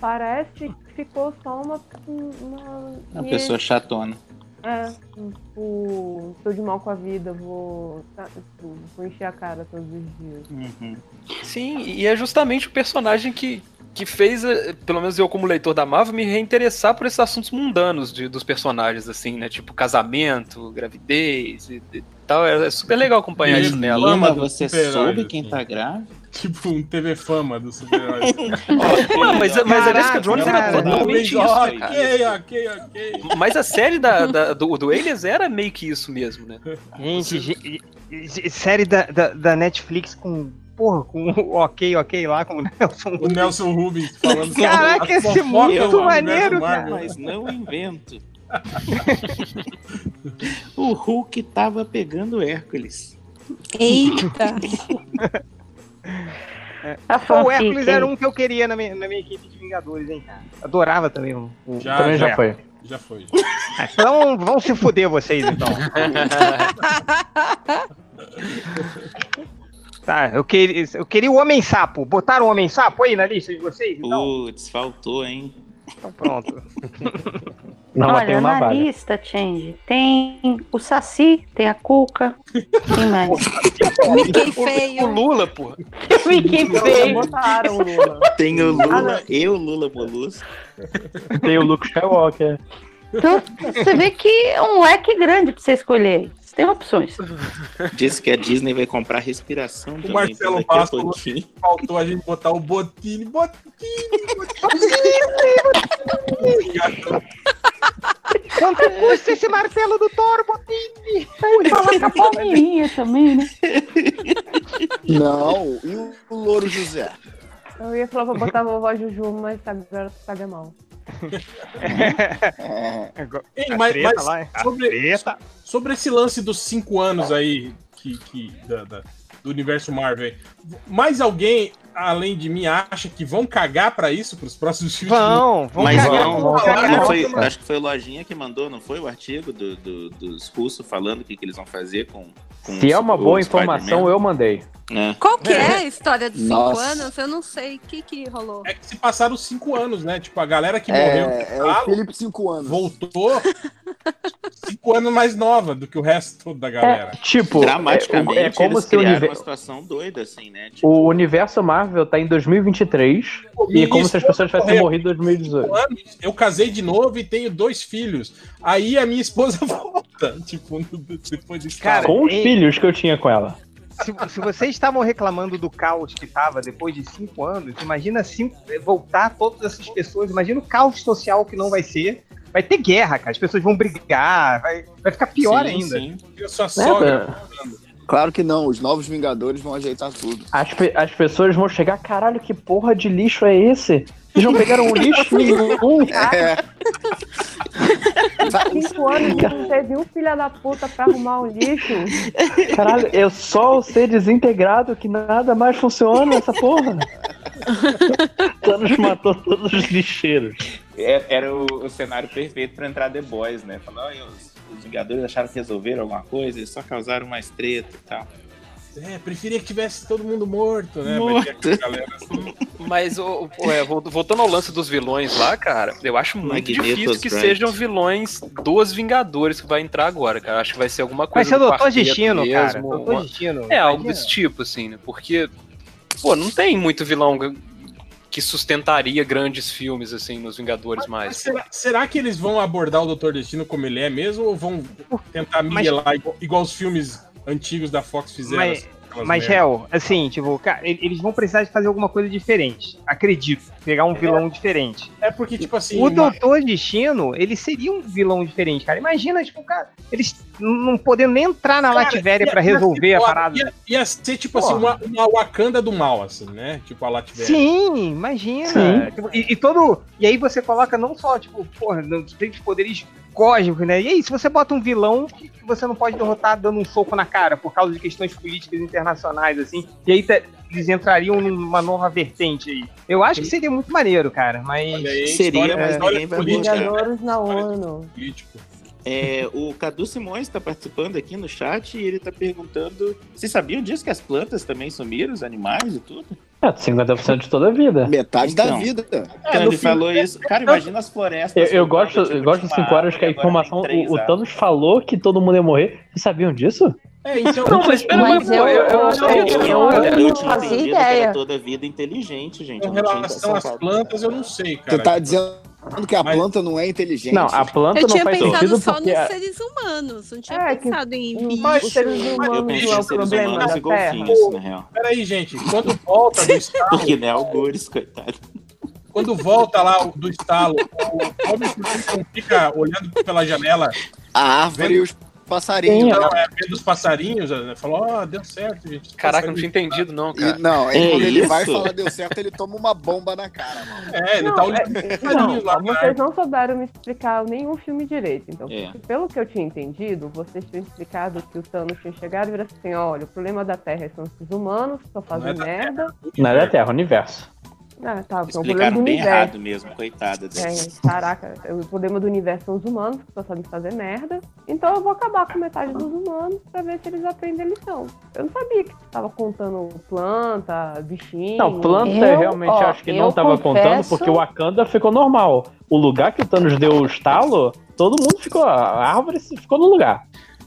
Parece que ficou só uma. Uma, Uma pessoa chatona. É, tipo, tô de mal com a vida, vou. tá, tipo, vou encher a cara todos os dias. Uhum. sim, e é justamente o personagem que, que fez, eh, pelo menos eu como leitor da Marvel, me reinteressar por esses assuntos mundanos de- dos personagens, assim, né? Tipo casamento, gravidez e, e tal. É, é super legal acompanhar isso nela. Você soube assim. quem tá grávida? Tipo um TV Fama do super-herói. Mas, mas a Jessica Caraca, Jones era totalmente isso, ok, ok, ok. Mas a série da, da- do, do Alias era meio que isso mesmo, né? Gente, ge- ge- série da, da, da Netflix com. Porra, com o ok, ok lá, com o Nelson. O Nelson Rubens falando Caraca, esse é muito maneiro, cara. Mas não invento. o Hulk tava pegando Hércules. Eita! A O Hércules era um que eu queria na minha, na minha equipe de Vingadores, hein, cara. Adorava também o. o- Já, Também já já. foi. Já foi. Ah, Então vão se fuder vocês, então. Tá, eu queria, eu queria o Homem-Sapo. Botaram o Homem-Sapo aí na lista de vocês? Então, Putz, faltou, hein? Então pronto. Não, mas tem Olha, uma na vaga. lista, Change, tem o Saci, tem a Cuca, tem mais. Mickey O feio. Lula, porra. Mickey Então, feio. botaram o Lula. Tem o Lula, eu, Lula Molusco. Tem o Luke Skywalker. Então, você vê que é um leque grande pra você escolher. Você tem opções. Disse que a Disney vai comprar respiração também Marcelo daqui a Bastos. Faltou a gente botar o Botini. Botini, Quanto custa esse martelo do Thor, Botinho? Fala com a palmeirinha também, né? Não, e o Louro José? Eu ia falar pra botar a vovó Juju, mas agora paga mal. É. Ei, A mas, treta mas lá, a sobre, treta. Sobre esse lance dos cinco anos aí que, que- da- da- do universo Marvel, mais alguém além de mim acha que vão cagar pra isso pros próximos filmes? Vão, vão Mas cagar. não, vão não cagar. foi- acho que foi o Lojinha que mandou, não foi o artigo do, do- dos falando o que, que eles vão fazer com. com Se é uma boa informação, eu mandei. É. Qual que é a história dos cinco Nossa. anos? Eu não sei. O que que rolou? É que se passaram cinco anos, né? Tipo, a galera que É, morreu é o Felipe 5 anos. voltou cinco anos mais nova do que o resto da galera. Tipo, Dramaticamente, é, é como eles se o, criaram univer- uma situação doida, assim, né? Tipo, o universo Marvel tá em 2023 e é como se as pessoas tivessem morrido em 2018. anos, eu casei de novo e tenho dois filhos. Aí a minha esposa volta, tipo, depois desse Cara, Com os ei. filhos que eu tinha com ela. Se, se vocês estavam reclamando do caos que tava depois de cinco anos, imagina cinco, voltar todas essas pessoas, imagina o caos social que não vai ser. Vai ter guerra, cara. As pessoas vão brigar, vai, vai ficar pior sim, ainda. sim. a sua É, sogra. Claro que não, os novos Vingadores vão ajeitar tudo. As, pe- as pessoas vão chegar, caralho, que porra de lixo é esse? Vocês não pegaram um lixo nenhum. É. Cinco anos que não teve um filho da puta pra arrumar um lixo. Caralho, eu só o ser desintegrado que nada mais funciona essa porra. Thanos matou todos os lixeiros. É- Era o, o cenário perfeito pra entrar The Boys, né? Falou, "Ai, os, os Vingadores acharam que resolveram alguma coisa, eles só causaram mais treta e tal. É, preferia que tivesse todo mundo morto, né? Morto. Vai assim. Mas, o- o- é, vol- voltando ao lance dos vilões lá, cara, eu acho muito Magneto difícil que sejam vilões dos Vingadores que vai entrar agora, cara. Acho que vai ser alguma Vai coisa ser o do Doutor Destino, cara. mesmo, Doutor uma- Destino. É, algo desse tipo, assim, né? Porque, pô, não tem muito vilão que sustentaria grandes filmes, assim, nos Vingadores Mas mais. será, será que eles vão abordar o Doutor Destino como ele é mesmo? Ou vão tentar Mas- miguelar igual, igual os filmes antigos da Fox fizeram? Mas- assim, Mas? Hel, assim, tipo, cara, eles vão precisar de fazer alguma coisa diferente. Acredito. Pegar um vilão diferente. É porque, tipo assim. O uma- Doutor Destino, ele seria um vilão diferente, cara. Imagina, tipo, cara, eles não podendo nem entrar na Cara, Lativéria ia- pra ia resolver ser a parada. Ia, ia ser, tipo assim, Porra. uma, uma Wakanda do mal, assim, né? Tipo a Latvéria. Sim, imagina. Sim. Tipo, e, e todo. E aí você coloca não só, tipo, porra, não- tem os poderes cósmicos, né? E aí, se você bota um vilão que que você não pode derrotar dando um soco na cara por causa de questões políticas internacionais, assim. E aí, tá- eles entrariam numa nova vertente aí. Eu acho que seria muito maneiro, cara, mas. Aí, Seria, história- mas história política, votar. Vingadores na ONU. político. É, o Cadu Simões está participando aqui no chat e ele está perguntando: vocês sabiam disso que as plantas também sumiram, os animais e tudo? É, 50% de toda a vida. Metade da Então. vida. Então É, ele filme- falou isso. Cara, imagina as florestas. Eu, eu gosto, tipo, eu gosto de tinha uma 5 horas que a informação. O, o. Thanos falou que todo mundo ia morrer. Vocês sabiam disso? É, então. Não, mas espera, Mas mas, eu, eu, eu- eu, eu- eu- eu- Eu, não tinha fazia entendido que era toda vida inteligente, gente. Com eu não tinha relação às plantas, eu não sei, cara. Você tá dizendo que a Mas- planta não é inteligente? Não, a planta Eu não tinha faz pensado sentido só porque. nos seres humanos, não tinha É, que- pensado em bichos. Mas- Os seres humanos Eu não é o seres problema da Terra. golfinhos, na real. Peraí, gente. Quando volta do estalo, Porque né, algures, coitado. quando volta lá o- do estalo, o homem não fica olhando pela janela, A árvore e os passarinhos. não, é vendo os passarinhos, né? falou, ó, deu certo, gente. Caraca, não tinha entendido, não, E, cara. não, aí É quando ele isso? vai falar deu certo, ele toma uma bomba na cara. Mano. É, ele Não, tá é- olhando passarinhos lá. Não, vocês não souberam me explicar nenhum filme direito. Então, É. pelo que eu tinha entendido, vocês tinham explicado que o Thanos tinha chegado e virou assim: olha, o problema da Terra são os humanos que só fazem Não é da merda. Não é da Terra, é o universo. Ah, tá, então o problema Explicaram do bem universo. errado mesmo, coitada. É, caraca, o problema do universo são os humanos, que só sabem fazer merda. Então eu vou acabar com metade dos humanos pra ver se eles aprendem a lição. Eu não sabia que tava contando planta, bichinho. Não, planta Eu, realmente ó, acho que não tava contando confesso- porque o Wakanda ficou normal. O lugar que o Thanos deu o estalo, todo mundo ficou. A árvore ficou no lugar.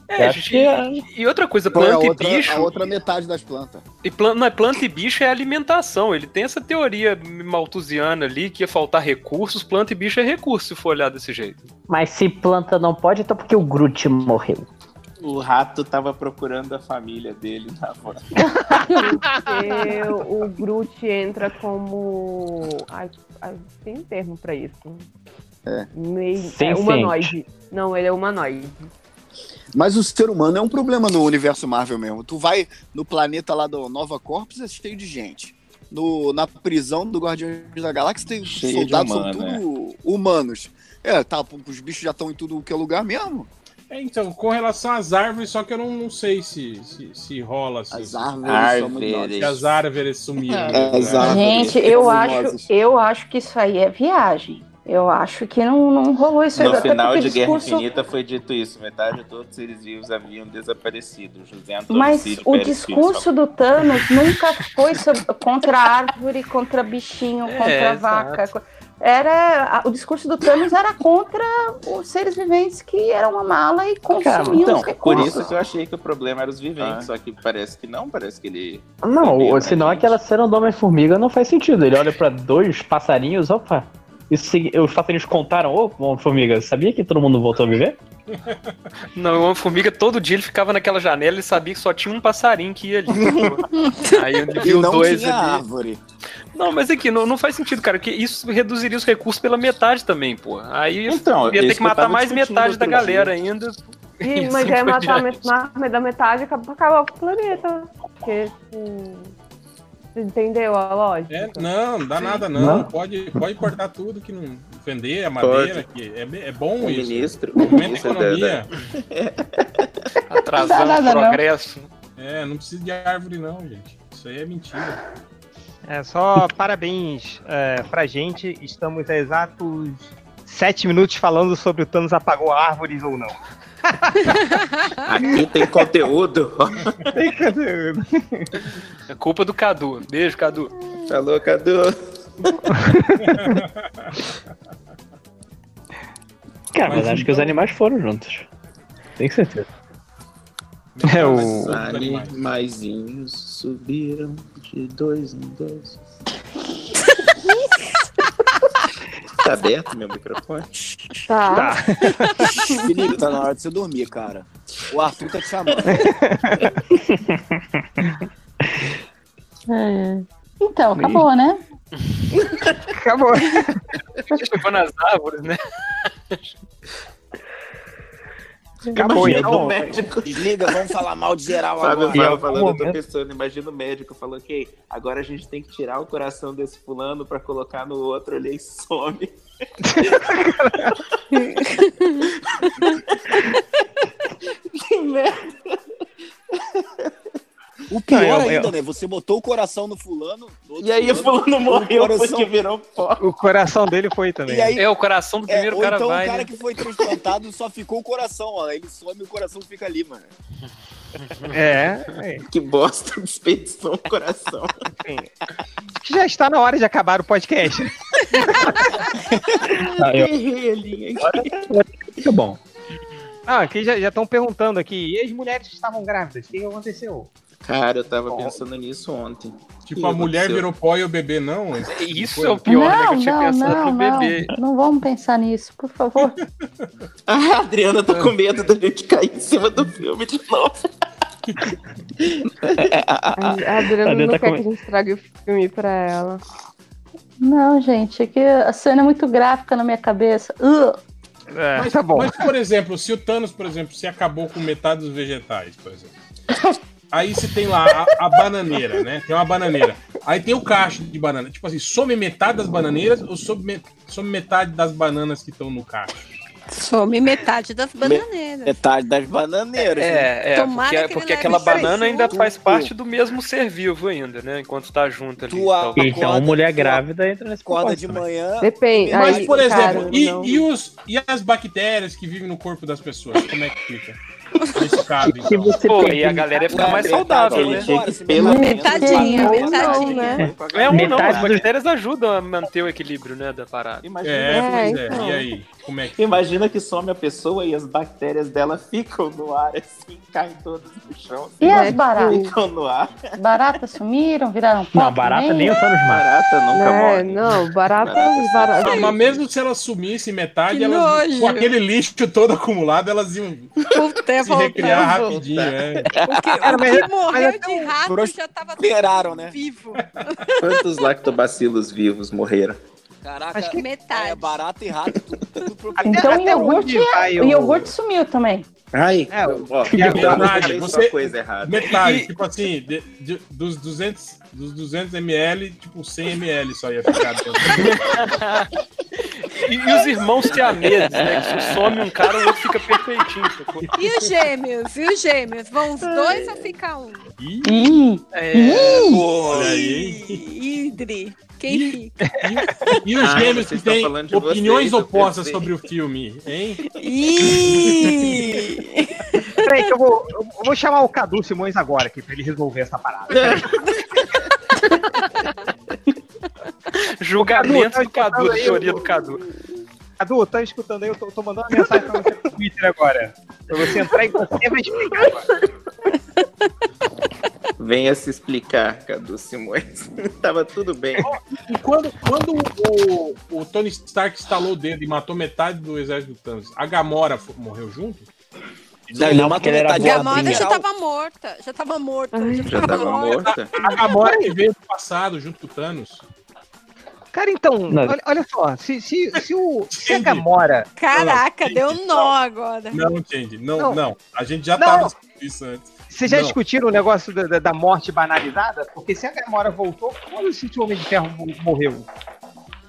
É, gente, que é- e, e outra coisa, a planta e outra, bicho. a outra metade das plantas. E planta, não, é planta e bicho é alimentação. Ele tem essa teoria malthusiana ali que ia faltar recursos. Planta e bicho é recurso, se for olhar desse jeito. Mas se planta não pode, então porque o Groot morreu. O rato tava procurando a família dele na voz. Porque o Groot entra como. Ai, ai, tem um termo pra isso. É. Meio. É, humanoide. Não, ele é humanoide. Mas o ser humano é um problema no universo Marvel mesmo. Tu vai no planeta lá do Nova Corpus, é cheio de gente. No, na prisão do Guardiões da Galáxia, tem Cheio soldados, humano, são tudo humanos. É, tá, os bichos já estão em tudo que é lugar mesmo. É, então, com relação às árvores, só que eu não, não sei se, se, se rola assim. As árvores Árvores. Se as árvores sumiram. É, as né? árvores. Gente, eu acho, eu acho que isso aí é viagem. Eu acho que não, não rolou isso. No final de Guerra discurso- Infinita foi dito isso. Metade de todos os seres vivos haviam desaparecido. José Antônio Mas Cid o Pérez discurso do Thanos nunca foi sobre- contra a árvore, contra bichinho, É, contra a exato. vaca. co- Era, o discurso do Thanos era contra os seres viventes que eram uma mala e consumiam Então, os por recursos. isso que eu achei que o problema era os viventes. Só que parece que não, parece que ele. Não, senão aquela cena do Homem-Formiga não faz sentido. Ele olha pra dois passarinhos, opa. Isso, os passarinhos contaram, ô, Homem-Formiga, sabia que todo mundo voltou a viver? Não, o Homem-Formiga todo dia ele ficava naquela janela e sabia que só tinha um passarinho que ia ali. Aí ele viu não dois tinha ali. árvore. Não, mas aqui, não, não faz sentido, cara, porque isso reduziria os recursos pela metade também, pô. Aí Então, ia ter que matar mais metade da galera dia. ainda. E, mas assim é por matar met- da metade e acaba- acabar com o planeta. Porque. hum, Você entendeu a lógica? É, não, não dá nada não. Não? Pode, pode cortar tudo que não vender a madeira, que é, é bom O isso. ministro. Aumenta a ministro da- economia. Atrasando o nada, não. progresso. É, não precisa de árvore não, gente. Isso aí é mentira. É só parabéns é, pra gente. Estamos a exatos sete minutos falando sobre o Thanos apagou árvores ou não. Aqui tem conteúdo. É culpa do Cadu. Beijo, Cadu. Falou, Cadu. Cara, mas, Mas acho que os animais foram juntos. Tenho certeza. É o. Todos os animais. Animaizinhos subiram de dois em dois. Tá aberto meu microfone? Tá. Felipe, tá na hora de você dormir, cara. O Arthur tá te chamando. É. Então, acabou, né? Acabou. Chegou nas árvores, né? Acabou, Imagina então. o médico. Desliga, vamos falar mal de geral Fábio agora. Algum falando, eu tô momento- pensando, imagina o médico falou, ok, agora a gente tem que tirar o coração desse fulano pra colocar no outro ali e some. que merda. O pior Não, eu- ainda, eu- né? Você botou o coração no fulano. E aí o fulano morreu coração- porque virou pó. O coração dele foi também. E aí, É, o coração do é, primeiro ou cara então vai. o cara né? que foi transplantado só ficou o coração, ó. Ele some e o coração fica ali, mano. É, é. Que bosta, desperdiçou o coração. Que já está na hora de acabar o podcast. Ah, eu-? Muito bom. Ah, aqui já estão perguntando aqui. E as mulheres que estavam grávidas? O que que aconteceu? Cara, eu tava pensando nisso ontem. Tipo, a mulher virou pó e o bebê não. Isso é o pior, né? Que eu Não, tinha não, pensado não, no não. bebê. Não vamos pensar nisso, por favor. Ah, a Adriana tá com medo da gente cair em cima do filme de novo. A a Adriana Adriana não tá quer com- que a gente traga o filme pra ela. Não, gente, é que a cena é muito gráfica na minha cabeça. Uh, É, Mas, tá bom. mas, por exemplo, se o Thanos, por exemplo, se acabou com metade dos vegetais, por exemplo. Aí você tem lá a, a bananeira, né? Tem uma bananeira. Aí tem o cacho de banana. Tipo assim, some metade das bananeiras ou some, me- some metade das bananas que estão no cacho? Some metade das bananeiras. Metade das bananeiras. né? É, é, Tomara porque, que ele porque leve aquela banana ainda junto. faz parte do mesmo ser vivo ainda, né? Enquanto tá junto ali. Tu e tal. a- Então, Acorda, mulher grávida entra nesse Acorda de manhã. Depende. Mas, aí, por exemplo, cara, e, e os, e as bactérias que vivem no corpo das pessoas? Como é que fica? Que então. você Pô, e a galera ia ficar mais saudável, né? Metadinha, metadinha. né? É um não, Metade as bactérias ajudam a manter o equilíbrio, né, da parada. Imagina, É, pois é. então. E aí? Como é que imagina que some a pessoa e as bactérias dela ficam no ar, assim, caem todas no chão. e Assim, as baratas? ficam no ar. Baratas sumiram, viraram pó Não, barata também? nem o Thanos mata. Barata nunca É, morre. não, barata, Barata barata. Ah, mas mesmo se elas sumissem metade, Que elas, com aquele lixo todo acumulado, elas iam se recriar rapidinho. É. O que, o mas- que morreu mas de rato já tava né? vivo. Quantos lactobacilos vivos morreram? Caraca, Acho que- Metade. é barata e rato. Tudo, tudo pro... Até- Então o até iogurte, onde vai o o- iogurte sumiu também. Ai, É, ó, falei só você- coisa errada. Metade, tipo assim, de- de- dos, 200, dos 200 ml, tipo 100 ml só ia ficar. E, e os irmãos siameses, né? Que se some um cara, o outro fica perfeitinho. sacou? E os gêmeos? E os gêmeos? Vão os dois ou fica um? Ih, Ih, É, olha aí. Ih, Idri. Quem fica? E os Ah, gêmeos que têm falando de opiniões vocês, opostas sobre o filme, hein? Ih! Peraí, que eu vou, eu vou chamar o Cadu Simões agora aqui pra ele resolver essa parada. julgamento Cadu, do tá Cadu, da aí teoria do Cadu. Cadu, tá escutando aí? Eu tô, tô mandando uma mensagem pra você no Twitter agora. Pra você entrar e você vai explicar agora. Venha se explicar, Cadu Simões. Tava tudo bem. E quando, quando o, o Tony Stark instalou o dedo e matou metade do exército do Thanos, a Gamora morreu junto? Não, ele Não, matou metade A Gamora já tava morta. Já tava morta. Ai, já Já tava morta? A Gamora que veio do passado junto com o Thanos. Cara, então, Não. olha, olha só, se, se, se, o, se a Gamora. Caraca, deu um nó agora. Não, gente, não, Não. não. A gente já Não. tava discutindo isso antes. Vocês já Não. discutiram o negócio da, da- morte banalizada? Porque se a Gamora voltou, quando se o Homem de Ferro mo- morreu?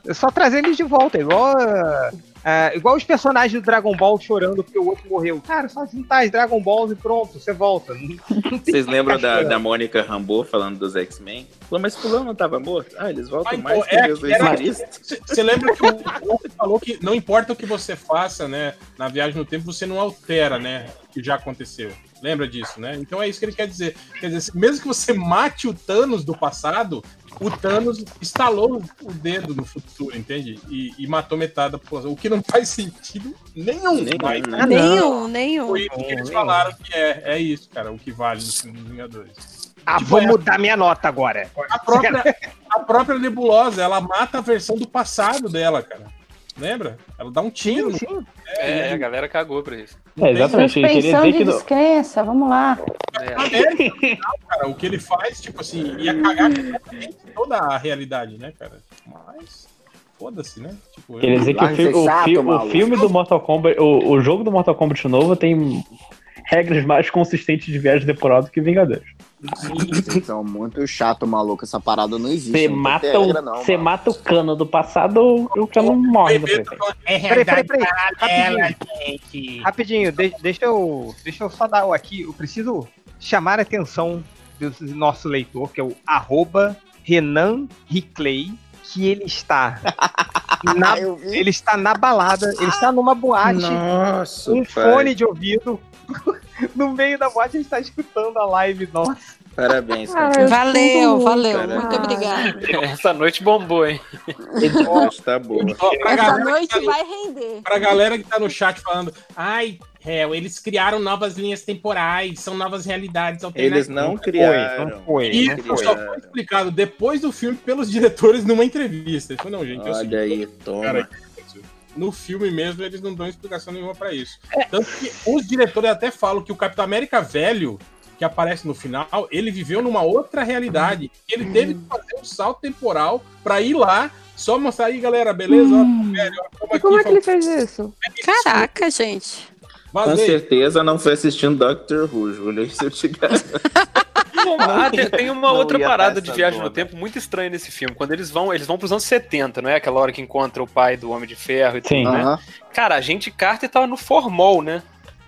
É só trazer eles de volta, igual. ah, ah, igual os personagens do Dragon Ball chorando porque o outro morreu. Cara, só juntar as Dragon Balls e pronto, você volta. Vocês lembram da, da Mônica Rambeau falando dos X-Men? Falou, mas fulano não tava morto? Ah, eles voltam Ah, mais então, que é, Cristo. Você lembra que o Hulk falou que não importa o que você faça, né? Na viagem no tempo, você não altera, né? O que já aconteceu. Lembra disso, né? Então é isso que ele quer dizer. Quer dizer, mesmo que você mate o Thanos do passado, o Thanos instalou o dedo no futuro, entende? E, e matou metade da população. O que não faz sentido nenhum. Nenhum, mas né? Nenhum, nenhum. foi isso que eles falaram que é, é isso, cara, o que vale no filme dos Vingadores. Ah, Tipo, vou é- mudar minha nota agora. A própria, a própria nebulosa, ela mata a versão do passado dela, cara. Lembra? Ela dá um tiro. no- Sim, É, a galera cagou pra isso. É, exatamente. Ele queria Suspensão dizer de que. no- descrença, vamos lá. É. Não, cara, o que ele faz, tipo assim, ia cagar completamente toda a realidade, né, cara? Mas, foda-se, né? Tipo, Queria dizer que o, ser o, fi- o filme do Mortal Kombat, o, o jogo do Mortal Kombat novo tem regras mais consistentes de viagem temporal do que Vingadores. Vocês são muito chato, maluco. Essa parada não existe. Você mata, o, não, você mano. mata o cano do passado, o cano morre presente. é Peraí, peraí, peraí. Rapidinho, rapidinho de- deixa, eu, deixa eu só dar aqui. Eu preciso chamar a atenção do nosso leitor, que é o arroba Renan Riclay, que ele está. na- ele está na balada, ele está numa boate, Nossa, um pai. fone de ouvido. No meio da boate, ele está escutando a live nossa. Parabéns, Cara, eu Valeu, valeu. cara. Muito obrigada. Essa noite bombou, hein? Nossa, tá boa. Ó, Essa galera, noite vai render. pra galera que tá no chat falando, ai, Hel, eles criaram novas linhas temporais, são novas realidades Eles alternativas. não criaram. Não foi, E não foi. só foi explicado depois do filme pelos diretores numa entrevista. Ele falou, não, gente, é o seguinte, Olha aí, toma. Cara, no filme mesmo eles não dão explicação nenhuma pra isso. Tanto que os diretores até falam que o Capitão América velho, que aparece no final, ele viveu numa outra realidade. Ele teve que fazer um salto temporal pra ir lá, só mostrar aí, galera, beleza? Ó, velho, ó, como é que ele fez isso? Caraca, gente. Com vazei. certeza não foi assistindo Doctor Who, Júlio. Isso eu te garanto. Ah, tem, tem uma Não outra parada de viagem no tempo muito estranha nesse filme. Quando eles vão, eles vão pros anos 70, não é? Aquela hora que encontra o pai do Homem de Ferro e tudo, Sim. né? Aham. Cara, a gente Carter tava no formol, né?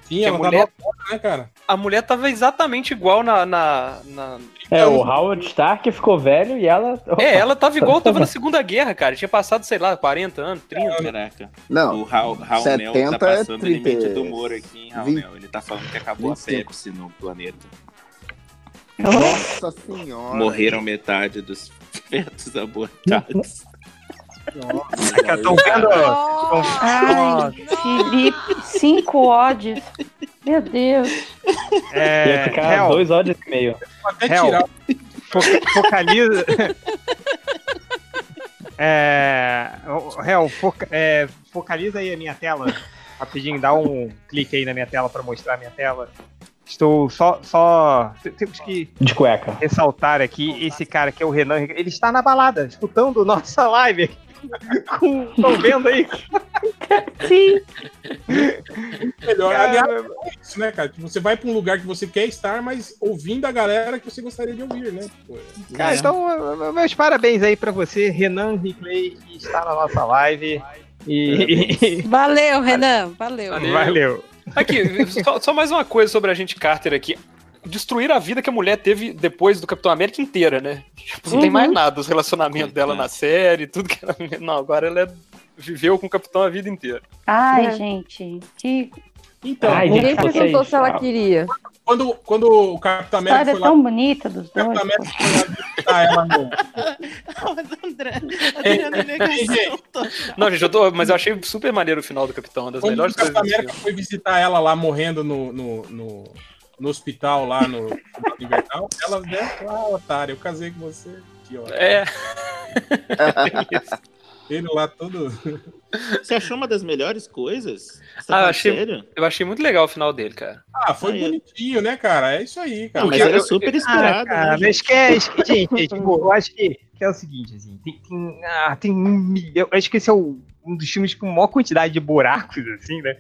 Sim, a mulher- porta, né, cara? A mulher tava exatamente igual na. na, na- É, Então, o Howard Stark ficou velho e ela. É, ela tava igual tava na Segunda Guerra, cara. Tinha passado, sei lá, 40 anos, 30. Caraca. Não, O Raul, Raul 70 Mel tá é passando 30, limite do humor aqui, hein, Raul 20, Mel? Ele tá falando que acabou 25. a Pepsi no planeta. Nossa senhora. Morreram metade dos fetos abortados. Estão vendo? Ai, Felipe, cinco ódios. Meu Deus. É, Ia ficar Hel, dois ódios e meio. até Hel. tirar. fo- focaliza. é, Hel, foca- é, focaliza aí a minha tela. Rapidinho, dá um clique aí na minha tela para mostrar a minha tela. Estou só. só te- temos que De cueca. ressaltar aqui esse cara que é o Renan. Ele está na balada, escutando nossa live. Estão vendo aí? Sim. Melhor. Cara, Aliás, é isso, né, cara? Você vai pra um lugar que você quer estar, mas ouvindo a galera que você gostaria de ouvir, né? Pô, Cara, então, meus parabéns aí pra você, Renan Riclay, que está na nossa live. E. Valeu, Renan. Valeu. Valeu. Valeu. Aqui, só, só mais uma coisa sobre a gente Carter aqui. Destruir a vida que a mulher teve depois do Capitão América inteira, né? Tipo, não tem Uhum. mais nada, os relacionamentos dela na série, tudo que ela. Não, agora ela é- viveu com o Capitão a vida inteira. Ai, É. gente. Que Então, Ai, Ninguém perguntou se ela queria. quando, quando o Capitão América história foi lá, tão bonita dos o dois. Capitão América foi lá visitar ela no. André, total. Não, gente, eu tô. Mas eu achei super maneiro o final do Capitão, uma das Quando o melhores coisas Capitão do América foi visitar ela lá morrendo no, no, no, no hospital lá no, no Invernal, ela né, ah, otário, eu casei com você. Que ó. É, Ele lá todo. Você achou uma das melhores coisas? Você Ah, tá achei- sério? eu achei muito legal o final dele, cara. Ah, foi Ah, bonitinho, né, cara? É isso aí, cara. Não, mas eu- era eu- super Ah, esperado. cara, né, mas que é, acho que, gente, é, tipo, eu acho que, que é o seguinte, assim, tem, tem, ah, tem um milhão, eu acho que esse é o- um dos filmes com maior quantidade de buracos, assim, né?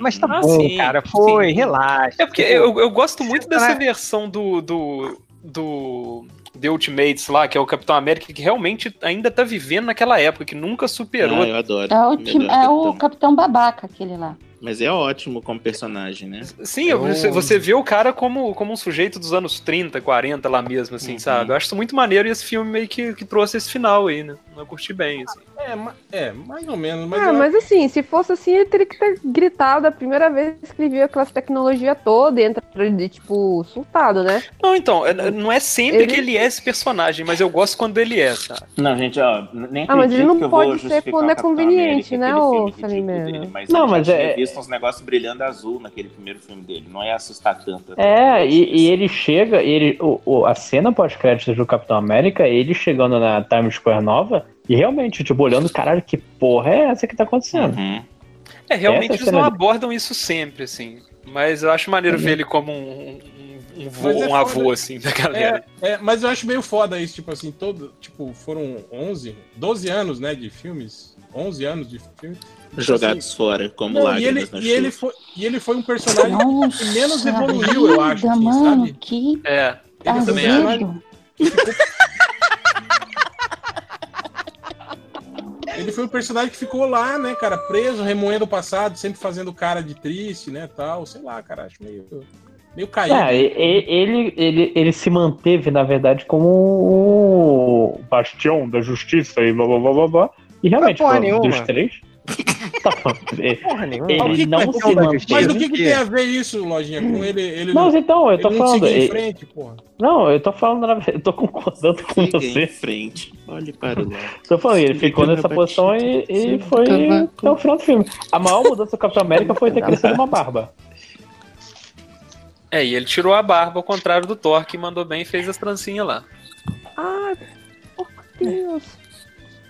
Mas tá Ah, bom, sim, cara, foi, sim. relaxa. É porque Pô, eu, eu gosto muito dessa versão do, do, do The Ultimates lá, que é o Capitão América, que realmente ainda tá vivendo naquela época, que nunca superou. Ah, eu adoro. É o, time- é o. Capitão Babaca, aquele lá. Mas é ótimo como personagem, né? Sim, eu- você, você vê o cara como, como um sujeito dos anos 30, 40 lá mesmo, assim, Uhum. sabe? Eu acho isso muito maneiro e esse filme meio que, que trouxe esse final aí, né? Eu curti bem, assim. É, é, mais ou menos. Mas, Ah, eu- mas assim, se fosse assim, ele teria que ter gritado a primeira vez que ele viu aquelas tecnologia toda e entra de, tipo, surtado, né? Não, então, é- não é sempre Ele- que ele é esse personagem, mas eu gosto quando ele é, sabe? Não, gente, ó, nem Ah, mas ele não pode ser quando é conveniente, América, né, ô Salimena? Mas Não, mas tinha é- uns negócios brilhando azul naquele primeiro filme dele. Não ia assustar tanto. É, e, e ele chega, ele, o, o- a cena pós-créditos do Capitão América, ele chegando na Times Square Nova e realmente, tipo, olhando, caralho, que porra é essa que tá acontecendo? Uhum. É, realmente Essa eles não cena- abordam isso sempre, assim. Mas eu acho maneiro ver ele como um, um, um, vô- é um avô, assim, da galera. É, é, mas eu acho meio foda isso, tipo assim, todo, tipo, foram 11, 12 anos, né, de filmes, 11 anos de filme. Jogados fora, como Não, e, ele, e, ele foi, e ele foi um personagem Nossa, que menos evoluiu, eu acho, vida, assim, mano, sabe? que É, Ele também. Ele foi um personagem que ficou lá, né, cara, preso, remoendo o passado, sempre fazendo cara de triste, né, tal, sei lá, cara, acho meio, meio caído. É, ele, ele, ele se manteve, na verdade, como o bastião da justiça e blá blá blá blá blá. E realmente, pô, dos três. Tá falando, ele- Porra nenhuma. ele O que não que se manteve. Mas o que, que tem a ver isso, Lojinha, com ele? ele Mas então, eu tô não falando. em ele- frente, porra. Não, eu tô falando, na verdade, eu tô concordando com Siga você. em frente. Olhe para o lado. Tô falando, ele Siga ficou nessa posição e, e foi até o final do filme. A maior mudança do Capitão América foi ter crescido uma barba. É, e ele tirou a barba, ao contrário do Thor, que mandou bem e fez as trancinhas lá. Ai, por Deus.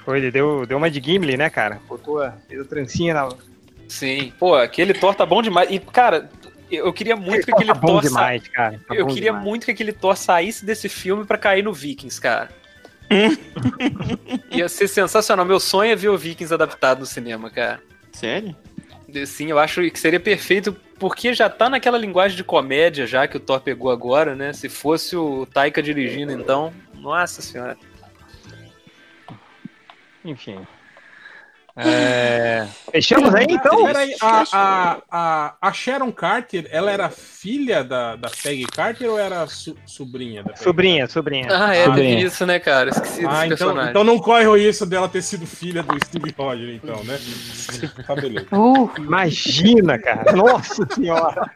Foi, ele deu, deu uma de Gimli, né, cara? Botou a, fez a trancinha na. Sim. Pô, aquele Thor tá bom demais. E, cara, eu queria muito que aquele Tá bom Thor. sa- demais, cara. Tá eu bom queria demais. muito que aquele Thor saísse desse filme pra cair no Vikings, cara. Ia ser sensacional. Meu sonho é ver o Vikings adaptado no cinema, cara. Sério? Sim, eu acho que seria perfeito, porque já tá naquela linguagem de comédia já que o Thor pegou agora, né? Se fosse o Taika dirigindo, então, nossa senhora. Enfim. É... Fechamos aí, então? Peraí, a, a, a, a Sharon Carter, ela era filha da, da Peggy Carter ou era su- sobrinha da Peggy? Sobrinha, sobrinha. Ah, é, Sobrinha. isso, né, cara? Esqueci Ah, desse então, personagem. então não corre o risco dela ter sido filha do Steve Rogers, então, né? Tá beleza. Uh, Imagina, cara. Nossa senhora.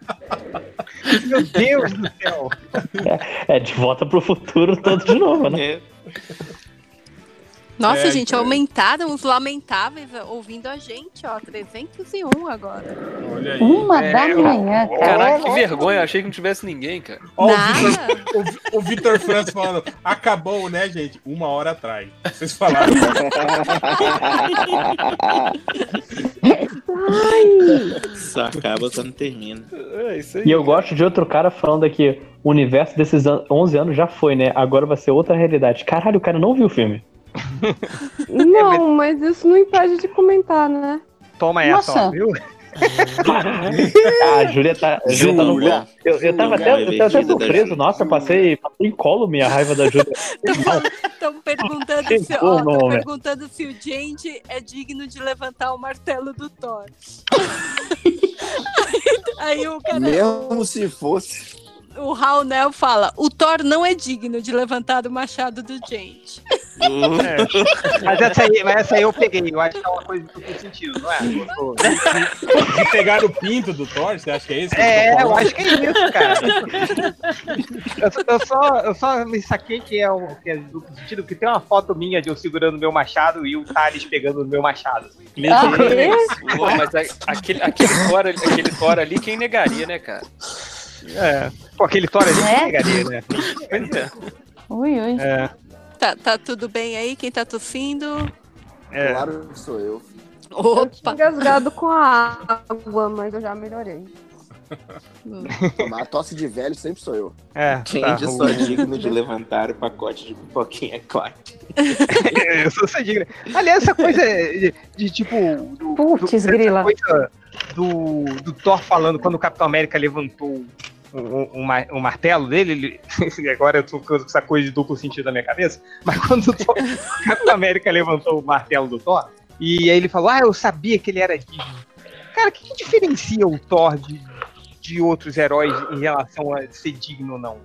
Meu Deus do céu. É, de volta pro futuro todo de novo, né? É. Nossa, É, gente, então. aumentaram os lamentáveis ouvindo a gente, ó. 301 agora. Olha aí. uma É, da manhã, cara. Caraca, que vergonha, eu achei que não tivesse ninguém, cara. Ó, o Nada. Vitor- Franz falando, acabou, né, gente? Uma hora atrás. Vocês falaram. Só acaba quando termina. É isso aí. E eu gosto de outro cara falando aqui, o universo desses an- 11 anos já foi, né? Agora vai ser outra realidade. Caralho, o cara não viu o filme. Não, mas isso não impede de comentar, né? Toma essa, Nossa. ó, viu? Ah, a Júlia tá, a Júlia tá no Júlia. Eu, eu tava Júlia, até, eu tava até surpreso. Nossa, passei, passei incólume a raiva da Júlia. Estão perguntando, se, ó, perguntando se o Gente é digno de levantar o martelo do Thor. Aí o cara, Mesmo se fosse. O Raul fala: o Thor não é digno de levantar o machado do Gente. É. Mas, essa aí, mas essa aí eu peguei. Eu acho que é uma coisa que faz sentido, não é? De pegar o pinto do Thor, você acha que é isso? que É, tô eu acho que é isso, cara. Eu, só- eu só, eu só me saquei que é, o, que é duplo sentido, porque tem uma foto minha de eu segurando meu machado e o Thales pegando o meu machado. Meu Ah, Deus. Pô, mas a- aquele, aquele, Thor, aquele Thor ali, quem negaria, né, cara? É. Pô, aquele Thor ali É? que pegaria, né? Pois é. Ui, ui. É, Tá, tá tudo bem aí? Quem tá tossindo? é. Claro que sou eu. Eu tinha Opa! engasgado com a água, mas eu já melhorei. A tosse de velho sempre sou eu. é Quem tá, só digno de levantar o pacote de pipoquinha Clark? eu sou essa digna. Aliás, essa coisa de, de, tipo. Putz, grila. coisa do, do Thor falando quando o Capitão América levantou o, o, o ma- o martelo dele, ele, agora eu tô com essa coisa de duplo sentido na minha cabeça, mas quando o, Thor- o Capitão América levantou o martelo do Thor, e aí ele falou, ah, eu sabia que ele era digno. Cara, o que, que diferencia o Thor de, de outros heróis em relação a ser digno ou não?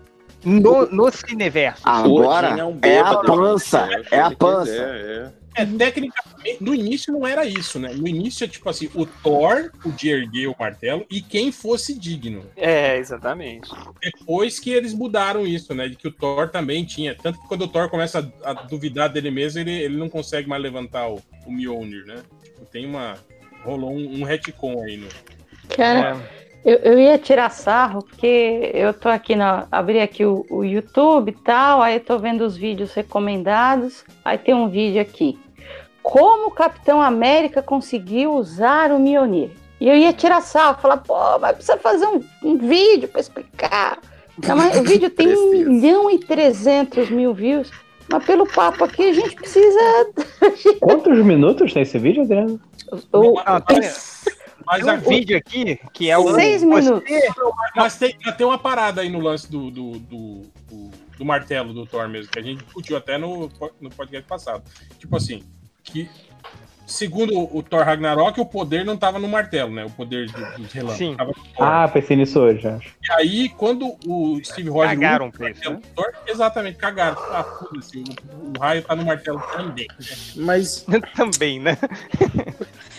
No, no cineverso. Agora Odin um é a pança. Pode É a pança. quiser, é. É, tecnicamente, no início não era isso, né? No início é tipo assim, o Thor podia erguer o martelo e quem fosse digno. É, exatamente. Depois que eles mudaram isso, né? De que o Thor também tinha. Tanto que quando o Thor começa a, a duvidar dele mesmo, ele, ele não consegue mais levantar o, o Mjolnir, né? Tipo, tem uma. Rolou um, um retcon aí no. Cara, É, eu, eu ia tirar sarro, porque eu tô aqui na. Abri aqui o, o YouTube e tal, aí eu tô vendo os vídeos recomendados. Aí tem um vídeo aqui. Como o Capitão América conseguiu usar o Mjolnir? E eu ia tirar sarro, falar, pô, mas precisa fazer um, um vídeo para explicar. Não, mas o vídeo tem um Precisa. milhão e trezentos mil views. Mas pelo papo aqui, a gente precisa. Quantos minutos tem esse vídeo, Adriano? o- tem, Mas, um vídeo aqui que é o. Seis minutos. mas tem, tem uma parada aí no lance do, do, do, do- do martelo do Thor mesmo, que a gente discutiu até no, no podcast passado. Tipo assim, que segundo o Thor Ragnarok, o poder não tava no martelo, né? O poder do- dos relâmpagos. Sim. Tava no Thor. Ah, pensei nisso hoje, acho. E aí, quando o Steve Rogers. Cagaram pra isso, do Thor, exatamente, cagaram. Ah, foda-se, o, o raio tá no martelo também. Mas Também, né?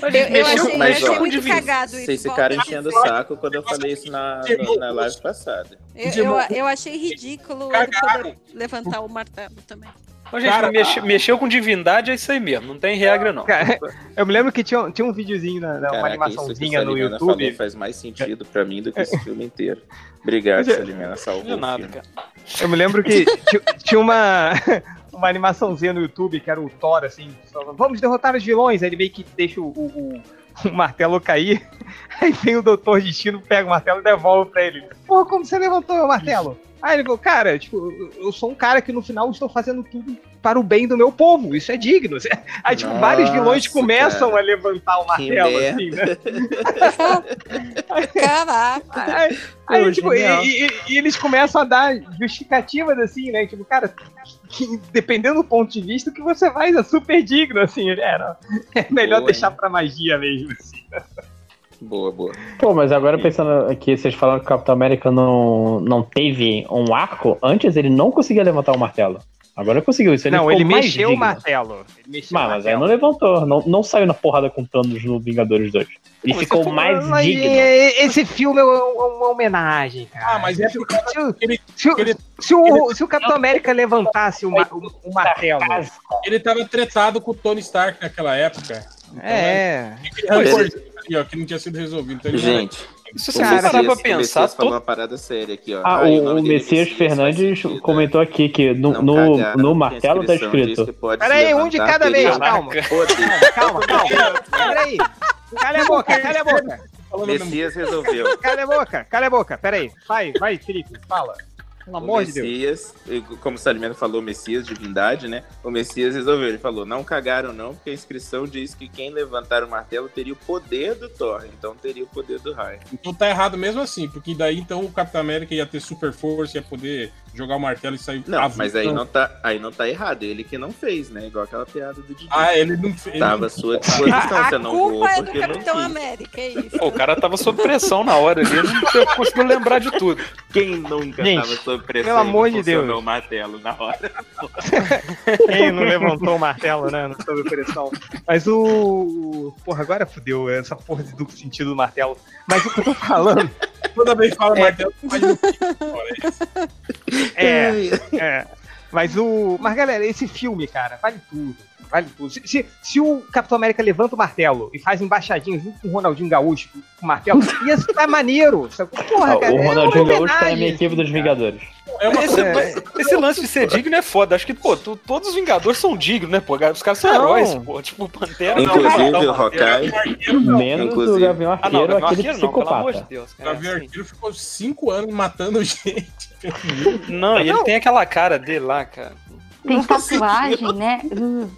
Eu, eu achei, mas, eu achei ó, muito cagado isso. vocês ficaram a enchendo o saco quando eu falei isso na, na live passada. Eu, eu, eu achei ridículo ele poder levantar o martelo também. Ô, gente, Cara, mexe- mexeu com divindade, é isso aí mesmo. Não tem regra, não. Cara, eu me lembro que tinha, tinha um videozinho, na, na- uma Caraca, isso que a animaçãozinha no YouTube. falou faz mais sentido pra mim do que esse filme inteiro. Obrigado, Salimena, salvou De o nada, filme. cara. Eu me lembro que ti- tinha uma, uma animaçãozinha no YouTube que era o Thor, assim, falando, vamos derrotar os vilões. Aí ele meio que deixa o, o- o martelo cair. Aí vem o Doutor Destino, pega o martelo e devolve pra ele. Pô, como você levantou o martelo? Aí ele falou, cara, tipo, eu- sou um cara que no final estou fazendo tudo para o bem do meu povo, isso é digno. Aí, tipo, vários vilões Nossa, começam cara. a levantar o martelo, assim, né? Caraca. Aí, aí, Pô, tipo, e, e- e eles começam a dar justificativas assim, né? Tipo, cara, que, dependendo do ponto de vista, o que você faz é super digno, assim. É, não, é melhor Boa, deixar hein? pra magia mesmo. assim. Boa, boa. Pô, mas agora pensando aqui, vocês falaram que o Capitão América não, não teve um arco, antes ele não conseguia levantar o martelo. Agora conseguiu isso. Ele não, ficou ele mais mexeu martelo. Ele mexeu Mas, o mas aí martelo. não levantou, não, não saiu na porrada com Thanos no Vingadores 2. Ele Pô, ficou mais mas digno. é- Esse filme é uma uma homenagem, cara. Ah, mas é por causa Se ele, Se, o- ele- se o, se o Capitão América levantasse o, o- o martelo. ele tava tretado com o Tony Stark naquela época. É. Aquele rancorzinho ali, ó, que não tinha sido resolvido. Então Gente, Se o você parar pra Messias- o pensar, Messias falou todo- uma parada séria aqui, ó. Ah, o, o Messias Fernandes sentido. comentou aqui que no, no, no martelo tá escrito. Peraí, um de cada vez, calma. poder. Calma, calma. Peraí. Cala a boca, cala a boca. Messias resolveu. Cala a boca, cala a boca. Peraí. Vai, vai, Felipe, fala. Pelo O amor de Deus. Messias, como o Salimeno falou, Messias, divindade, né? O Messias resolveu. Ele falou: não cagaram, não, porque a inscrição diz que quem levantar o martelo teria o poder do Thor, então teria o poder do raio. Então tá errado mesmo assim, porque daí então o Capitão América ia ter super força, ia poder jogar o martelo e sair. Não, mas aí avultando. não, tá, aí não tá errado, ele que não fez, né? Igual aquela piada do Didi. Ah, ele não fez. Tava à sua disposição, você a não voou é porque não Capitão. América, é isso. Pô, o cara tava sob pressão na hora ali, ele não conseguiu lembrar de tudo. Quem nunca Gente, tava sob pressão pelo amor de Deus. o martelo na hora? Quem não levantou o martelo, né? Não sob pressão. Mas o. Porra, agora fudeu essa porra de duplo sentido do martelo. Mas o que eu tô falando Toda vez que fala martelo, faz no é. é. Mas o. Mas galera, esse filme, cara, vale tudo. Vale tudo. Se, se, se o Capitão América levanta o martelo e faz embaixadinha junto com o Ronaldinho Gaúcho com o martelo, ia estar maneiro. Porra, Ó, cara, o é Ronaldinho Gaúcho tá na minha equipe dos. Vingadores. É uma Esse, É. esse lance de ser digno é foda. Acho que, pô, tu- todos os Vingadores são dignos, né, pô? Os caras são Não. heróis, pô. Tipo, o Pantera. Inclusive não, o não, Hawkeye. Menos Inclusive. o Gavião Ah, não, Arqueiro, Gavião aquele Arqueiro não, pelo amor de psicopata. Deus. O Cara, Gavião assim. Arqueiro ficou cinco anos matando gente. Não, e ele tem aquela cara dele lá, cara. Tem tatuagem, né? Uh,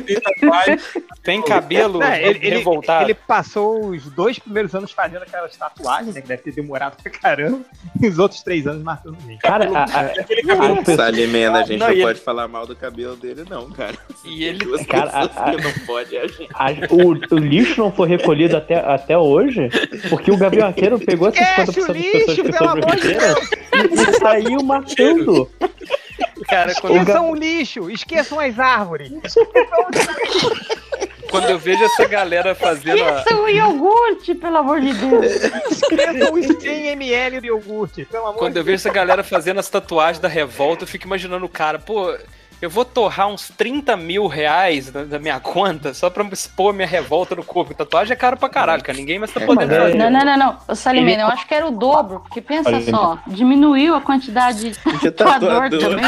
Tem tatuagem. Tem cabelo É, ele, ele- revoltado. ele passou os dois primeiros anos fazendo aquelas tatuagens, né? Que deve ter demorado pra caramba. E os outros três anos matando gente. Cara, a, a, Aquele cabelo a pessoa- Salimena, a gente Não, não, e ele- pode falar mal do cabelo dele, não, cara. E ele. Duas Cara, a- não pode é a gente. a- o, o lixo não foi recolhido até, até hoje, porque o Gavião Arqueiro pegou esses Esquece 50% o das pessoas que sobreviveram e, e saiu matando. Cara, quando, Esqueçam o lixo, esqueçam as árvores. quando eu vejo essa galera fazendo a. Isso é um iogurte, pelo amor de Deus. Esqueçam os 100 ml de iogurte, pelo amor Quando de eu vejo essa galera fazendo as tatuagens da revolta, eu fico imaginando o cara, pô, eu vou torrar uns 30 mil reais da, da minha conta só pra expor minha revolta no corpo. Tatuagem é caro pra caralho, cara. Ninguém mais tá podendo mas é- fazer. Não, não, não, não. Ô, Salimena, eu acho que era o dobro, porque pensa Olha, só, diminuiu a quantidade de tatuador tatuador. também.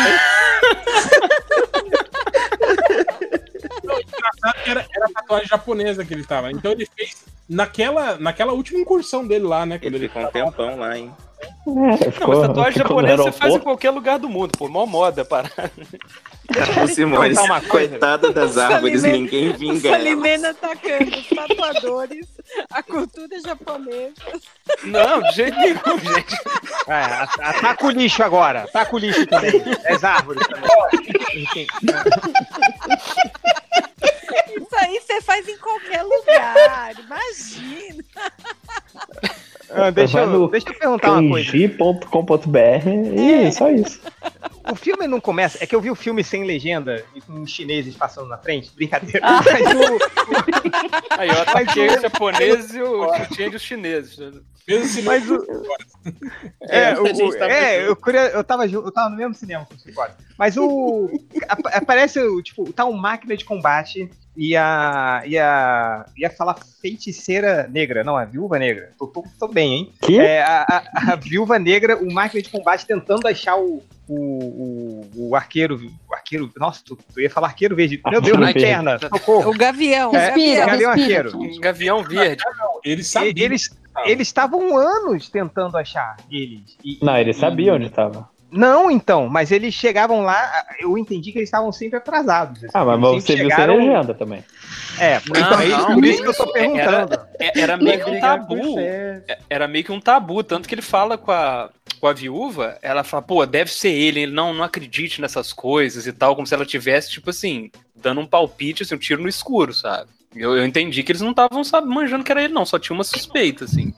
engraçado que era, era a tatuagem japonesa que ele tava. Então ele fez naquela, naquela última incursão dele lá, né? Ele, ficou um tempão lá, hein? É, Não, ficou- mas tatuagem japonesa você faz em qualquer lugar do mundo, pô. Mó moda, parada. O Simões, coisa? coitada das árvores, Salimena- ninguém vinga. Salimena atacando os tatuadores, a cultura japonesa. Não, de jeito nenhum, gente. É, ataca o lixo agora. Ataca o lixo também. As árvores também. Isso aí você faz em qualquer lugar. Imagina. Ah, deixa, eu, deixa eu perguntar uma coisa. kanji.com.br e só isso. O filme não começa. É que eu vi o filme sem legenda e com chineses passando na frente. Brincadeira. Ah. Mas o- Aí eu ataquei os japoneses e o chutinho dos chineses. Mesmo se Mas o- É, É, o- tava é, eu, queria- eu, tava, eu tava no mesmo cinema com o. Mas o. ap- Aparece, o, tipo, tá uma máquina de combate e a. E a. Ia falar feiticeira negra, não, a viúva negra. Tô, tô, tô bem, hein? Que? É, a, a- a viúva negra, o máquina de combate tentando achar o. O, o, o arqueiro, o arqueiro, nossa, tu, tu ia falar arqueiro verde. Meu Deus, na Arqueiro perna, socorro. O gavião. É, Respira, Gavião respira, Arqueiro. Gavião verde. Ele sabia. E- Eles eles estavam anos tentando achar eles. E- Não, ele sabia onde tava. Não, então, mas eles chegavam lá, eu entendi que eles estavam sempre atrasados. assim, Ah, mas você viu sem chegaram- legenda também. É, Não, então, é isso- por isso que eu tô era- perguntando. É- Era meio que um tabu. É- Era meio que um tabu, tanto que ele fala com a, com a viúva, ela fala, pô, deve ser ele, ele não, não acredite nessas coisas e tal, como se ela tivesse, tipo assim, dando um palpite, assim, um tiro no escuro, sabe? Eu, eu entendi que eles não estavam manjando que era ele, não, só tinha uma suspeita, assim.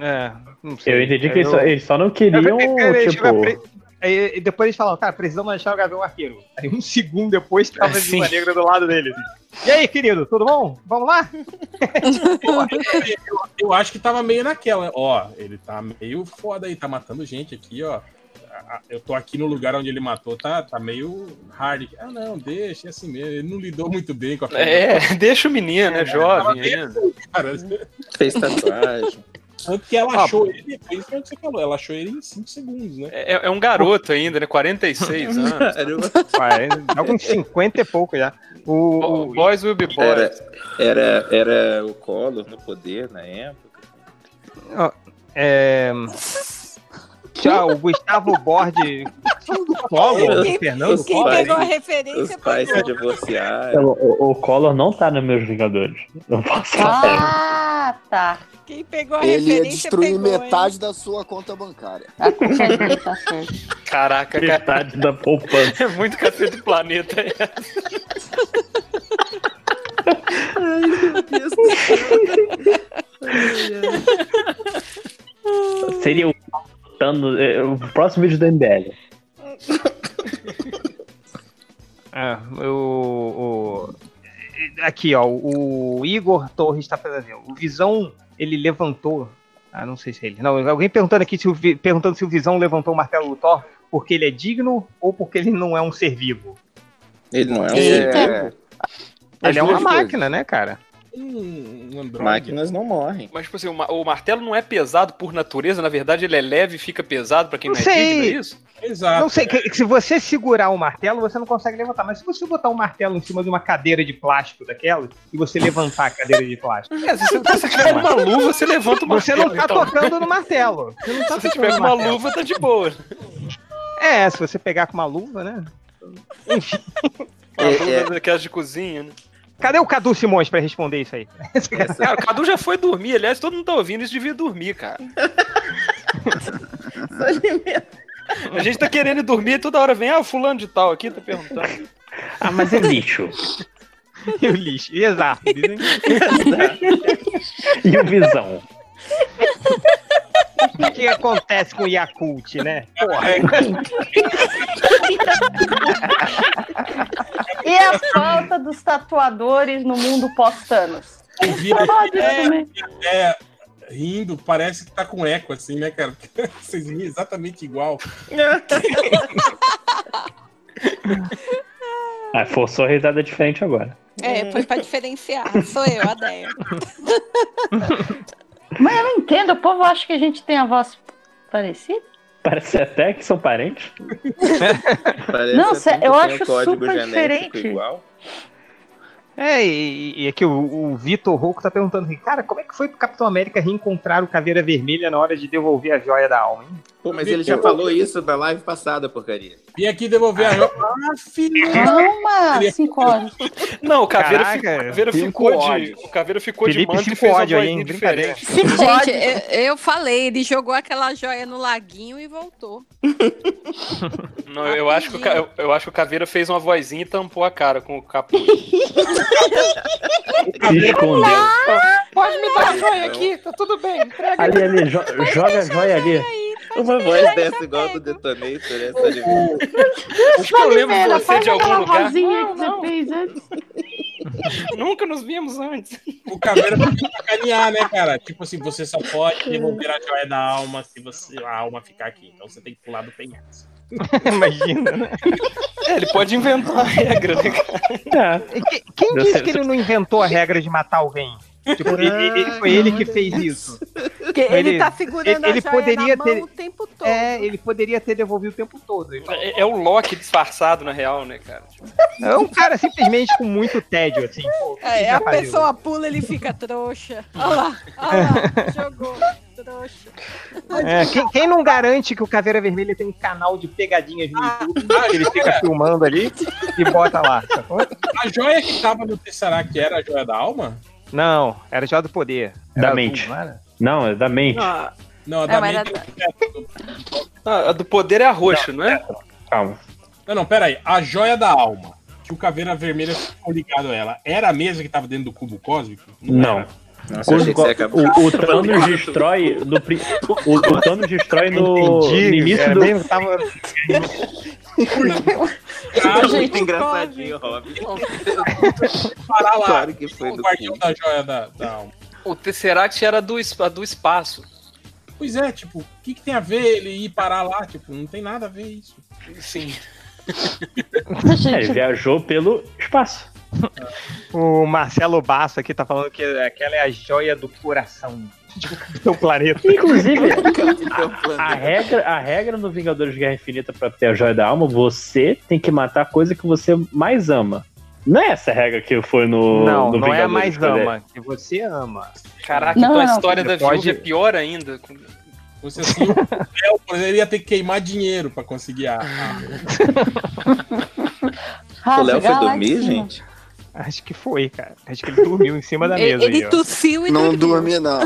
É, não sei. Eu entendi que eles Eu- só, eles só não queriam, eu- tipo... eu- eu- Aí, e depois eles falam, cara, precisamos achar o Gavião Arqueiro. Aí um segundo depois tava a Sim. Viúva Negra do lado dele. assim. E aí, querido, tudo bom? Vamos lá? Eu, eu acho que tava meio naquela. Ó, ele tá meio foda aí, tá matando gente aqui, ó. Eu tô aqui no lugar onde ele matou, tá, tá meio hard. Ah, não, deixa, é assim mesmo. Ele não lidou muito bem com a É, deixa o menino, é jovem ainda. cara. Fez tatuagem. Tanto que ela Ah, achou ele, foi isso que você falou, ela achou ele em 5 segundos, né? É, é um garoto ainda, né? 46 anos. Ué, alguns 50 e pouco já. O, o- Boys will be boys. Era, era, era o Collor no poder na época. É... Tchau, o Gustavo Borde. do Collor, Quem- do Fernando os Quem Collor. pegou a Os referência pais se divorciaram. O, o Collor não tá nos meus Vingadores. Eu posso falar. Ah, tá. Quem pegou a Ele ia referência destruir pegou, hein? metade da sua conta bancária. A culpa dele, tá certo. Caraca, cara. Metade da poupança. É muito cacete do planeta. é. Seria o Thanos, o próximo vídeo do MBL. É, o, o- aqui, ó, o Igor Torres está fazendo. O Visão, ele levantou. Ah, não sei se é ele. Não, alguém perguntando aqui se o, perguntando se o Visão levantou o martelo do Thor porque ele é digno ou porque ele não é um ser vivo. Ele não é um Eita. ser vivo. Ele é uma máquina, né, cara? Um, um androide. Máquinas não morrem. Mas, tipo assim, o, ma- o martelo não é pesado por natureza, na verdade ele é leve e fica pesado pra quem não, Não é digno, é isso? Exato. Não sei, que- se você segurar o martelo, você não consegue levantar. Mas se você botar um martelo em cima de uma cadeira de plástico daquela e você levantar a cadeira de plástico, É, se você, se você tiver com uma luva, você levanta o você martelo. não tá então. tocando no martelo. Você não tá Se você tiver com uma martelo. luva, tá de boa. É, se você pegar com uma luva, né? Uma É, luva é. daquelas de cozinha, né? Cadê o Cadu Simões pra responder isso aí? Cara, o Cadu já foi dormir, aliás, todo mundo tá ouvindo, isso devia dormir, cara. A gente tá querendo ir dormir e toda hora vem, ah, fulano de tal aqui, tá perguntando. Ah, mas é lixo. E o lixo. Exato. Dizem. E o Visão? O que, acontece com o Yakult, né? Porra, E a falta dos tatuadores no mundo pós-Thanos? Eu vi Falar disso é, também. é, rindo, parece que tá com eco, assim, né, cara? Vocês riam exatamente igual. Ah, forçou a risada diferente agora. É, foi pra diferenciar. Sou eu, a Deia. Mas eu não entendo, o povo acha que a gente tem a voz parecida? Parece até que são parentes. Parece Não, eu acho super diferente. igual. É, e, e aqui o, o Vitor Rouco tá perguntando assim, cara, como é que foi pro Capitão América reencontrar o Caveira Vermelha na hora de devolver a joia da alma, hein? Pô, mas ele já falou isso na live passada, porcaria. Vim aqui devolver a joia. Ah, filho. Calma, cinco horas. Não, o Caveira, Caraca, o Caveira cinco ficou de. ódios. O Caveira ficou Felipe, de manto e fez uma ódio hein? Diferente. Gente, eu, eu falei, ele jogou aquela joia no laguinho e voltou. Não, eu, acho que o, eu, eu acho que o Caveira fez uma vozinha e tampou a cara com o capuz. Escondeu. Pode me dar a joia aqui, tá tudo bem. Entrega. Ali, ali, jo- joga a joia ali. Uma voz dessa igual do Detonator, essa de Acho que eu lembro Oliveira, você de algum lugar. que Não, antes. Nunca nos vimos antes. O Caveira foi sacanear, né, cara? Tipo assim, você só pode devolver a joia da alma se você, a alma ficar aqui. Então você tem que pular do penhasco. Imagina, né? É, ele pode inventar a regra, né, cara? E que- Quem disse que ele não inventou a regra de matar alguém? Tipo, ele- ele- foi ele que fez isso. Porque ele, tá segurando ele- ele a joia poderia na mão ter- o tempo todo. É, ele poderia ter devolvido o tempo todo. Ele- É, é o Loki disfarçado, na real, né, cara? É um cara simplesmente com muito tédio, assim. Pô, É, ele a pessoa pula, ele fica trouxa. Olha lá, olha lá, jogou, trouxa. É, quem, quem não garante que o Caveira Vermelha tem um canal de pegadinhas no YouTube, ele fica filmando ali e bota lá. A joia que tava no Tesseract era a joia da alma? Não, era joia do poder. Era Da azul, mente. não era? Não, é da mente. Não, a É, da mente. Ah, a do poder é a roxa, não é? Calma. Não, não, pera aí. A joia da alma, que o Caveira Vermelha ficou ligado a ela, era a mesma que tava dentro do cubo cósmico? Não. era. Nossa, eu achei que você ia acabar. O, o Thanos destrói no o, o Thanos destrói no, no início era do bem- tava- Cara, Muito engraçadinho, Rob. parar lá. Claro que foi o do guardião da joia da, da alma. O Tesseract era do, do espaço. Pois é, tipo, o que, que tem a ver ele ir parar lá? Tipo, não tem nada a ver isso. Sim. É, ele viajou pelo espaço. O Marcelo Basso aqui tá falando que aquela é a joia do coração do seu planeta. Inclusive, Então, a regra, a regra no Vingadores de Guerra Infinita pra ter a joia da alma, você tem que matar a coisa que você mais ama. Não é essa a regra que foi no. Não, no não é a Vingadores mais de Guerra- ama, que você ama. Caraca, Não, então a não. história da pode- viúva é pior ainda. Você assim, ele ia ter que queimar dinheiro pra conseguir a. a- O Léo foi dormir, gente? Acho que foi, cara. Acho que ele dormiu em cima da mesa. Ele, aí, tossiu e Não dormiu. dormi, não.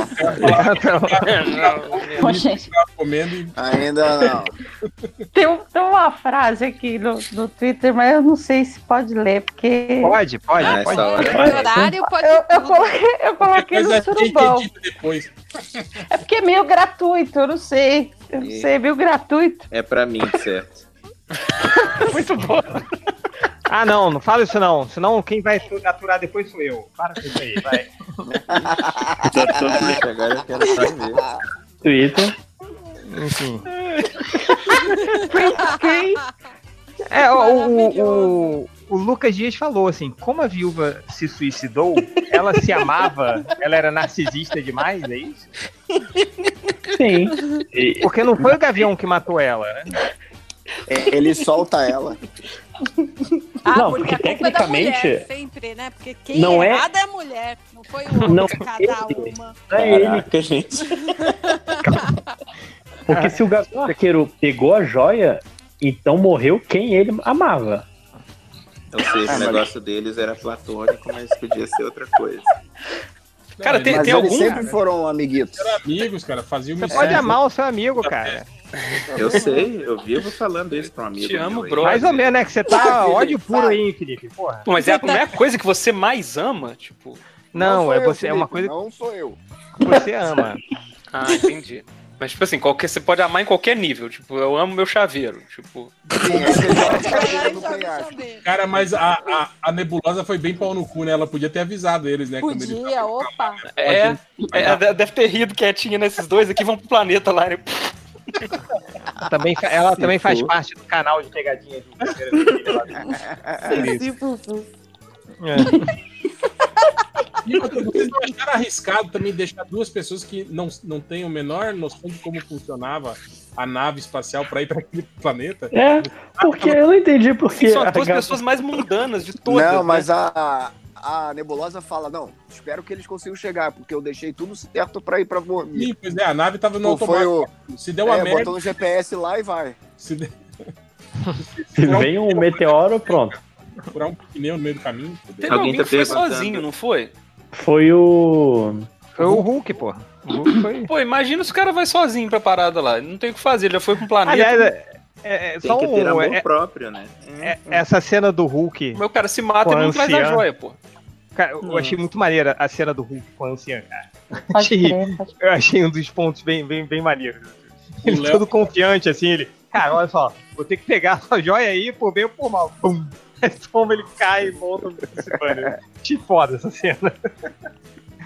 Gente, tava comendo Ainda não. tem, tem uma frase aqui no, no Twitter, mas eu não sei se pode ler, porque Pode, pode, Ah, pode. No horário pode eu, eu coloquei, eu coloquei no surubão. É porque é meio gratuito, eu não sei. Eu não sei, é meio gratuito. É pra mim, certo. Muito bom. Ah, não, não fala isso não. Senão quem vai aturar depois sou eu. Para com isso aí, vai. Agora eu quero só ver. Twitter. Enfim. É, o, o, o, o Lucas Dias falou assim: como a viúva se suicidou, ela se amava, ela era narcisista demais, é isso? Sim. Porque não foi o Gavião que matou ela, né? É, ele solta ela. Ah, Não, porque porque a culpa é da tecnicamente- mulher, sempre, né? Porque quem Não é é- errado é a mulher, não foi o homem, Não, cada ele- uma. não é ele. Caraca, gente. Porque se o Gavião Arqueiro pegou a joia, então morreu quem ele amava. Ou seja, o negócio deles era platônico, mas podia ser outra coisa. Cara, Não, tem, Mas tem eles algum. sempre foram amiguitos. Eram amigos, cara. Faziam Você pode amar o seu amigo, cara. Eu sei, eu vivo falando isso pra um amigo. Te amo, bro. Mais ou menos, né? Que você tá ódio puro aí, Felipe. Porra. Pô, Mas é, não é a coisa que você mais ama? Tipo. Não, sou é eu, você, é Felipe, uma coisa Não sou eu. que você ama. Ah, entendi. Mas, tipo assim, qualquer, você pode amar em qualquer nível. Tipo, eu amo meu chaveiro. Tipo. Sim, a chaveiro. Cara, mas a, a, a nebulosa foi bem pau no cu, né? Ela podia ter avisado eles, né? quando eles Podia, opa. É, é, deve ter rido quietinha nesses dois aqui, vão pro planeta lá. Né? Também, ela Se também faz for. parte do canal de pegadinha do- É. E outra, vocês não acharam arriscado também deixar duas pessoas que não, não têm a menor noção de como funcionava a nave espacial pra ir pra aquele planeta? É, porque eu não entendi porque. São as duas pessoas mais mundanas de todas. Não, né? mas a, a Nebulosa fala: Não, espero que eles consigam chegar, porque eu deixei tudo certo pra ir pra Vormir. Sim, pois é, a nave tava no Pô, foi automático. Se deu é, merda. botou no GPS lá e vai. Se, de... Se vem um meteoro, pronto. furar um pneu no meio do caminho. Teve Alguém alguém, tá que foi sozinho, não foi? Foi o. Foi o Hulk. O foi. Pô, imagina se o cara vai sozinho pra parada lá. Não tem o que fazer, ele já foi pra um planeta. Aliás, é, é, é Tem só que ter um. amor é- próprio, né? é- essa cena do Hulk. O cara se mata e não traz a joia, pô. Cara, eu achei muito maneira a cena do Hulk com a anciã, cara. Achei, eu achei um dos pontos bem, bem, bem maneiros. Ele Léo- todo confiante, assim, ele. Cara, olha só, vou ter que pegar a sua joia aí, por bem ou por mal. Pum! Toma, ele cai e volta. Achei foda essa cena.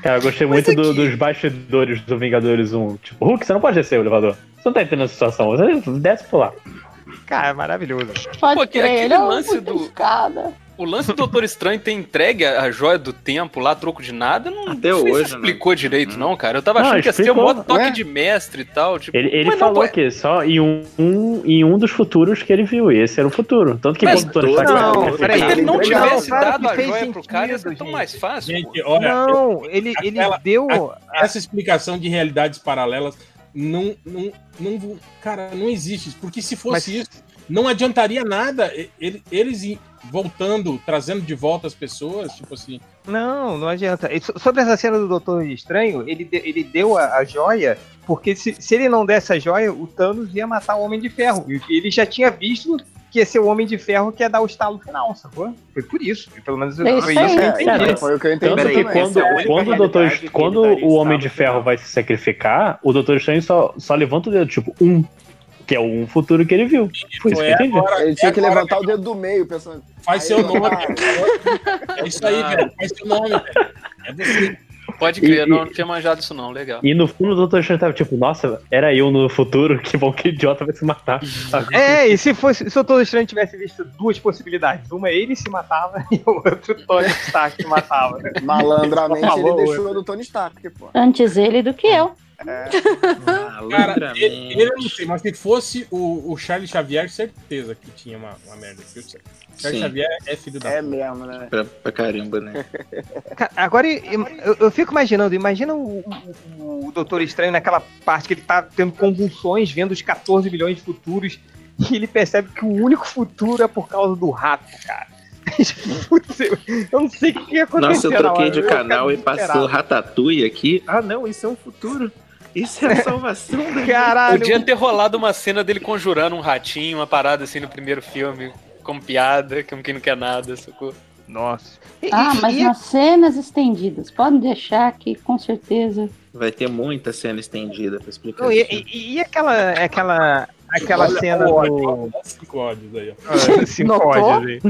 Cara, eu gostei muito do- dos bastidores do Vingadores 1. Tipo, Hulk, você não pode descer o elevador. Você não tá entendendo a situação. Você desce por lá. Cara, é maravilhoso. Pode Pô, aquele ele é um lance do- escada. O lance do Doutor Estranho ter entregue a a joia do tempo lá, a troco de nada, não, Até não sei se hoje, né? explicou direito, não, cara. Eu tava Não, achando que ia ser um explicou, modo toque ué. de mestre e tal. Tipo, Ele, ele não, falou pô, que só em um, um- em um dos futuros que ele viu. E esse era o futuro. Tanto que Mas quando o Tony Stark não, peraí, Se ele não tivesse dado a joia pro cara, ia ser sentido, tão gente. mais fácil. Gente, olha, não, ele, ele aquela- deu. essa explicação de realidades paralelas não, não, não, cara, não existe. Porque se fosse Mas- isso, não adiantaria nada. Ele- Eles voltando, trazendo de volta as pessoas, tipo assim. Não, não adianta. So- Sobre essa cena do Doutor Estranho, ele, ele deu a, a joia, porque se, se ele não desse a joia, o Thanos ia matar o Homem de Ferro. E ele já tinha visto que ia ser o Homem de Ferro que ia dar o estalo final, sacou? Foi por isso. E Pelo menos É foi isso isso que eu entendi. Foi o que eu entendi. Tanto que quando, é quando, o, Doutor, quando o Homem de Ferro final. vai se sacrificar, o Doutor Estranho só, só levanta o dedo, tipo, um. Que é um futuro que ele viu. Foi isso que é entendi. agora, Ele tinha é que agora, levantar o dedo do meio, pensando. Faz Aí seu eu- nome. É isso aí, velho. Faz seu nome, velho. É você. Pode crer, E- não, não tinha manjado isso não, legal. E no fundo o Doutor Estranho tava tipo, nossa, era eu no futuro, que bom que idiota vai se matar. sabe? É, e se fosse se o Doutor Estranho tivesse visto duas possibilidades, uma ele se matava e o outro Tony Stark se matava. Malandramente ele falou deixou do Tony Stark, pô. Antes ele do que eu. Cara, ele, ele eu não sei, mas se fosse o, o Charles Xavier, certeza que tinha uma, uma merda. aqui. Charles Sim. Xavier é filho da. É mesmo, né? Pra, pra caramba, né? Cara, Agora eu, eu- eu fico imaginando, imagina o, o, o Doutor Estranho naquela parte que ele tá tendo convulsões, vendo os 14 milhões de futuros, e ele percebe que o único futuro é por causa do rato, cara. Putz, eu não sei o que ia acontecer. Nossa, eu troquei de canal e passou. Ratatouille aqui. Ah, não, isso é um futuro. Isso é a salvação da Caralho, Podia ter rolado uma cena dele conjurando um ratinho, uma parada assim no primeiro filme, como piada, como quem não quer nada, sacou? Nossa. Ah, mas e- nas cenas estendidas. Podem deixar que com certeza. Vai ter muita cena estendida pra explicar não, e, isso. e- e aquela, aquela, aquela Olha cena ódio, do. cinco ódios aí, ó. Ah, Cinco ódios aí.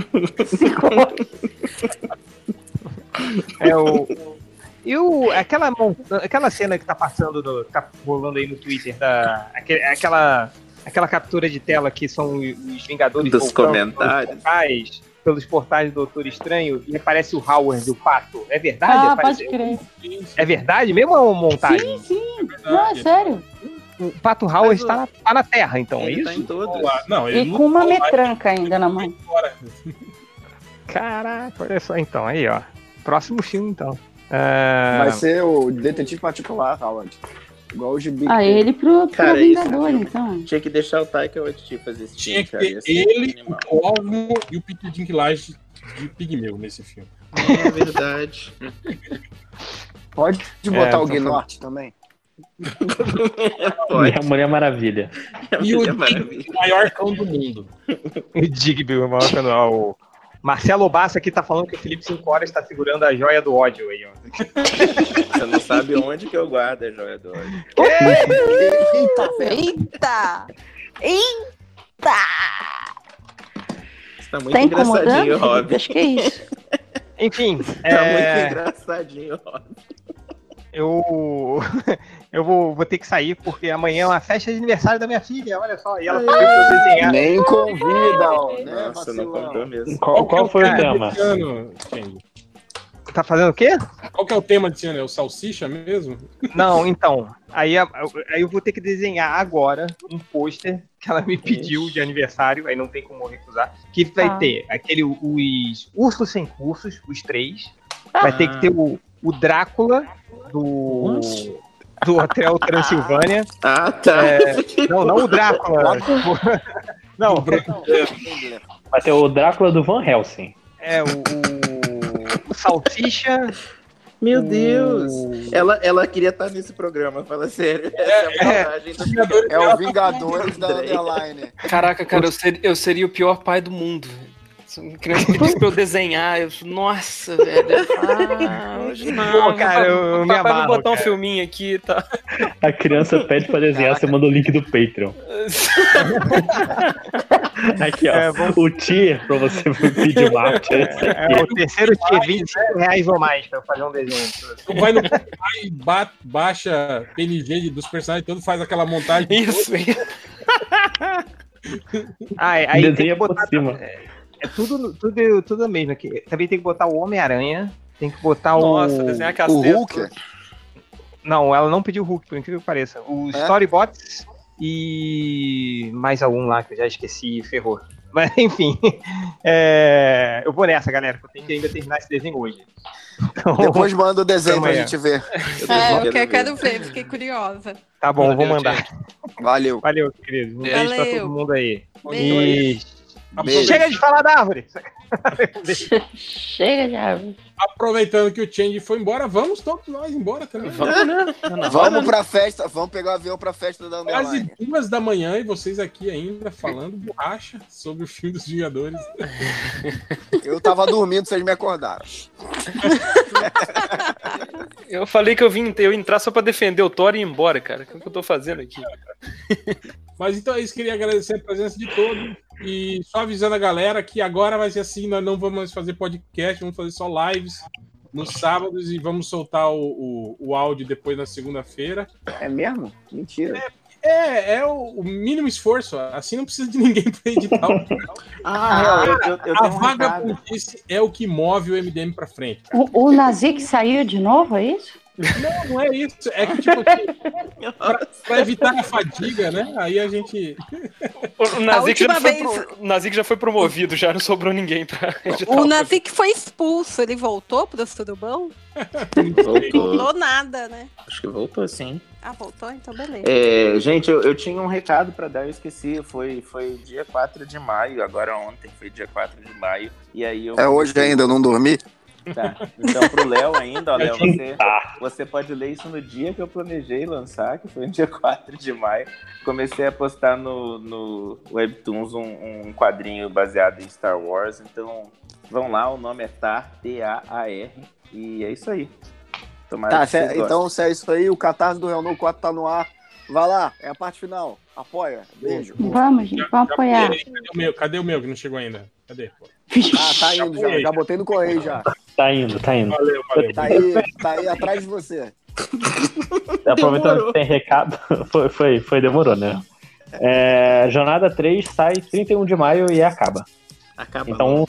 É o. E o, aquela, aquela cena que tá passando, no, tá rolando aí no Twitter, da, aquele- aquela, aquela captura de tela que são os Vingadores Dos voltando comentários. Pelos portais, pelos portais do Doutor Estranho e aparece o Howard, o pato. É verdade? Ah, Aparece- pode crer. É verdade mesmo ou é uma montagem? Sim, sim. Não, é sério. O pato Howard tá, na, tá na Terra, então, é Ele tá isso? em todas. Não, ele E com uma tá lá, metranca ainda na mão. Caraca, olha só então, aí ó. Próximo filme então. Ah, Vai ser o detetive particular, Howard. Igual o Gibi. Ah, ele pro, pro Cara, isso- Vingador, então. Tinha que deixar o Taika Waititi fazer esse Tinha filme, que cara. ter ele, animal. o Cosmo e o Peter Dinklage de Pigmeu nesse filme. É verdade. Pode É, botar então o Gnorte também. Pode. Mulher, Mulher Maravilha. E o É. Digby, o maior cão do mundo. o Digby, o maior canal. O Marcelo Bassa aqui tá falando que o Felipe 5 horas tá segurando a joia do ódio aí, ó. Você não sabe onde que eu guardo a joia do ódio. Eita. Eita! Eita! Você tá muito Tá engraçadinho? Rob. Acho que é isso. Enfim, Tá é, muito engraçadinho, Rob. eu, eu vou, vou ter que sair porque amanhã é uma festa de aniversário da minha filha, olha só. E ela pediu pra eu desenhar. Nem convida, ó. Né, Nossa, não contou mesmo. Qual, qual foi o tema? Tá fazendo o quê? Qual que é o tema desse ano? É o Salsicha mesmo? Não, então. Aí, a- aí eu vou ter que desenhar agora um pôster que ela me pediu de aniversário, aí não tem como eu recusar. Que vai Tá. ter aquele, os Ursos Sem Cursos, os três. Vai ter que ter o, o Drácula do, do Hotel Transilvânia. Ah, tá. É, não, não o Drácula. não, Vai ter o Drácula do Van Helsing. é o, o, o Salsicha. Meu o- Deus. Ela, ela queria estar nesse programa, fala sério. Essa é a vantagem do É o Vingadores da. Underline. Caraca, cara, eu seria, eu seria o pior pai do mundo. Criança pedisse pra eu desenhar, eu nossa, velho. Ah, hoje não. Pô, cara, eu- eu me amarro, vou botar um cara. filminho aqui e tá. A criança pede pra desenhar, você manda o link do Patreon. Aqui, ó. É, vamos- O tier pra você pedir uma arte. é É o terceiro tier, 25 reais ou mais pra eu fazer um desenho. Tu vai no vai, ba- baixa PNG dos personagens todos, faz aquela montagem. Isso, Ah, é, aí tem Desenha que por botar. cima. É tudo, tudo, tudo mesmo aqui. Também tem que botar o Homem-Aranha. Tem que botar Nossa, o. desenhar O castelo. Hulk? Não, ela não pediu o Hulk, por incrível que pareça. O É? Storybots e mais algum lá que eu já esqueci e ferrou. Mas enfim, é, eu vou nessa, galera, porque eu tenho que ainda terminar esse desenho hoje. Então, Depois manda o desenho pra Amanhã. gente ver. É, eu quero, quero ver, fiquei curiosa. tá bom, vou Valeu, mandar. Valeu. Valeu, querido. Um beijo pra Valeu. todo mundo aí. Beijo. E Beijo. chega de falar da árvore. Chega de árvore. Aproveitando que o Change foi embora, vamos todos nós embora também. Vamos, né? Vamos pra festa, vamos pegar o avião pra festa da Quase Underline. duas da manhã e vocês aqui ainda falando borracha sobre o filme dos Vingadores. Eu tava dormindo, vocês me acordaram. Eu falei que eu vim eu entrar só pra defender o Thor e ir embora, cara. O que eu tô fazendo aqui? Mas então é isso, queria agradecer a presença de todos. E só avisando a galera que agora vai ser assim: nós não vamos mais fazer podcast, vamos fazer só lives nos sábados e vamos soltar o, o, o áudio depois na segunda-feira. É mesmo? Mentira. É, é o, o mínimo esforço. Assim não precisa de ninguém para editar. o programa. Ah, eu, eu, eu a vaga recado. burrice é o que move o MDM para frente. cara. O, o Nazik saiu de novo, é isso? Não, não é isso. É que, tipo, pra, pra evitar a fadiga, né? Aí a gente. O Nazik, já vez- pro- já foi promovido, já não sobrou ninguém pra editar. O Nazik foi expulso, ele voltou pro Surubão? Voltou. Voltou nada, né? Acho que voltou sim. Ah, voltou? Então beleza. É, gente, eu, eu tinha um recado pra dar, eu esqueci. Foi, foi dia 4 de maio, agora ontem foi dia 4 de maio. E aí eu É hoje ainda, eu não dormi? Tá. Então, pro Léo ainda, ó, Léo, você, Tá. você pode ler isso no dia que eu planejei lançar, que foi no dia 4 de maio. Comecei a postar no, no Webtoons um, um quadrinho baseado em Star Wars. Então, vão lá, o nome é TAR, T-A-A-R. E é isso aí. Tomara Tá, gostem. então se é isso aí, o Catarse do Real No 4 tá no ar. Vai lá, é a parte final. Apoia. Beijo. Vamos, gente, vamos apoiar. Cadê o meu? Cadê o meu que não chegou ainda? Cadê? Ah, tá indo já. Já botei no correio já. Tá indo, tá indo. Valeu, valeu. Tá aí, tá aí atrás de você. Aproveitando que tem recado, foi, foi, foi demorou, né? É, Jornada 3 sai 31 de maio e acaba. Acaba. Então,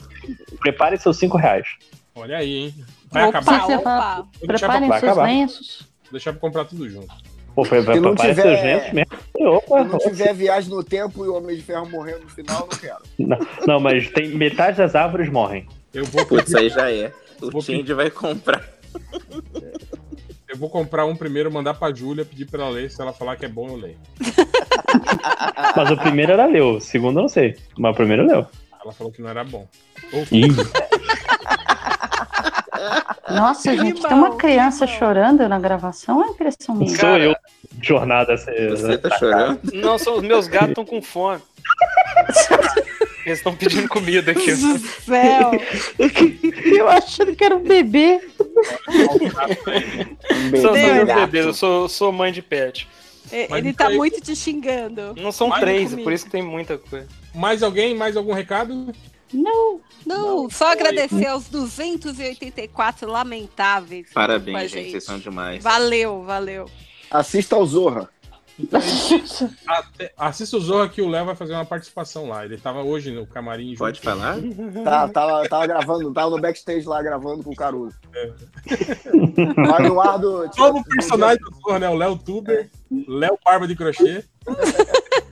prepare seus 5 reais. Olha aí, hein? Vai Opa, acabar? Vou opa. Preparem seus acabar. lenços. deixar pra comprar tudo junto. Pô, foi, Se não tiver- Opa, Se não tiver viagem no tempo e o Homem de Ferro morreu no final, não quero. não, não, mas tem metade das árvores morrem. Eu vou, Putz, aí já é. O Vou Tindy vai comprar. eu vou comprar um primeiro, mandar pra Júlia, pedir pra ela ler. Se ela falar que é bom, eu leio. Mas o primeiro era leu, o segundo eu não sei. Mas o primeiro leu. Ela falou que não era bom. Ih, Nossa, gente, Animal, tem uma criança chorando na gravação, é impressão minha. sou eu. Jornada. Você, Você tá chorando? Não, são, os meus gatos estão com fome. Eles estão pedindo comida aqui. Do céu. Eu achando que era um bebê. Um São beijo. meus gato. bebês, eu sou, sou mãe de pet. E- Mas Ele tá muito te xingando. Não são Mais três, comigo. por isso que tem muita coisa. Mais alguém? Mais algum recado? Não, Não, só agradecer aos 284 lamentáveis. Parabéns, gente. Vocês são demais. Valeu, valeu. Assista ao Zorra. Até- assista o Zorra que o Léo vai fazer uma participação lá. Ele tava hoje no camarim junto. Pode falar? Tá, tava, tava gravando, tava no backstage lá gravando com o Caruso. Vai no ar do. Novo personagem do Zorra, né? O Léo Tuber, Léo Barba de Crochê.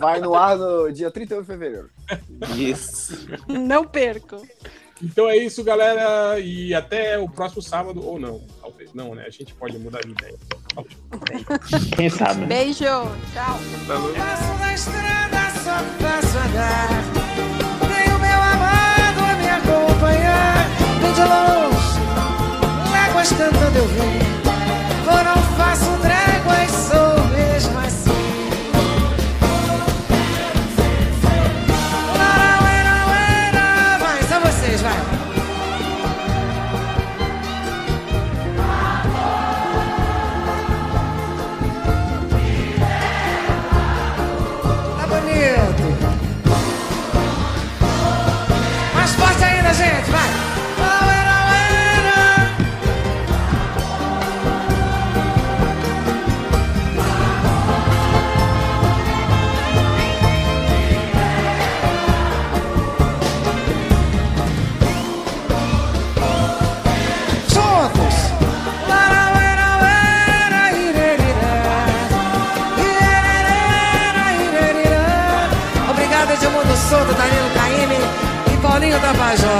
Vai no ar no dia 31 de fevereiro. Isso. Não perco. Então é isso, galera. E até o próximo sábado, ou não. Talvez não, né? A gente pode mudar de ideia. Quem sabe? Beijo, tchau. Passo da estrada, só faço andar. Tenho meu amado a me acompanhar. Vem de longe, léguas cantando eu. Eu não faço tréguas, sou irerirá. Obrigado,